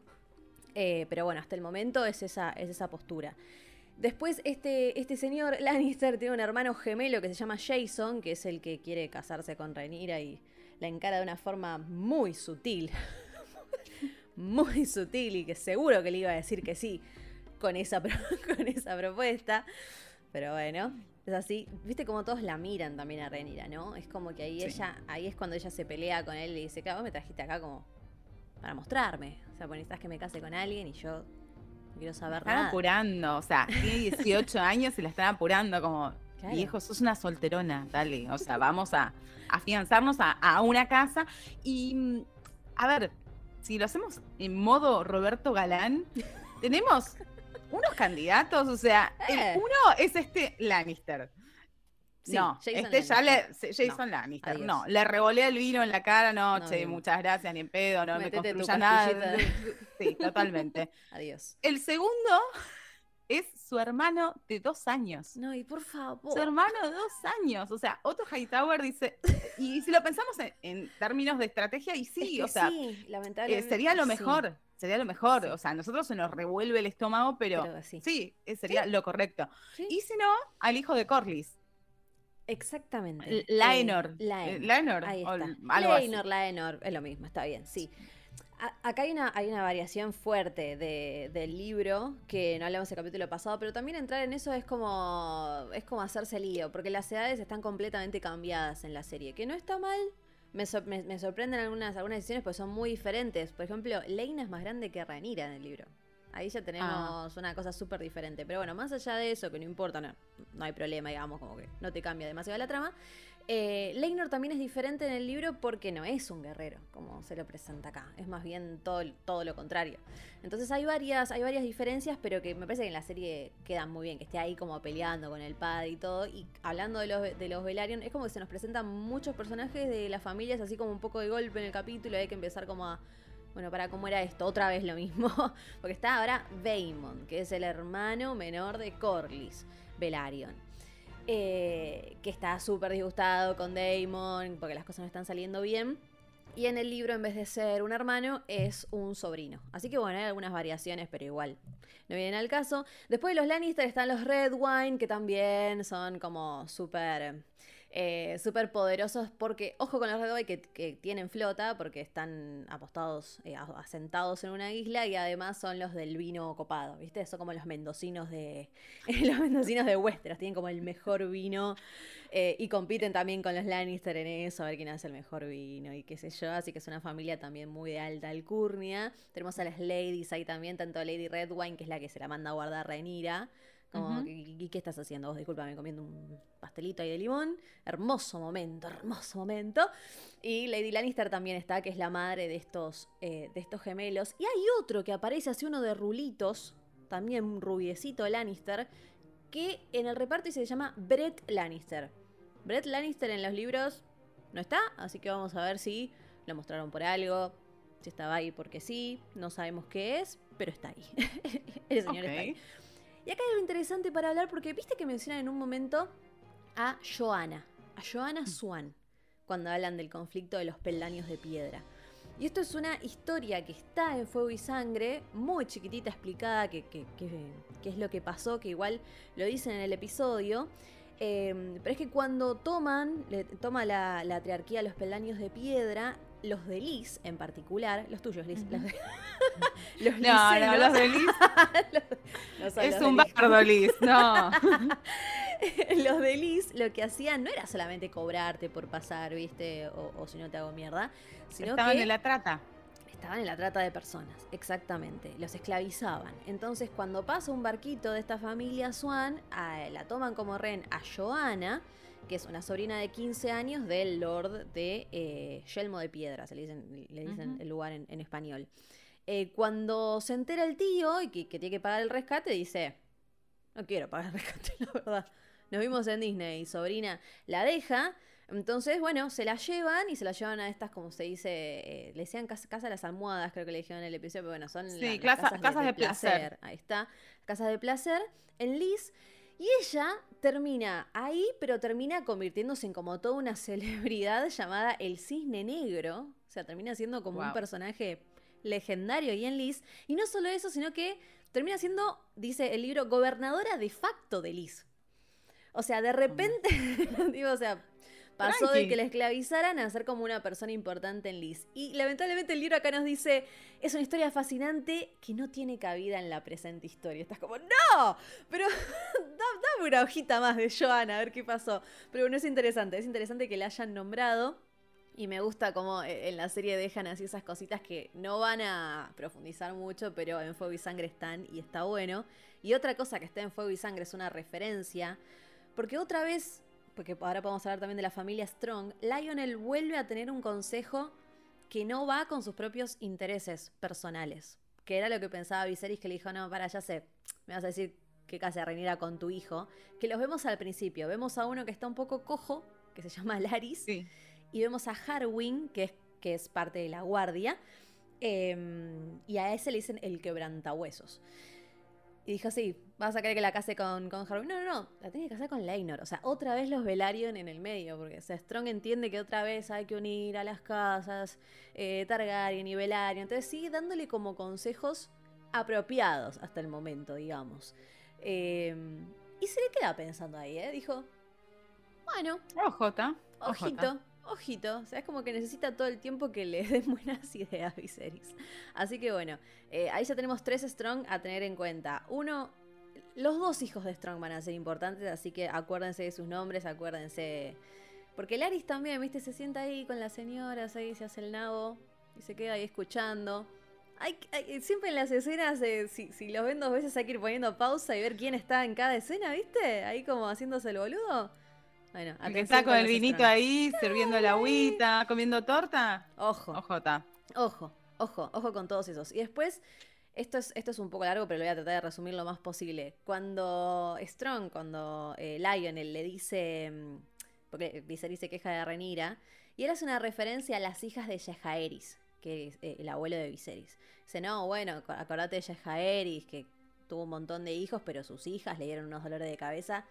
Eh, pero bueno, hasta el momento es esa, es esa postura. Después, este, este señor Lannister tiene un hermano gemelo que se llama Jason, que es el que quiere casarse con Rhaenyra y la encara de una forma muy sutil. muy sutil y que seguro que le iba a decir que sí con esa, con esa propuesta. Pero bueno, es así. Viste como todos la miran también a Renira, ¿no? Es como que ahí ella, ahí es cuando ella se pelea con él y dice, claro, vos me trajiste acá como para mostrarme. O sea, pues necesitas que me case con alguien y yo no quiero saber Están nada. apurando, o sea, tiene 18 años y la están apurando como, Claro. viejo, sos una solterona, dale. O sea, vamos a afianzarnos a, a una casa. Y, mm, a ver, si lo hacemos en modo Roberto Galán, tenemos unos candidatos, o sea, Eh. el uno es este Lannister. Sí, no, Jason este ya le. Lannister. Jason No, Lannister. adiós. No, le revolea el vino en la cara, no, No, che, no. muchas gracias, ni en pedo, no Métete me construya nada. Sí, totalmente. Adiós. El segundo es su hermano de dos años. No, y por favor. Su hermano de dos años. O sea, Otto Hightower dice. Y si lo pensamos en, en términos de estrategia, y Es sí, que o sea, sí, eh, sería lo sí. Sería lo mejor. Sí. O sea, a nosotros se nos revuelve el estómago, pero, Pero sí. sí, eh, sería lo correcto. Y si no, al hijo de Corlys. Exactamente. Laenor. Eh, Laenor. Eh, Laenor, Ahí está. así. Laenor, Laenor, es lo mismo, está bien, sí. A- acá hay una, hay una variación fuerte de- del libro, que no hablamos el capítulo pasado, pero también entrar en eso es como, es como hacerse lío, porque las edades están completamente cambiadas en la serie, que no está mal. Me, sor- me- me sorprenden algunas, algunas decisiones porque son muy diferentes. Por ejemplo, Leina es más grande que Rhaenyra en el libro. Ahí ya tenemos Ah. una cosa súper diferente. Pero bueno, más allá de eso, que no importa, no, no hay problema, digamos, como que no te cambia demasiado la trama. Eh, Leinor también es diferente en el libro porque no es un guerrero, como se lo presenta acá. Es más bien todo, todo lo contrario. Entonces hay varias, hay varias diferencias, pero que me parece que en la serie quedan muy bien, que esté ahí como peleando con el padre y todo. Y hablando de los, de los Velaryon, es como que se nos presentan muchos personajes de las familias, así como un poco de golpe en el capítulo. hay que empezar como a. Bueno, para cómo era esto, otra vez lo mismo. Porque está ahora Vaemon, que es el hermano menor de Corlys Velaryon. Eh, que está súper disgustado con Damon porque las cosas no están saliendo bien. Y en el libro, en vez de ser un hermano, es un sobrino. Así que bueno, hay algunas variaciones, pero igual no vienen al caso. Después de los Lannister están los Red Wine, que también son como súper eh, súper poderosos. Porque, ojo con los Red que, tienen flota, porque están apostados, eh, asentados en una isla. Y además son los del vino copado, ¿viste? Son como los mendocinos de. los mendocinos de Westeros. Tienen como el mejor vino. eh, y compiten también con los Lannister en eso, a ver quién hace el mejor vino y qué sé yo. Así que es una familia también muy de alta alcurnia. Tenemos a las ladies ahí también, tanto Lady Redwine, que es la que se la manda a guardar Rhaenyra. Como. ¿y, y qué estás haciendo vos? Discúlpame, comiendo un pastelito ahí de limón. Hermoso momento, hermoso momento. Y Lady Lannister también está, que es la madre de estos, eh, de estos gemelos. Y hay otro que aparece así, uno de rulitos, también un rubiecito Lannister, que en el reparto se llama Brett Lannister. Brett Lannister en los libros no está, así que vamos a ver si lo mostraron por algo, si estaba ahí porque sí, no sabemos qué es, pero está ahí. El señor está ahí. Y acá hay algo interesante para hablar porque viste que mencionan en un momento a Joanna, a Joanna Swan, cuando hablan del conflicto de los peldaños de piedra. Y esto es una historia que está en Fuego y Sangre, muy chiquitita explicada, que, que- que- que es lo que pasó, que igual lo dicen en el episodio. Eh, pero es que cuando toman, le- toma la, la triarquía los peldaños de piedra, los de Liz en particular, los tuyos, Liz, Ujú. los, de- los No, no, los de Liz no son es los un Liz. bardo, Liz. No. los de Liz lo que hacían no era solamente cobrarte por pasar, ¿viste? O, o si no te hago mierda, sino Estaban que en la trata. Estaban en la trata de personas, exactamente. Los esclavizaban. Entonces, cuando pasa un barquito de esta familia Swan, a- la toman como rehén a Joanna, que es una sobrina de 15 años del Lord de eh, Yelmo de Piedra, se le dicen, le dicen el lugar en, en español. Eh, cuando se entera el tío y que, que tiene que pagar el rescate, dice: No quiero pagar el rescate, la verdad. Nos vimos en Disney, sobrina la deja. Entonces, bueno, se la llevan y se la llevan a estas, como se dice, eh, le decían casa, casa de las almohadas, creo que le dijeron en el episodio, pero bueno, son Sí, la- las casa- casas, casas de placer. Ahí está, casas de placer en Liz. Y ella termina ahí, pero termina convirtiéndose en como toda una celebridad llamada el Cisne Negro. O sea, termina siendo como un personaje legendario ahí en Liz. Y no solo eso, sino que termina siendo, dice el libro, gobernadora de facto de Liz. O sea, de repente, digo, o sea, pasó de que la esclavizaran a ser como una persona importante en Liz. Y lamentablemente el libro acá nos dice, es una historia fascinante que no tiene cabida en la presente historia. Estás como, no, pero da- dame una hojita más de Joana, a ver qué pasó. Pero bueno, es interesante, es interesante que la hayan nombrado. Y me gusta cómo eh, en la serie dejan así esas cositas que no van a profundizar mucho, pero en Fuego y Sangre están y está bueno. Y otra cosa que está en Fuego y Sangre es una referencia, porque otra vez, porque ahora podemos hablar también de la familia Strong, Lionel vuelve a tener un consejo que no va con sus propios intereses personales. Que era lo que pensaba Viserys, que le dijo, no, para, ya sé, me vas a decir que casi reñirá con tu hijo. Que los vemos al principio. Vemos a uno que está un poco cojo, que se llama Laris, Sí. y vemos a Harwin, que es, que es parte de la guardia, em, y a ese le dicen el quebrantahuesos. Y dijo, sí, vas a querer que la case con, con Harwin. No, no, no, la tiene que casar con Leinor. O sea, otra vez los Velaryon en el medio, porque o sea, Strong entiende que otra vez hay que unir a las casas, eh, Targaryen y Velaryon. Entonces sigue dándole como consejos apropiados hasta el momento, digamos. Em, y se le queda pensando ahí, ¿eh? Dijo, bueno, Ojota. Ojito, ojito. O sea, es como que necesita todo el tiempo que le den buenas ideas Viserys. Así que bueno, eh, ahí ya tenemos tres Strong a tener en cuenta. Uno, los dos hijos de Strong van a ser importantes, así que acuérdense de sus nombres, acuérdense. Porque Laris también, viste, se sienta ahí con las señoras, ahí se hace el nabo y se queda ahí escuchando. Hay, hay- siempre en las escenas, eh, si, si los ven dos veces, hay que ir poniendo pausa y ver quién está en cada escena, ¿viste? Ahí como haciéndose el boludo. Bueno, El que está con el vinito ahí, sirviendo la agüita, comiendo torta. Ojo, Ojota. ojo, ojo, ojo con todos esos. Y después, esto es, esto es un poco largo, pero lo voy a tratar de resumir lo más posible. Cuando Strong, cuando eh, Lionel le dice, mm, porque Viserys se queja de Renira, y él hace una referencia a las hijas de Jaehaerys, que es eh, el abuelo de Viserys. Dice, no, bueno, ac- acordate de Jaehaerys, que tuvo un montón de hijos, pero sus hijas le dieron unos dolores de cabeza.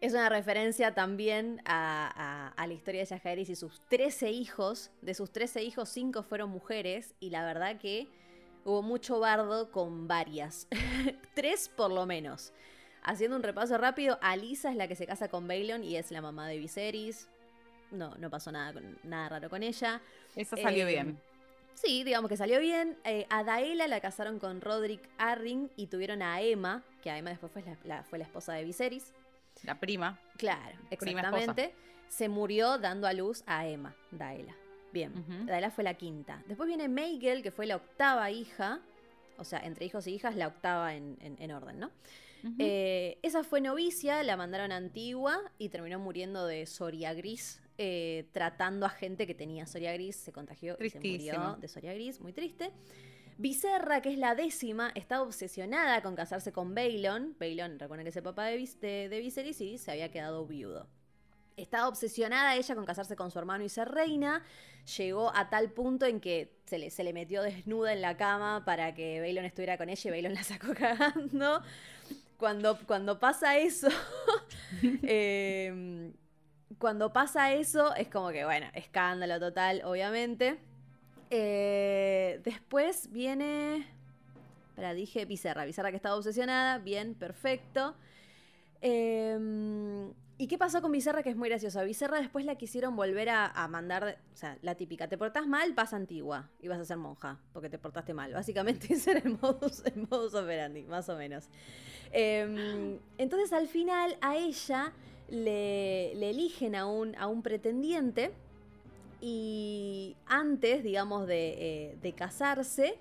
Es una referencia también a, la historia de Jaehaerys y sus 13 hijos. De sus 13 hijos, 5 fueron mujeres. Y la verdad que hubo mucho bardo con varias. Tres por lo menos. Haciendo un repaso rápido, Alisa es la que se casa con Baelon y es la mamá de Viserys. No, no pasó nada, nada raro con ella. Eso salió Eh, bien. Sí, digamos que salió bien. Eh, a Daela la casaron con Roderick Arring y tuvieron a Emma, que a Emma después fue la, la- fue la esposa de Viserys. La prima. Claro, Prima exactamente. Se murió dando a luz a Emma, Daela. Bien, Ujú. Daela fue la quinta. Después viene Meigel, que fue la octava hija. O sea, entre hijos y hijas, la octava en, en- en orden, ¿no? Eh, esa fue novicia, la mandaron a Antigua y terminó muriendo de Soria Gris, eh, tratando a gente que tenía Soria Gris, se contagió y se murió Tristísimo. de Soria Gris, muy triste. Viserra, que es la décima, está obsesionada con casarse con Baelon. Baelon, recuerden que es el papá de, Vis- de, de Viserys y se había quedado viudo. Estaba obsesionada ella con casarse con su hermano y ser reina. Llegó a tal punto en que se le, metió desnuda en la cama para que Baelon estuviera con ella y Baelon la sacó cagando. Cuando, cuando pasa eso, eh, cuando pasa eso, es como que, bueno, escándalo total, obviamente. Eh, después viene. Espera, dije Bizarra. Bizarra que estaba obsesionada. Bien, perfecto. Eh, ¿Y qué pasó con Bizarra? Que es muy gracioso. A Bizarra después la quisieron volver a, mandar. O sea, la típica. Te portás mal, vas a antigua. Y vas a ser monja. Porque te portaste mal. Básicamente ese era el modus, operandi, más o menos. Eh, entonces al final a ella le, eligen a un, a un pretendiente y antes, digamos, de, eh, casarse,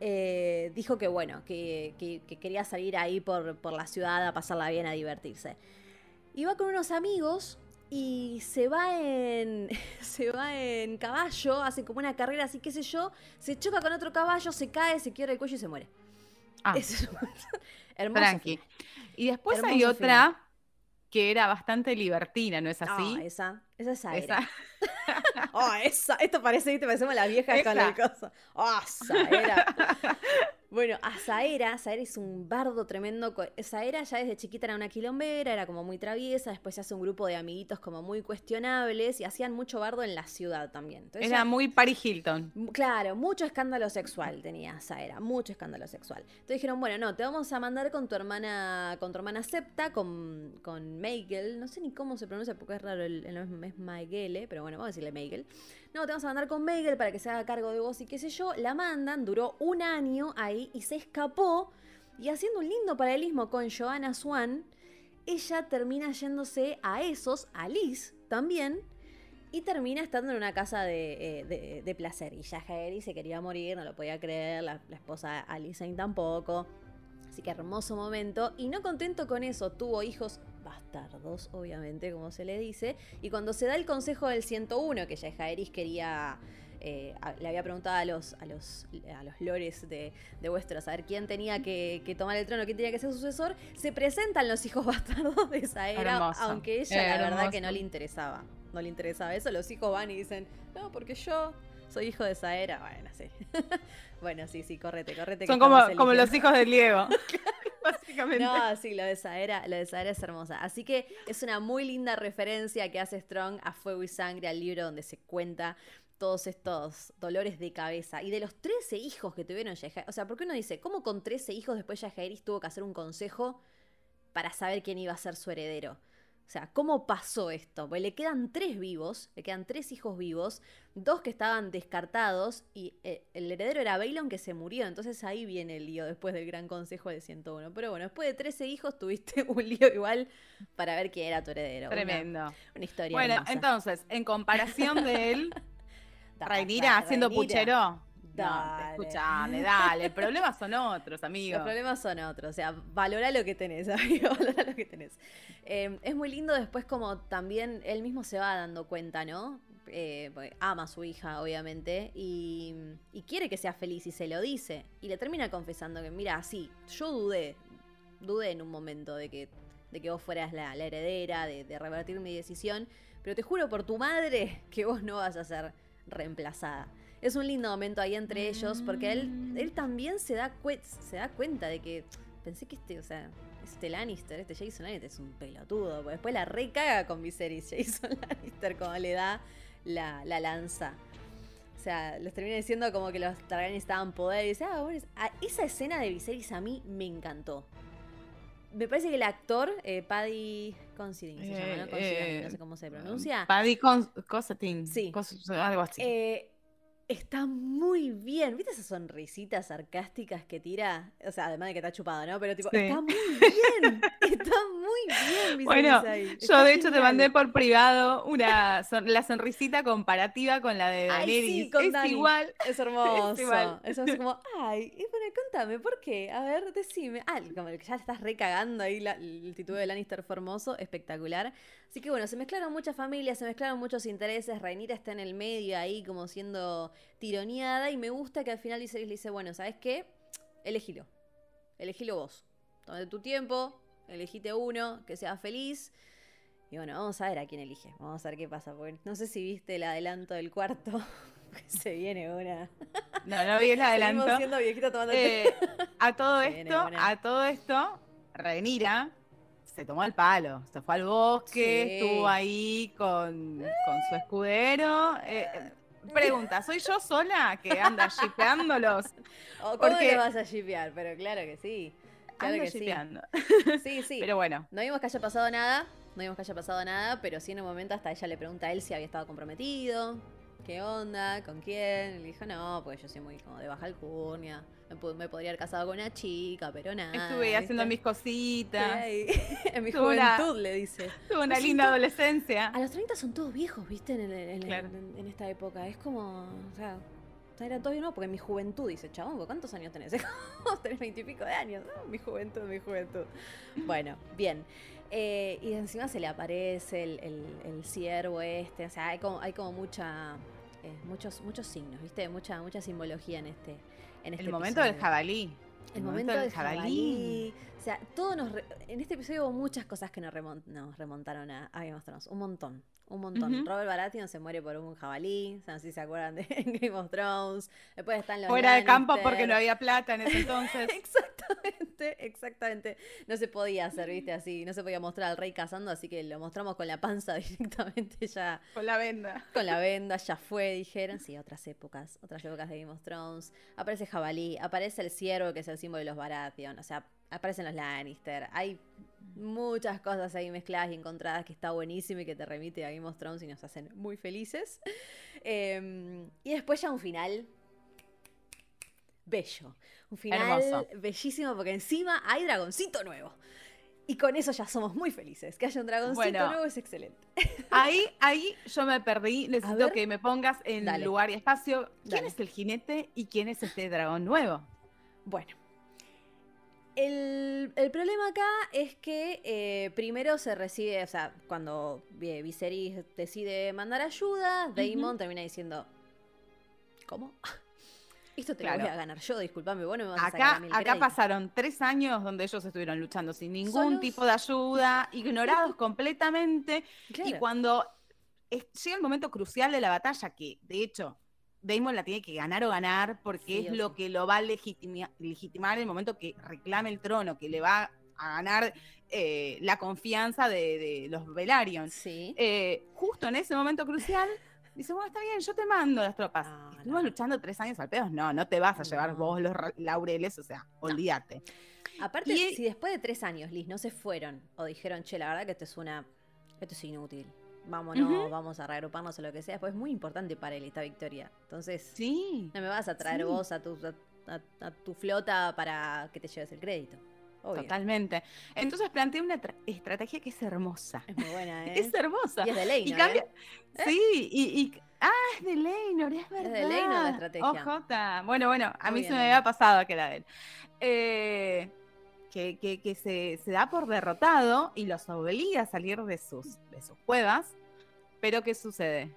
eh, dijo que bueno, que, que- que quería salir ahí por, por la ciudad a pasarla bien, a divertirse. Iba con unos amigos y se va en se va en caballo, hace como una carrera así, qué sé yo, se choca con otro caballo, se cae, se quiebra el cuello y se muere. Ah, es hermoso. tranqui. Y después hay otra que era bastante libertina, ¿no es así? Ah, esa, esa es Zaira. Esa- Oh, esa, esto parece, ¿viste? parecemos las viejas con Esa. el coso. Oh, Zaera. Bueno, a Zaera, Zaera es un bardo tremendo. Zaera ya desde chiquita era una quilombera, era como muy traviesa, después se hace un grupo de amiguitos como muy cuestionables y hacían mucho bardo en la ciudad también. Entonces Era ya- muy Paris Hilton. Claro, mucho escándalo sexual tenía Zaera, mucho escándalo sexual. Entonces dijeron, bueno, no, te vamos a mandar con tu hermana, con tu hermana Septa, con, con Meigel, no sé ni cómo se pronuncia porque es raro, el, el nombre es Maigele, pero bueno, vamos a decirle Meigel. No, te vamos a mandar con Meigel para que se haga cargo de vos y qué sé yo. La mandan, duró un año ahí y se escapó. Y haciendo un lindo paralelismo con Joanna Swan, ella termina yéndose a esos, a Liz también, y termina estando en una casa de, eh, de- de placer. Y ya Harry se quería morir, no lo podía creer, la, la esposa Alicent tampoco. Así que hermoso momento. Y no contento con eso, tuvo hijos bastardos, obviamente, como se le dice. Y cuando se da el consejo del 101, que ya Jaeris quería. eh, a- le había preguntado a los, a los, a los lores de, de Westeros a ver quién tenía que, que tomar el trono, quién tenía que ser sucesor. Se presentan los hijos bastardos de esa era, Hermoso. aunque ella la verdad que no le interesaba. No le interesaba eso. Los hijos van y dicen, no, porque yo soy hijo de Saera. Bueno, sí. bueno, sí, sí, correte, correte. Son como, como los hijos de Diego. No, sí, lo de Saera, lo de es hermosa. Así que es una muy linda referencia que hace Strong a Fuego y Sangre, al libro donde se cuenta todos estos dolores de cabeza. Y de los 13 hijos que tuvieron Yajaira, o sea, porque uno dice, ¿cómo con 13 hijos después Yajairys tuvo que hacer un consejo para saber quién iba a ser su heredero? O sea, ¿cómo pasó esto? Pues le quedan tres vivos, le quedan tres hijos vivos, dos que estaban descartados y eh, el heredero era Baelon que se murió. Entonces ahí viene el lío después del gran consejo de 101. Pero bueno, después de 13 hijos tuviste un lío igual para ver quién era tu heredero. Tremendo. Una, historia. Bueno, hermosa. entonces, en comparación de él, Rainira haciendo puchero. Dale. No, escuchame, dale. El problema son otros, Los amigos. problemas son otros, o sea, valora lo que tenés, amigo, valora lo que tenés. Eh, es muy lindo después como también él mismo se va dando cuenta, ¿no? Eh, ama a su hija, obviamente, y, y quiere que sea feliz y se lo dice. Y le termina confesando que, mira, sí, yo dudé, dudé en un momento de que, de que vos fueras la, la heredera, de, de revertir mi decisión, pero te juro por tu madre que vos no vas a ser reemplazada. Es un lindo momento ahí entre ellos, porque él, él también se da, se da cuenta de que pensé que este, o sea, este Lannister, este Jason Lannister es un pelotudo, porque después la recaga con Viserys Jason Lannister como le da la, la lanza. O sea, les termina diciendo como que los Targaryen estaban poder y dice, ah, bueno, es- ah, esa escena de Viserys a mí me encantó. Me parece que el actor, eh, Paddy Considine, se llama, ¿no? Eh, Considine, eh, no sé cómo se pronuncia. Paddy con Cosatin. Sí. Algo así. Está muy bien. ¿Viste esas sonrisitas sarcásticas que tira? O sea, además de que está chupado, ¿no? Pero tipo, Sí. está muy bien. está muy bien, Bueno. Yo Está de hecho te mandé por privado una son- la sonrisita comparativa con la de Ay, sí, Daenerys. con es Dani. igual. Es hermoso. igual. Eso es como, ay, y bueno, contame, ¿por qué? A ver, decime. Ah, como que ya estás recagando ahí la- el título de Lannister Formoso, espectacular. Así que bueno, se mezclaron muchas familias, se mezclaron muchos intereses. Rhaenyra está en el medio ahí como siendo tironeada y me gusta que al final Viserys le dice, bueno, ¿sabes qué? Elegilo. Elegilo vos. Tómate tu tiempo, elegite uno, que sea feliz. Y bueno, vamos a ver a quién elige. Vamos a ver qué pasa. Porque no sé si viste el adelanto del cuarto. que se viene una. No, no vi el adelanto. Siendo viejita tomando Eh, a todo Se esto, a todo esto, Renira se tomó el palo, se fue al bosque, Sí. estuvo ahí con, con su escudero. Eh, eh, pregunta, ¿soy yo sola que anda shipeándolos? ¿O ¿Cómo porque- lo vas a shipear? Pero claro que sí. Claro que sí. shipeando. Sí, sí. Pero bueno, No vimos que haya pasado nada. No vimos que haya pasado nada. Pero sí en un momento hasta ella le pregunta a él si había estado comprometido. ¿qué onda? ¿Con quién? Y le dijo, no, pues yo soy muy como de baja alcurnia. Me, me podría haber casado con una chica, pero nada. Estuve haciendo ¿viste? mis cositas. En mi Tuve una- juventud, le dice. Tuve una linda adolescencia. A los 30 son todos viejos, ¿viste? En, el- en- Claro. en- en esta época. Es como, o sea, eran todos no, porque en mi juventud, dice, chabón, ¿vos ¿cuántos años tenés? Tenés veintipico de años. No, mi juventud, mi juventud. Bueno, bien. Eh, y encima se le aparece el, el, el ciervo este. O sea, hay como, hay como mucha. eh, muchos, muchos signos, ¿viste? Mucha, mucha simbología en este. En este El momento del jabalí. El momento del jabalí. O sea, todo nos re- en este episodio hubo muchas cosas que nos, remon- nos remontaron a, a Game of Thrones. Un montón. Un montón. Robert Baratheon se muere por un jabalí. O sea, no sé si se acuerdan de Game of Thrones. Después están los Fuera de campo porque no había plata en ese entonces. Exactamente, exactamente. No se podía hacer, viste, así. No se podía mostrar al rey cazando, así que lo mostramos con la panza directamente ya. Con la venda. Con la venda, ya fue, dijeron. Sí, otras épocas, otras épocas de Game of Thrones. Aparece Jabalí, aparece el ciervo, que es el símbolo de los Baratheon. O sea, aparecen los Lannister. Hay muchas cosas ahí mezcladas y encontradas que está buenísimo y que te remite a Game of Thrones y nos hacen muy felices. Eh, y después ya un final bello. Un final Hermoso. bellísimo porque encima hay dragoncito nuevo. Y con eso ya somos muy felices. Que haya un dragoncito Bueno. nuevo es excelente. Ahí, ahí yo me perdí. Necesito que me pongas en Dale. lugar y espacio. ¿Quién Dale. es el jinete y quién es este dragón nuevo? Bueno. El, el problema acá es que eh, primero se recibe, o sea, cuando Viserys decide mandar ayuda, Daemon termina diciendo, ¿cómo? Esto te lo voy a ganar yo, disculpame, vos no me vas a sacar Acá, a mí el acá crédito". pasaron tres años donde ellos estuvieron luchando sin ningún Solos. tipo de ayuda, ignorados completamente. Y cuando llega el momento crucial de la batalla, que de hecho Damon la tiene que ganar o ganar, porque Sí es lo sí. que lo va a legitima- legitimar en el momento que reclame el trono, que le va a ganar eh, la confianza de, de los Velaryon. Sí. Eh, justo en ese momento crucial, dice, bueno, está bien, yo te mando las tropas. No, Estuvimos no. luchando tres años al pedo. No, no te vas a llevar vos los laureles, o sea, olvídate. Aparte, y- si después de tres años, Liz, no se fueron o dijeron, che, la verdad que esto es una. Esto es inútil. Vámonos, Ujú. vamos a reagruparnos o lo que sea. Después es muy importante para él esta victoria. Entonces, Sí. no me vas a traer Sí. vos a tu, a, a- a tu flota para que te lleves el crédito. Obvio. Totalmente. Entonces plantea una tra- estrategia que es hermosa. Es muy buena, ¿eh? Es hermosa. Y es de Y ¿no? cambia. ¿Eh? Sí, y, y- Ah, es de Leinor, es verdad. de Leinor la estrategia. Ojota. Bueno, bueno, a Muy mí se me Leinor. había pasado que era de él. Eh, que que- que se, se da por derrotado y los obliga a salir de sus, de sus cuevas. Pero ¿qué sucede?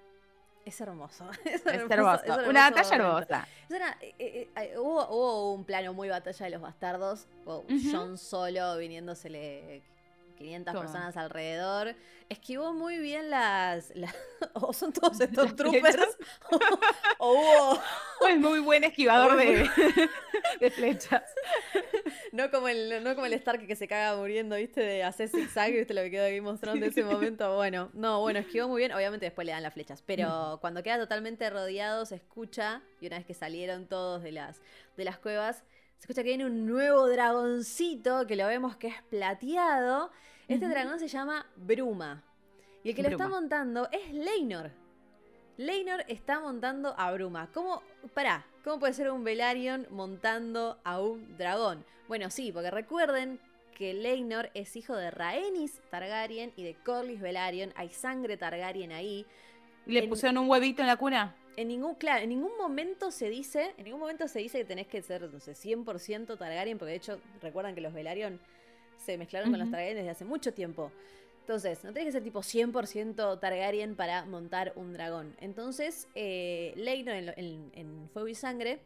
Es hermoso. Es, Es hermoso, hermoso. es hermoso Una batalla momento. hermosa. Es una- eh, eh, eh, hubo, hubo un plano muy batalla de los bastardos. John solo viniéndosele 500 Todo. personas alrededor. Esquivó muy bien las. las- o son todos estos troopers. o, o hubo. Fue muy buen esquivador de, de flechas. No como, el, no como el Stark que se caga muriendo, ¿viste? De hacer zigzag, ¿viste? Lo que quedó aquí mostrando en ese momento. Bueno, no, bueno, esquivó muy bien. Obviamente después le dan las flechas. Pero cuando queda totalmente rodeado, se escucha. Y una vez que salieron todos de las, de las cuevas, se escucha que viene un nuevo dragoncito que lo vemos que es plateado. Este dragón se llama Bruma. Y el que lo está montando es Leinor. Leinor está montando a Bruma. ¿Cómo? Pará, ¿cómo puede ser un Velaryon montando a un dragón? Bueno, sí, porque recuerden que Leinor es hijo de Rhaenys Targaryen y de Corlys Velaryon. Hay sangre Targaryen ahí. ¿Le En- pusieron un huevito en la cuna? En ningún, claro, en ningún momento se dice, en ningún momento se dice que tenés que ser, no sé, 100% Targaryen, porque de hecho, recuerdan que los Velaryon se mezclaron con los. Targaryen desde hace mucho tiempo. Entonces, no tenés que ser tipo 100% Targaryen para montar un dragón. Entonces, eh, en, lo- en- en Fuego y Sangre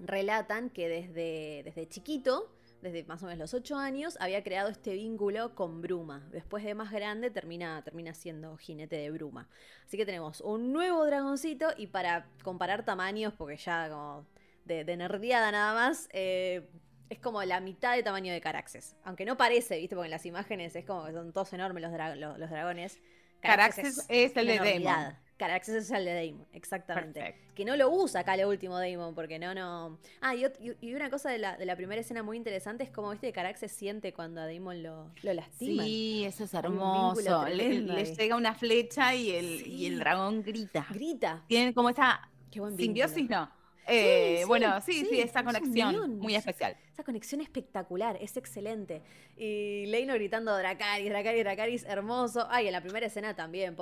relatan que desde, desde chiquito, desde más o menos los 8 años, había creado este vínculo con Bruma. Después de más grande termina, termina siendo jinete de Bruma. Así que tenemos un nuevo dragoncito y para comparar tamaños, porque ya como de, de nerdeada nada más, eh, es como la mitad de tamaño de Caraxes. Aunque no parece, ¿viste? Porque en las imágenes es como que son todos enormes los, dra- los dragones. Caraxes es el de Daemon. Caraxes es el de Damon, exactamente. Perfecto. Que no lo usa acá el último Damon, porque no, no. Ah, y, y- una cosa de la, de la primera escena muy interesante es como, viste, que Caraxes siente cuando a Damon lo, lo lastiman. Sí, eso es hermoso. Le, le llega una flecha y el, y el Sí. dragón grita. Grita. Tienen como esa Qué buen simbiosis. ¿no? Eh, sí, bueno, sí, sí, sí, es esa conexión unión, muy es- especial. Esa conexión espectacular, es excelente. Y Leino gritando Dracaris, Dracaris, Dracaris, hermoso. Ay, en la primera escena también,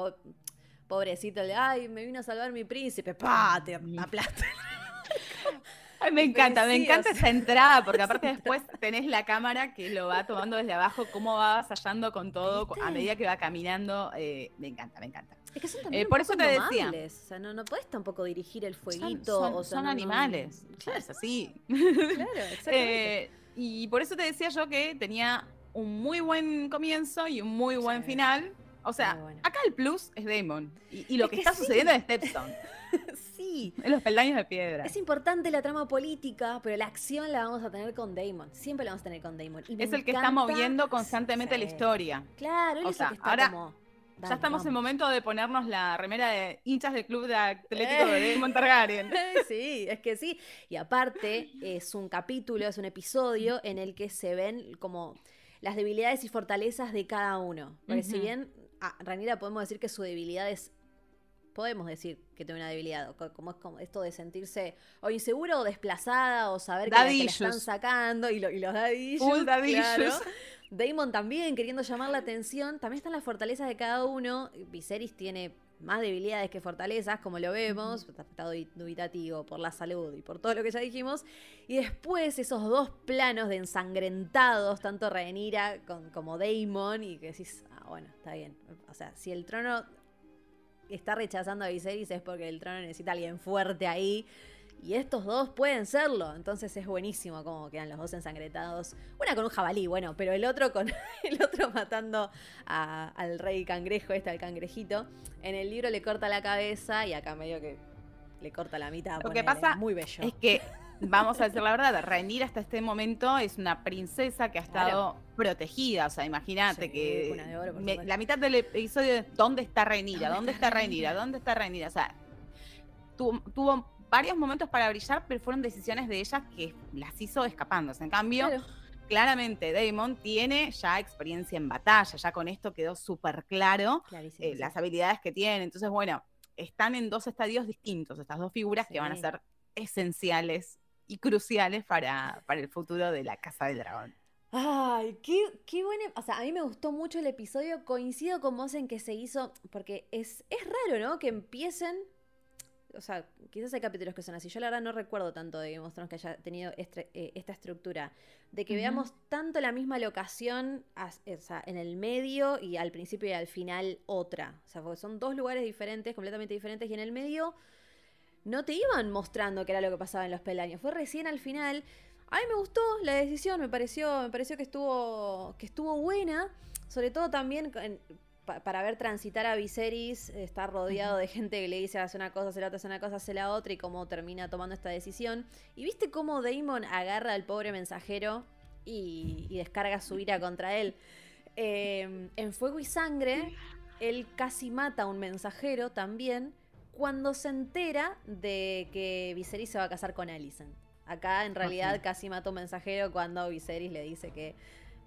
pobrecito, el de, ay, me vino a salvar mi príncipe, pa, te aplasta. Ay, me encanta, me encanta esa entrada, porque aparte después tenés la cámara que lo va tomando desde abajo, cómo va avasallando con todo a medida que va caminando. eh, me encanta, me encanta. Es que son también Eh, por eso te decía. O sea, no, no puedes tampoco dirigir el Son, fueguito. son- o sea, son no- no- animales, Claro, es así. claro, exactamente. Eh, y por eso te decía yo que tenía un muy buen comienzo y un muy buen Sí. final. O sea, bueno. acá el plus es Damon. Y, y lo Es que, que está sí. sucediendo en Stepstone, sí. en los peldaños de piedra. Es importante la trama política, pero la acción la vamos a tener con Damon. Siempre la vamos a tener con Damon. Y Es el que está moviendo constantemente la historia. Claro, él O es el que está ahora como. Ya "Dale, estamos en vamos". momento de ponernos la remera de hinchas del club de atlético de Damon Targaryen. Sí, es que sí. Y aparte, es un capítulo, es un episodio en el que se ven como las debilidades y fortalezas de cada uno. Porque si bien a Ranira podemos decir que su debilidad es. Podemos decir que tiene una debilidad, como es como esto de sentirse o insegura o desplazada o saber que que la están sacando y, lo- y los daddy claro. Damon también queriendo llamar la atención. También están las fortalezas de cada uno. Viserys tiene más debilidades que fortalezas, como lo vemos. Está dubitativo por la salud y por todo lo que ya dijimos. Y después esos dos planos de ensangrentados, tanto Rhaenyra con- como Damon, y que decís, ah, bueno, está bien. O sea, si el trono está rechazando a Viserys es porque el trono necesita a alguien fuerte ahí. Y estos dos pueden serlo. Entonces es buenísimo cómo quedan los dos ensangrentados. Una con un jabalí, bueno, pero el otro con el otro matando a- al rey cangrejo, este, al cangrejito. En el libro le corta la cabeza y acá medio que le corta la mitad. Lo que pasa Muy bello. Es que, vamos a decir la verdad, Rhaenyra hasta este momento es una princesa que ha estado protegida. O sea, imagínate Sí, que oro, me- la mitad del episodio es ¿dónde está Rhaenyra? ¿Dónde está Rhaenyra? ¿Dónde está Rhaenyra? O sea, tuvo varios momentos para brillar, pero fueron decisiones de ella que las hizo escapándose. En cambio, Claro. claramente Damon tiene ya experiencia en batalla, ya con esto quedó súper claro eh, las habilidades que tiene. Entonces, bueno, están en dos estadios distintos, estas dos figuras que van a ser esenciales y cruciales para, para el futuro de la Casa del Dragón. Ay, qué, qué buena. O sea, a mí me gustó mucho el episodio. Coincido con vos en que se hizo. Porque es, es raro, ¿no? Que empiecen. O sea, quizás hay capítulos que son así. Yo la verdad no recuerdo tanto de Game of Thrones que haya tenido eh, esta estructura. De que veamos tanto la misma locación as- o sea, en el medio y al principio y al final otra. O sea, porque son dos lugares diferentes, completamente diferentes. Y en el medio no te iban mostrando qué era lo que pasaba en los peldaños. Fue recién al final. A mí me gustó la decisión, me pareció, me pareció que estuvo, que estuvo buena. Sobre todo también en- pa- para ver transitar a Viserys, estar rodeado de gente que le dice hace una cosa, hace la otra, hace una cosa, hace la otra, y cómo termina tomando esta decisión. Y viste cómo Damon agarra al pobre mensajero y, y descarga su ira contra él. Eh, en Fuego y Sangre, él casi mata a un mensajero también cuando se entera de que Viserys se va a casar con Alicent. Acá en realidad Ujú. casi mata a un mensajero cuando Viserys le dice que,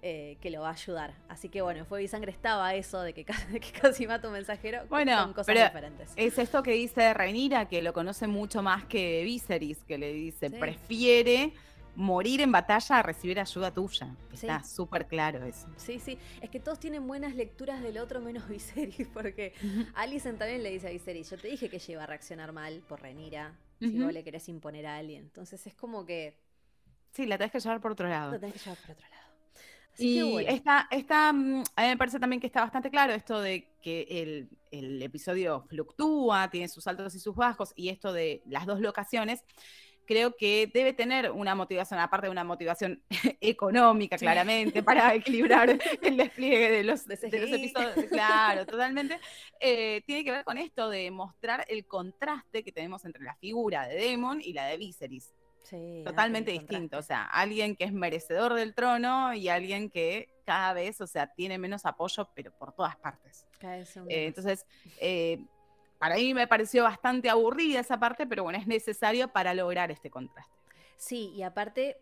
eh, que lo va a ayudar. Así que bueno, en Fuego y Sangre estaba eso de que, de que casi mata un mensajero Bueno, con cosas pero diferentes. Es esto que dice Rhaenyra, que lo conoce mucho más que Viserys, que le dice, Sí. prefiere morir en batalla a recibir ayuda tuya. Sí. Está súper claro eso. Sí, sí, es que todos tienen buenas lecturas del otro menos Viserys, porque Alicent también le dice a Viserys, yo te dije que ella iba a reaccionar mal por Renira, si vos le querés imponer a alguien. Entonces es como que Sí, la tenés que llevar por otro lado. lo tenés que llevar por otro lado. Así Y bueno. está, está, mm, a mí me parece también que está bastante claro esto de que el, el episodio fluctúa, tiene sus altos y sus bajos, y esto de las dos locaciones, creo que debe tener una motivación, aparte de una motivación económica, Sí. claramente, para equilibrar el despliegue de los, De de los CGI. episodios. Claro, totalmente. Eh, tiene que ver con esto de mostrar el contraste que tenemos entre la figura de Demon y la de Viserys Sí, totalmente distinto. O sea, alguien que es merecedor del trono y alguien que cada vez, o sea, tiene menos apoyo, pero por todas partes. Eh, entonces, eh, para mí me pareció bastante aburrida esa parte, pero bueno, es necesario para lograr este contraste. Sí, y aparte,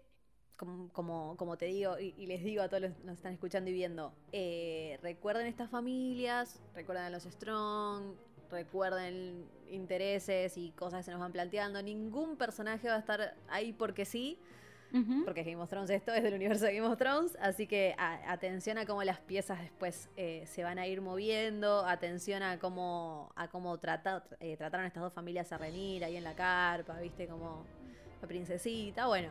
como, como, te digo y, les digo a todos los que nos están escuchando y viendo, eh, recuerden estas familias, recuerden a los Strong, recuerden intereses y cosas que se nos van planteando. Ningún personaje va a estar ahí porque sí. Porque Game of Thrones esto es del universo de Game of Thrones, así que atención a cómo las piezas después eh, se van a ir moviendo, atención a cómo, a cómo eh, trataron estas dos familias a venir ahí en la carpa, viste, como la princesita, bueno,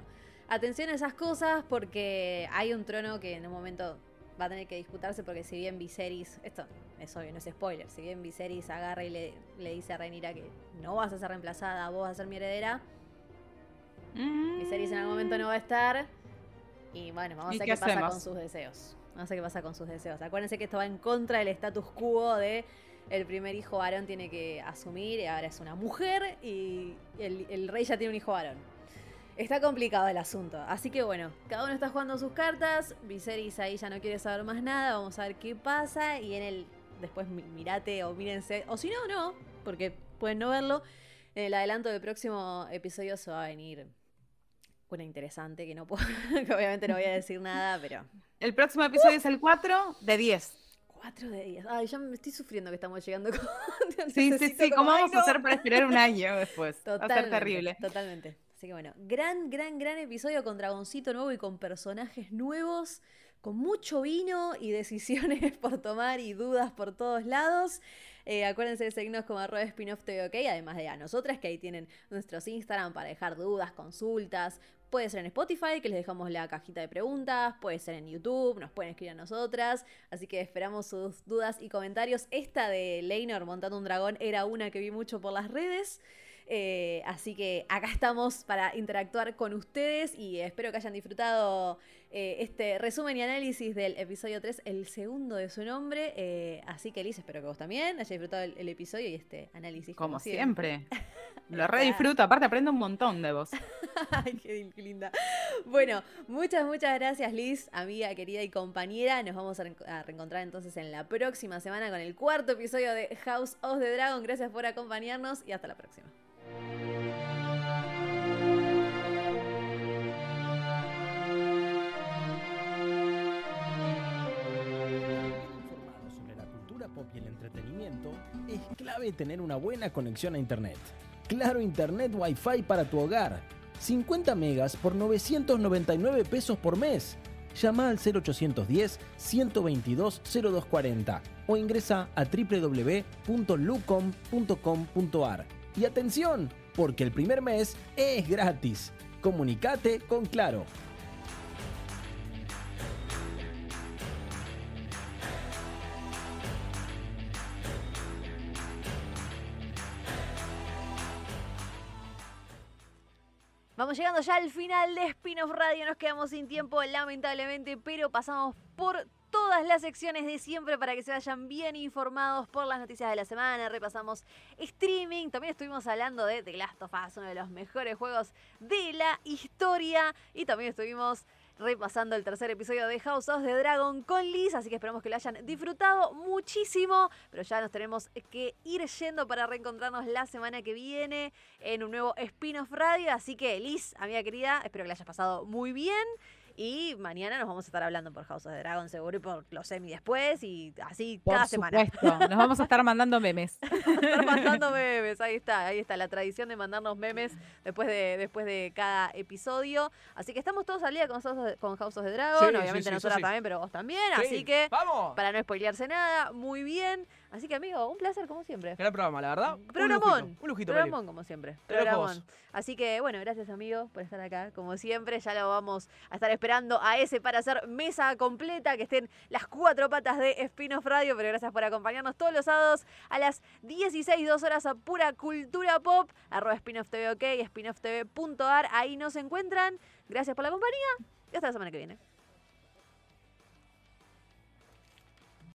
atención a esas cosas porque hay un trono que en un momento va a tener que disputarse porque si bien Viserys, esto es obvio, no es spoiler, si bien Viserys agarra y le, le dice a Rhaenyra que no vas a ser reemplazada, vos vas a ser mi heredera, Viserys en algún momento no va a estar. Y bueno, vamos a ver qué, pasa con sus deseos. Vamos a ver qué pasa con sus deseos. Acuérdense que esto va en contra del status quo de el primer hijo varón tiene que asumir y ahora es una mujer y el, rey ya tiene un hijo varón. Está complicado el asunto. Así que bueno, cada uno está jugando sus cartas. Viserys ahí ya no quiere saber más nada. Vamos a ver qué pasa. Y en el. Después mirate o mírense. O si no, no. Porque pueden no verlo. En el adelanto del próximo episodio se va a venir una interesante que no puedo, que obviamente no voy a decir nada, pero. El próximo episodio es el 4 de 10. 4 de 10. Ay, ya me estoy sufriendo que estamos llegando con. sí, sí, sí. ¿Cómo vamos a hacer para esperar un año después? Totalmente, Va a ser terrible. Totalmente. Así que bueno, gran, gran, gran episodio con Dragoncito nuevo y con personajes nuevos, con mucho vino y decisiones por tomar y dudas por todos lados. Eh, acuérdense de seguirnos como arroba spin-off además de a nosotras, que ahí tienen nuestros Instagram para dejar dudas, consultas, Puede ser en Spotify, que les dejamos la cajita de preguntas, puede ser en YouTube, nos pueden escribir a nosotras, así que esperamos sus dudas y comentarios. Esta de Leinor montando un dragón era una que vi mucho por las redes. Eh, así que acá estamos para interactuar con ustedes y espero que hayan disfrutado eh, este resumen y análisis del episodio 3, el segundo de su nombre. Eh, así que Liz, espero que vos también hayas disfrutado el, episodio y este análisis. Como, siempre. Lo re disfruto, aparte aprendo un montón de vos. Ay, qué, linda. Bueno, muchas, muchas gracias Liz, amiga, querida y compañera. Nos vamos a, reencontrar entonces en la próxima semana con el cuarto episodio de House of the Dragon. Gracias por acompañarnos y hasta la próxima. El entretenimiento, es clave tener una buena conexión a Internet. Claro Internet Wi-Fi para tu hogar. 50 megas por 999 pesos por mes. Llama al 0810 122 0240 o ingresa a www.lucom.com.ar y atención, porque el primer mes es gratis. Comunicate con Claro. Vamos llegando ya al final de Spin-off Radio, nos quedamos sin tiempo lamentablemente, pero pasamos por todas las secciones de siempre para que se vayan bien informados por las noticias de la semana. Repasamos streaming. También estuvimos hablando de The Last of Us, uno de los mejores juegos de la historia. Y también estuvimos repasando el tercer episodio de House of the Dragon con Liz, así que esperamos que lo hayan disfrutado muchísimo, pero ya nos tenemos que ir yendo para reencontrarnos la semana que viene en un nuevo spin-off radio, así que Liz, amiga querida, espero que la hayas pasado muy bien y mañana nos vamos a estar hablando por House of the Dragon seguro y por los semi después y así cada semana. Nos vamos a estar mandando memes. estar mandando memes, ahí está, ahí está la tradición de mandarnos memes después de, después de cada episodio. Así que estamos todos al día con, con House of the Dragon, obviamente nosotros también, pero vos también. Así que, ¡Vamos! para no spoilearse nada, muy bien. Así que, amigo, un placer como siempre. Gran programa, la verdad. Programón. Un lujito. Programón, como siempre. Programón. Así que, bueno, gracias, amigo, por estar acá. Como siempre, ya lo vamos a estar esperando a ese para hacer mesa completa, que estén las cuatro patas de Spinoff Radio. Pero gracias por acompañarnos todos los sábados a las 16, dos horas a pura cultura pop. Arroba Spinoff TV OK, spinofftv.ar. Ahí nos encuentran. Gracias por la compañía y hasta la semana que viene.